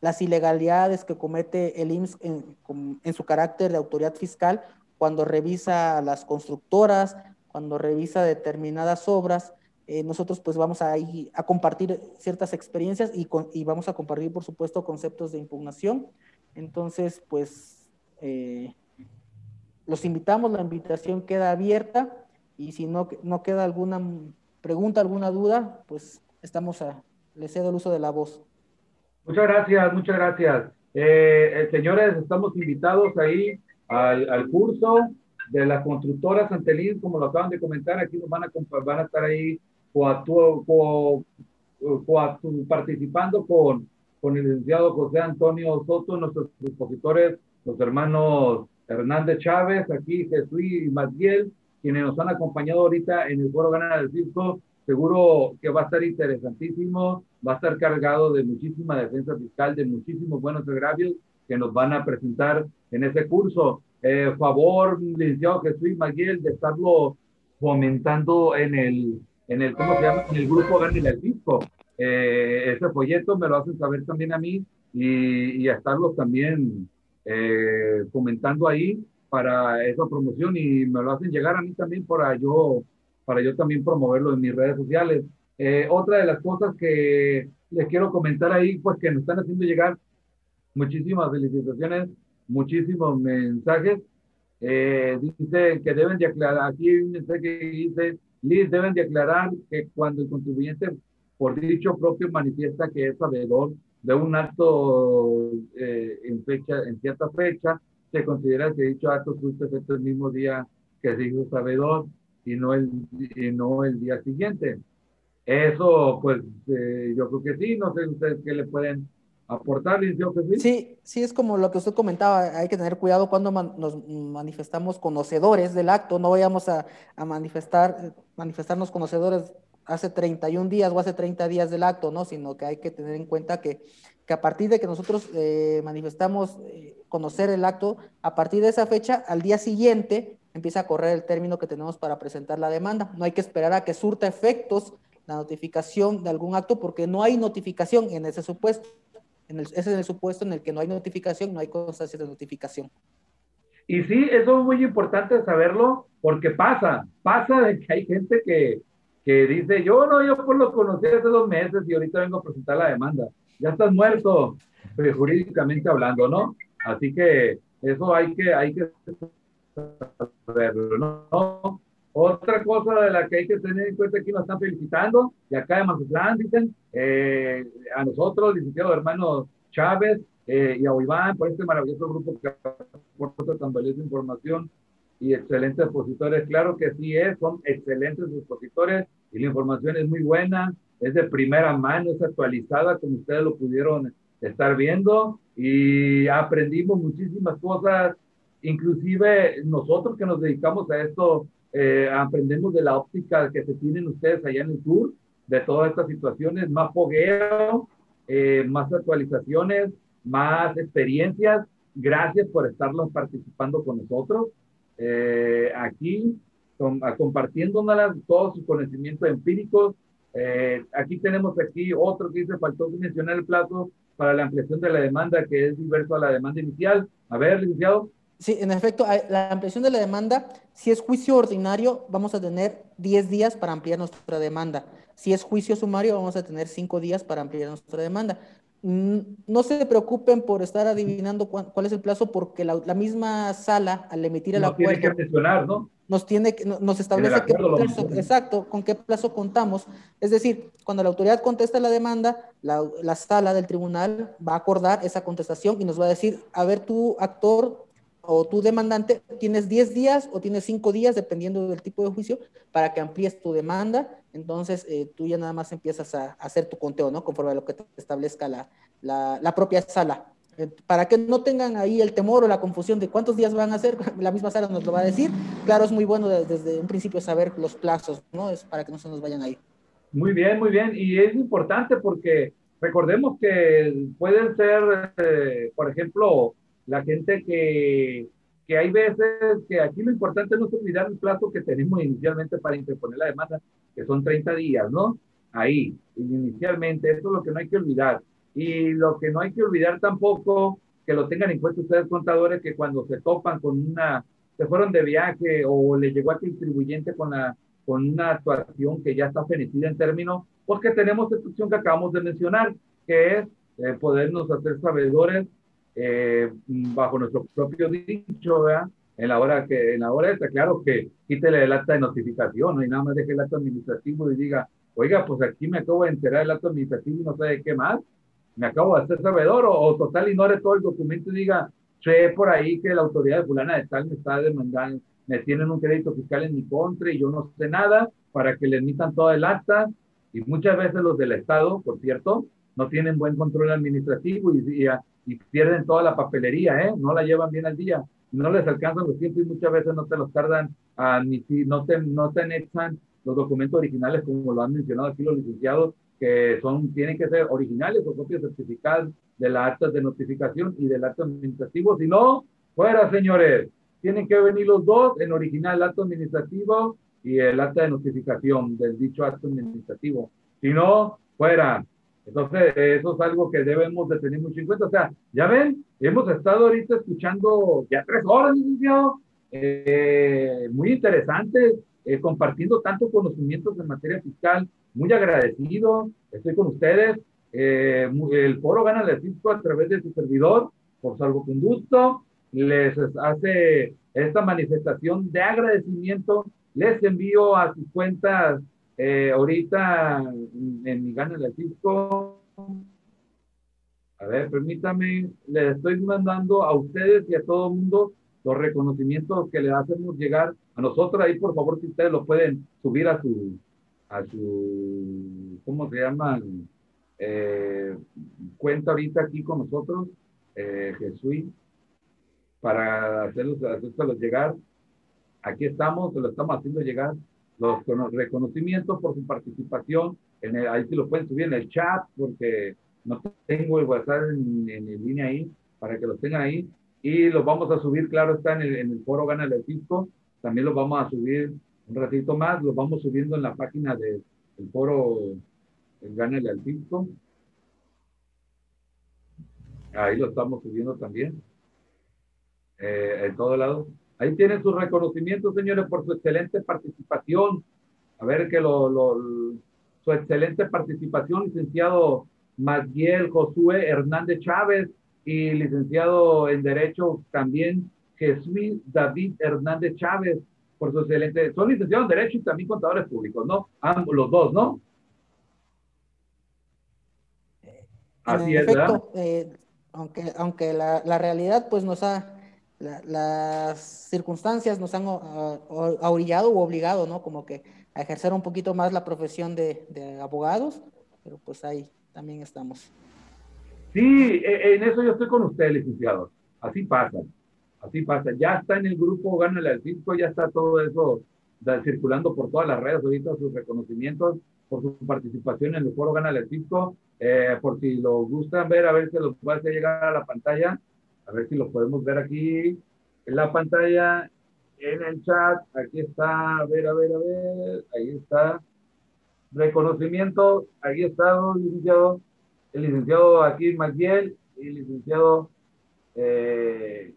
las ilegalidades que comete el IMSS en, en, su carácter de autoridad fiscal cuando revisa las constructoras, cuando revisa determinadas obras. Eh, nosotros pues vamos a, a compartir ciertas experiencias y, y, vamos a compartir por supuesto conceptos de impugnación. Entonces pues eh, los invitamos, la invitación queda abierta y si no, no queda alguna pregunta, alguna duda, pues estamos a, les cedo el uso de la voz. Muchas gracias, muchas gracias. Eh, eh, señores, estamos invitados ahí al, al, curso de las constructoras Antelín, como lo acaban de comentar, aquí nos van a, van a estar ahí participando con, con el licenciado José Antonio Soto, nuestros expositores, los hermanos Hernández Chávez, aquí Jesús y Matiel, quienes nos han acompañado ahorita en el foro Gana del Circo seguro que va a estar interesantísimo, va a estar cargado de muchísima defensa fiscal, de muchísimos buenos agravios que nos van a presentar en ese curso. Eh, favor, licenciado Jesús Maguiel, de estarlo fomentando en el, en el, ¿cómo se llama? En el grupo Gánile el Fisco. Eh, ese folleto me lo hacen saber también a mí y, y a estarlo también eh, comentando ahí para esa promoción y me lo hacen llegar a mí también para yo para yo también promoverlo en mis redes sociales. Eh, otra de las cosas que les quiero comentar ahí, pues que nos están haciendo llegar muchísimas felicitaciones, muchísimos mensajes. Eh, dice que deben de aclarar, aquí hay un mensaje que dice, Liz, deben de aclarar que cuando el contribuyente por dicho propio manifiesta que es sabedor de un acto eh, en, fecha, en cierta fecha, se considera que dicho acto surte efecto el mismo día que se hizo sabedor y no el, y no el día siguiente. Eso, pues, eh, yo creo que sí, no sé ustedes qué le pueden aportar, yo que sí. Sí, sí, es como lo que usted comentaba, hay que tener cuidado cuando nos manifestamos conocedores del acto, no vayamos a, a, manifestar, manifestarnos conocedores hace 31 días o hace 30 días del acto, ¿no? Sino que hay que tener en cuenta que, que a partir de que nosotros eh, manifestamos eh, conocer el acto, a partir de esa fecha, al día siguiente, empieza a correr el término que tenemos para presentar la demanda. No hay que esperar a que surta efectos la notificación de algún acto porque no hay notificación en ese supuesto. En el, ese es el supuesto en el que no hay notificación, no hay constancia de notificación. Y sí, eso es muy importante saberlo porque pasa, pasa de que hay gente que, que dice, yo no, yo por lo conocí hace dos meses y ahorita vengo a presentar la demanda. Ya estás muerto, pues, jurídicamente hablando, ¿no? Así que eso hay que, hay que ¿no? Otra cosa de la que hay que tener en cuenta aquí nos están felicitando, y acá de Mazatlán dicen, eh, a nosotros, licenciado hermano Chávez eh, y a Iván, por este maravilloso grupo que aporta tan valiosa información y excelentes expositores. Claro que sí es, son excelentes expositores y la información es muy buena, es de primera mano, es actualizada, como ustedes lo pudieron estar viendo, y aprendimos muchísimas cosas Inclusive nosotros que nos dedicamos a esto, eh, aprendemos de la óptica que se tienen ustedes allá en el sur, de todas estas situaciones, más fogueo, eh, más actualizaciones, más experiencias. Gracias por estarlos participando con nosotros eh, aquí, con, compartiéndonos todos sus conocimientos empíricos. aquí tenemos aquí otro que dice, faltó mencionar el plazo para la ampliación de la demanda, que es diverso a la demanda inicial. A ver, licenciado. Sí, en efecto, la ampliación de la demanda, si es juicio ordinario, vamos a tener 10 días para ampliar nuestra demanda. Si es juicio sumario, vamos a tener 5 días para ampliar nuestra demanda. mm, no se preocupen por estar adivinando cuál, es el plazo, porque la, misma sala, al emitir el no acuerdo, tiene que mencionar, ¿no? nos, tiene, nos establece qué plazo, exacto, con qué plazo contamos. Es decir, cuando la autoridad contesta la demanda, la, la, sala del tribunal va a acordar esa contestación y nos va a decir, a ver, tú, actor, o tu demandante tienes 10 días o tienes 5 días, dependiendo del tipo de juicio, para que amplíes tu demanda. Entonces, eh, tú ya nada más empiezas a, hacer tu conteo, ¿no? Conforme a lo que establezca la, la, propia sala. Eh, para que no tengan ahí el temor o la confusión de cuántos días van a hacer, la misma sala nos lo va a decir. Claro, es muy bueno desde un principio saber los plazos, ¿no? Es para que no se nos vayan ahí. Muy bien, muy bien. Y es importante porque recordemos que pueden ser, eh, por ejemplo, la gente que, que hay veces que aquí lo importante no es olvidar el plazo que tenemos inicialmente para interponer la demanda, que son 30 días, ¿no? Ahí, inicialmente, eso es lo que no hay que olvidar. Y lo que no hay que olvidar tampoco, que lo tengan en cuenta ustedes contadores, que cuando se topan con una, se fueron de viaje o le llegó a tu distribuyente con, la, con una actuación que ya está fenecida en términos, pues que tenemos esta opción que acabamos de mencionar, que es eh, podernos hacer sabedores eh, bajo nuestro propio dicho, ¿verdad? En la hora que, en la hora está claro que quítele el acta de notificación, ¿no? y nada más deje el acto administrativo y diga, oiga, pues aquí me acabo de enterar del acto administrativo y no sé de qué más, me acabo de hacer sabedor, o, o total ignore todo el documento y diga, sé por ahí que la autoridad de fulana de tal me está demandando, me tienen un crédito fiscal en mi contra y yo no sé nada para que le emitan todo el acta, y muchas veces los del Estado, por cierto, no tienen buen control administrativo y, y, y pierden toda la papelería, ¿eh? No la llevan bien al día, no les alcanzan los tiempos y muchas veces no te los tardan, a, ni si no te, no te anexan los documentos originales como lo han mencionado aquí los licenciados, que son, tienen que ser originales o copias certificadas de las actas de notificación y del acto administrativo, si no, fuera señores, tienen que venir los dos, en original el acto administrativo y el acta de notificación del dicho acto administrativo. Si no, fuera. Entonces, eso es algo que debemos de tener mucho en cuenta. O sea, ya ven, hemos estado ahorita escuchando ya tres horas, eh, muy interesante, eh, compartiendo tantos conocimientos en materia fiscal. Muy agradecido, estoy con ustedes. Eh, el foro gana el fisco a través de su servidor, por salvoconducto. Les hace esta manifestación de agradecimiento. Les envío a sus cuentas eh, ahorita en mi gana el fisco, a ver, permítame, les estoy mandando a ustedes y a todo mundo los reconocimientos que le hacemos llegar a nosotros. Ahí, por favor, si ustedes lo pueden subir a su, a su, ¿cómo se llama? Eh, cuenta ahorita aquí con nosotros, eh, Jesús, para hacerlos, hacerlos llegar. Aquí estamos, se lo estamos haciendo llegar los reconocimientos por su participación. En el, ahí sí lo pueden subir en el chat porque no tengo el WhatsApp en, en, línea ahí para que los tengan ahí. Y los vamos a subir, claro, está en el, en el foro Gana el Fisco. También los vamos a subir un ratito más. Los vamos subiendo en la página del foro Gana el Fisco. Ahí lo estamos subiendo también. Eh, en todo lado. Ahí tienen sus reconocimientos, señores, por su excelente participación. A ver que lo, lo, su excelente participación, licenciado Magdiel Josué Hernández Chávez y licenciado en Derecho también Jesús David Hernández Chávez por su excelente, son licenciados en Derecho y también contadores públicos, ¿no? Ambos, los dos, ¿no? Así es, ¿verdad? Eh, aunque, aunque la, la realidad pues nos ha las circunstancias nos han orillado o obligado, ¿no? Como que a ejercer un poquito más la profesión de, de, abogados, pero pues ahí también estamos. Sí, e, en eso yo estoy con usted, licenciado. Así pasa, así pasa. Ya está en el grupo Gánale al Fisco, ya está todo eso circulando por todas las redes, ahorita sus reconocimientos por su participación en el foro Gánale al Fisco. Eh, por si lo gustan ver, a ver si los puede hacer llegar a la pantalla a ver si lo podemos ver aquí en la pantalla, en el chat. Aquí está, a ver, a ver, a ver. Ahí está. Reconocimiento. Ahí está, licenciado. El licenciado aquí, Magdiel. Y el licenciado. Eh,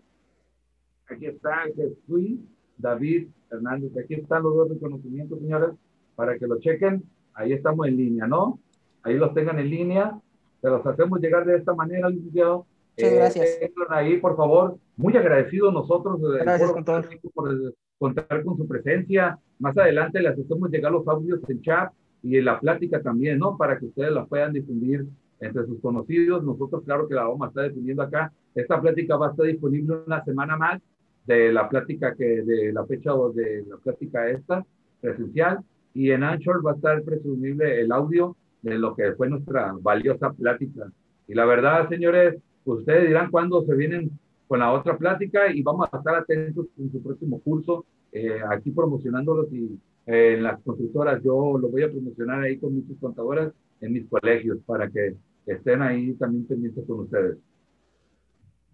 aquí está Jesús David Hernández. Aquí están los dos reconocimientos, señores, para que lo chequen. Ahí estamos en línea, ¿no? Ahí los tengan en línea se los hacemos llegar de esta manera, licenciado. Muchas Eh, gracias. ahí, por favor, muy agradecidos nosotros eh, Gracias, por, con todo. por eh, contar con su presencia. Más adelante les hacemos llegar los audios en chat y en la plática también, ¿no? Para que ustedes la puedan difundir entre sus conocidos. Nosotros, claro que la vamos a estar difundiendo acá. Esta plática va a estar disponible una semana más de la plática que, de la fecha de la plática esta, presencial. Y en Anchor va a estar presumible el audio de lo que fue nuestra valiosa plática. Y la verdad, señores, ustedes dirán cuándo se vienen con la otra plática y vamos a estar atentos en su próximo curso, eh, aquí promocionándolos y eh, en las constructoras. Yo lo voy a promocionar ahí con mis contadoras en mis colegios para que estén ahí también pendientes con ustedes.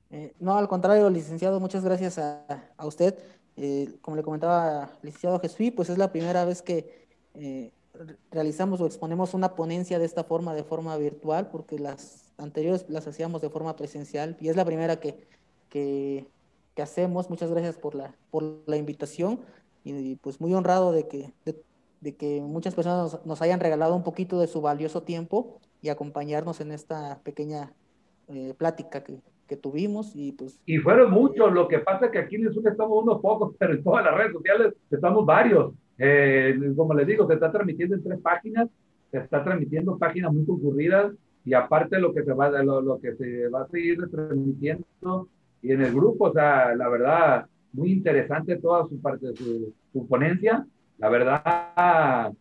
Eh, no, al contrario, licenciado, muchas gracias a, a usted. Eh, como le comentaba, licenciado Jesús, pues es la primera vez que eh, re- realizamos o exponemos una ponencia de esta forma, de forma virtual, porque las anteriores las hacíamos de forma presencial y es la primera que, que, que hacemos. Muchas gracias por la, por la invitación y, y, pues muy honrado de que, de, de que muchas personas nos, nos hayan regalado un poquito de su valioso tiempo y acompañarnos en esta pequeña eh, plática que, que tuvimos y pues Y fueron muchos, lo que pasa es que aquí en el sur estamos unos pocos, pero en todas las redes sociales estamos varios. Eh, como les digo, se está transmitiendo en tres páginas, se está transmitiendo páginas muy concurridas y aparte lo que se va, lo, lo que se va a seguir transmitiendo y en el grupo, o sea, la verdad, muy interesante toda su parte, su, su ponencia. La verdad,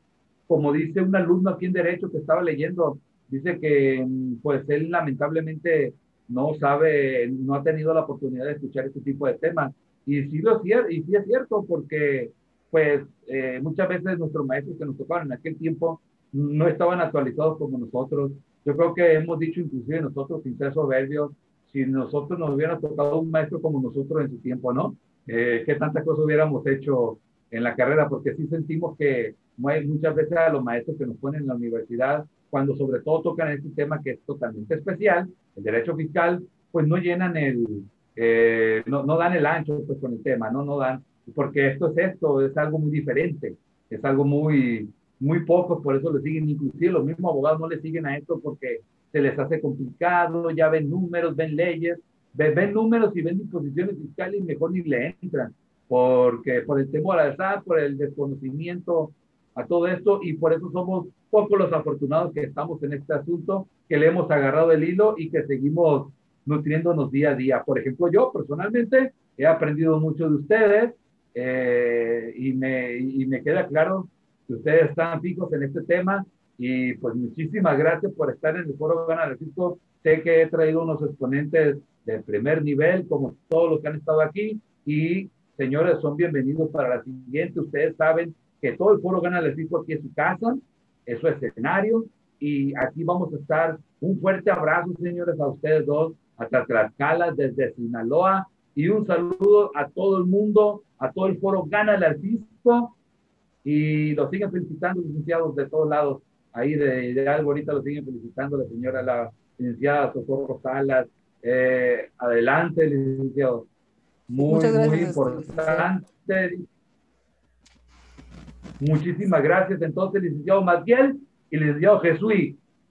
como dice un alumno aquí en Derecho que estaba leyendo, dice que pues él lamentablemente no sabe, no ha tenido la oportunidad de escuchar este tipo de temas. Y sí, lo, y sí es cierto, porque pues eh, muchas veces nuestros maestros que nos tocaron en aquel tiempo no estaban actualizados como nosotros. Yo creo que hemos dicho inclusive nosotros, sin ser soberbios, si nosotros nos hubiera tocado un maestro como nosotros en su tiempo, ¿no? Eh, ¿Qué tantas cosas hubiéramos hecho en la carrera? Porque sí sentimos que muchas veces a los maestros que nos ponen en la universidad, cuando sobre todo tocan este tema que es totalmente especial, el derecho fiscal, pues no llenan el, eh, no, no, dan el ancho pues con el tema, no, no dan, porque esto es esto, es algo muy diferente, es algo muy, muy poco, por eso le siguen, inclusive los mismos abogados no le siguen a esto porque se les hace complicado, ya ven números, ven leyes, ven, ven números y ven disposiciones fiscales y mejor ni le entran, porque por el temor al SAT, por el desconocimiento a todo esto y por eso somos pocos los afortunados que estamos en este asunto, que le hemos agarrado el hilo y que seguimos nutriéndonos día a día. Por ejemplo, yo personalmente he aprendido mucho de ustedes eh, y, me, y me queda claro ustedes están fijos en este tema y pues muchísimas gracias por estar en el Foro Gana Francisco. Sé que he traído unos exponentes de primer nivel, como todos los que han estado aquí, y señores, son bienvenidos para la siguiente. Ustedes saben que todo el Foro Gana Francisco aquí es su casa, es su escenario, y aquí vamos a estar. Un fuerte abrazo, señores, a ustedes dos, hasta Tlaxcala, desde Sinaloa, y un saludo a todo el mundo, a todo el foro Gana el Arcisco, y los siguen felicitando, licenciados de todos lados, ahí de, de algo ahorita lo siguen felicitando la señora, la licenciada Socorro Salas, eh, adelante, licenciado. Muy, gracias, muy importante. Muchísimas gracias, entonces, licenciado Matiel y licenciado Jesús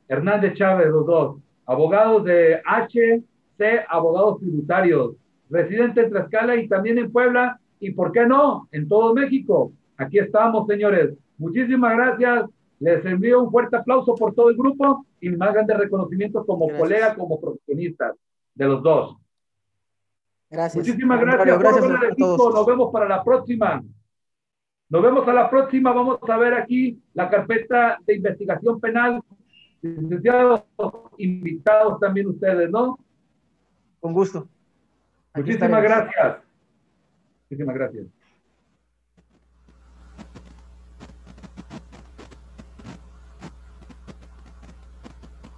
Hernández Chávez, los dos, abogados de HC, abogados tributarios, residentes en Tlaxcala y también en Puebla, y por qué no, en todo México. Aquí estamos, señores. Muchísimas gracias. Les envío un fuerte aplauso por todo el grupo y me hagan de reconocimiento como gracias. colega, como profesionistas de los dos. Gracias. Muchísimas gracias. todos. Nos vemos para la próxima. Nos vemos a la próxima. Vamos a ver aquí la carpeta de investigación penal. Licenciados, invitados también ustedes, ¿no? Con gusto. Aquí Muchísimas estaremos. gracias. Muchísimas gracias.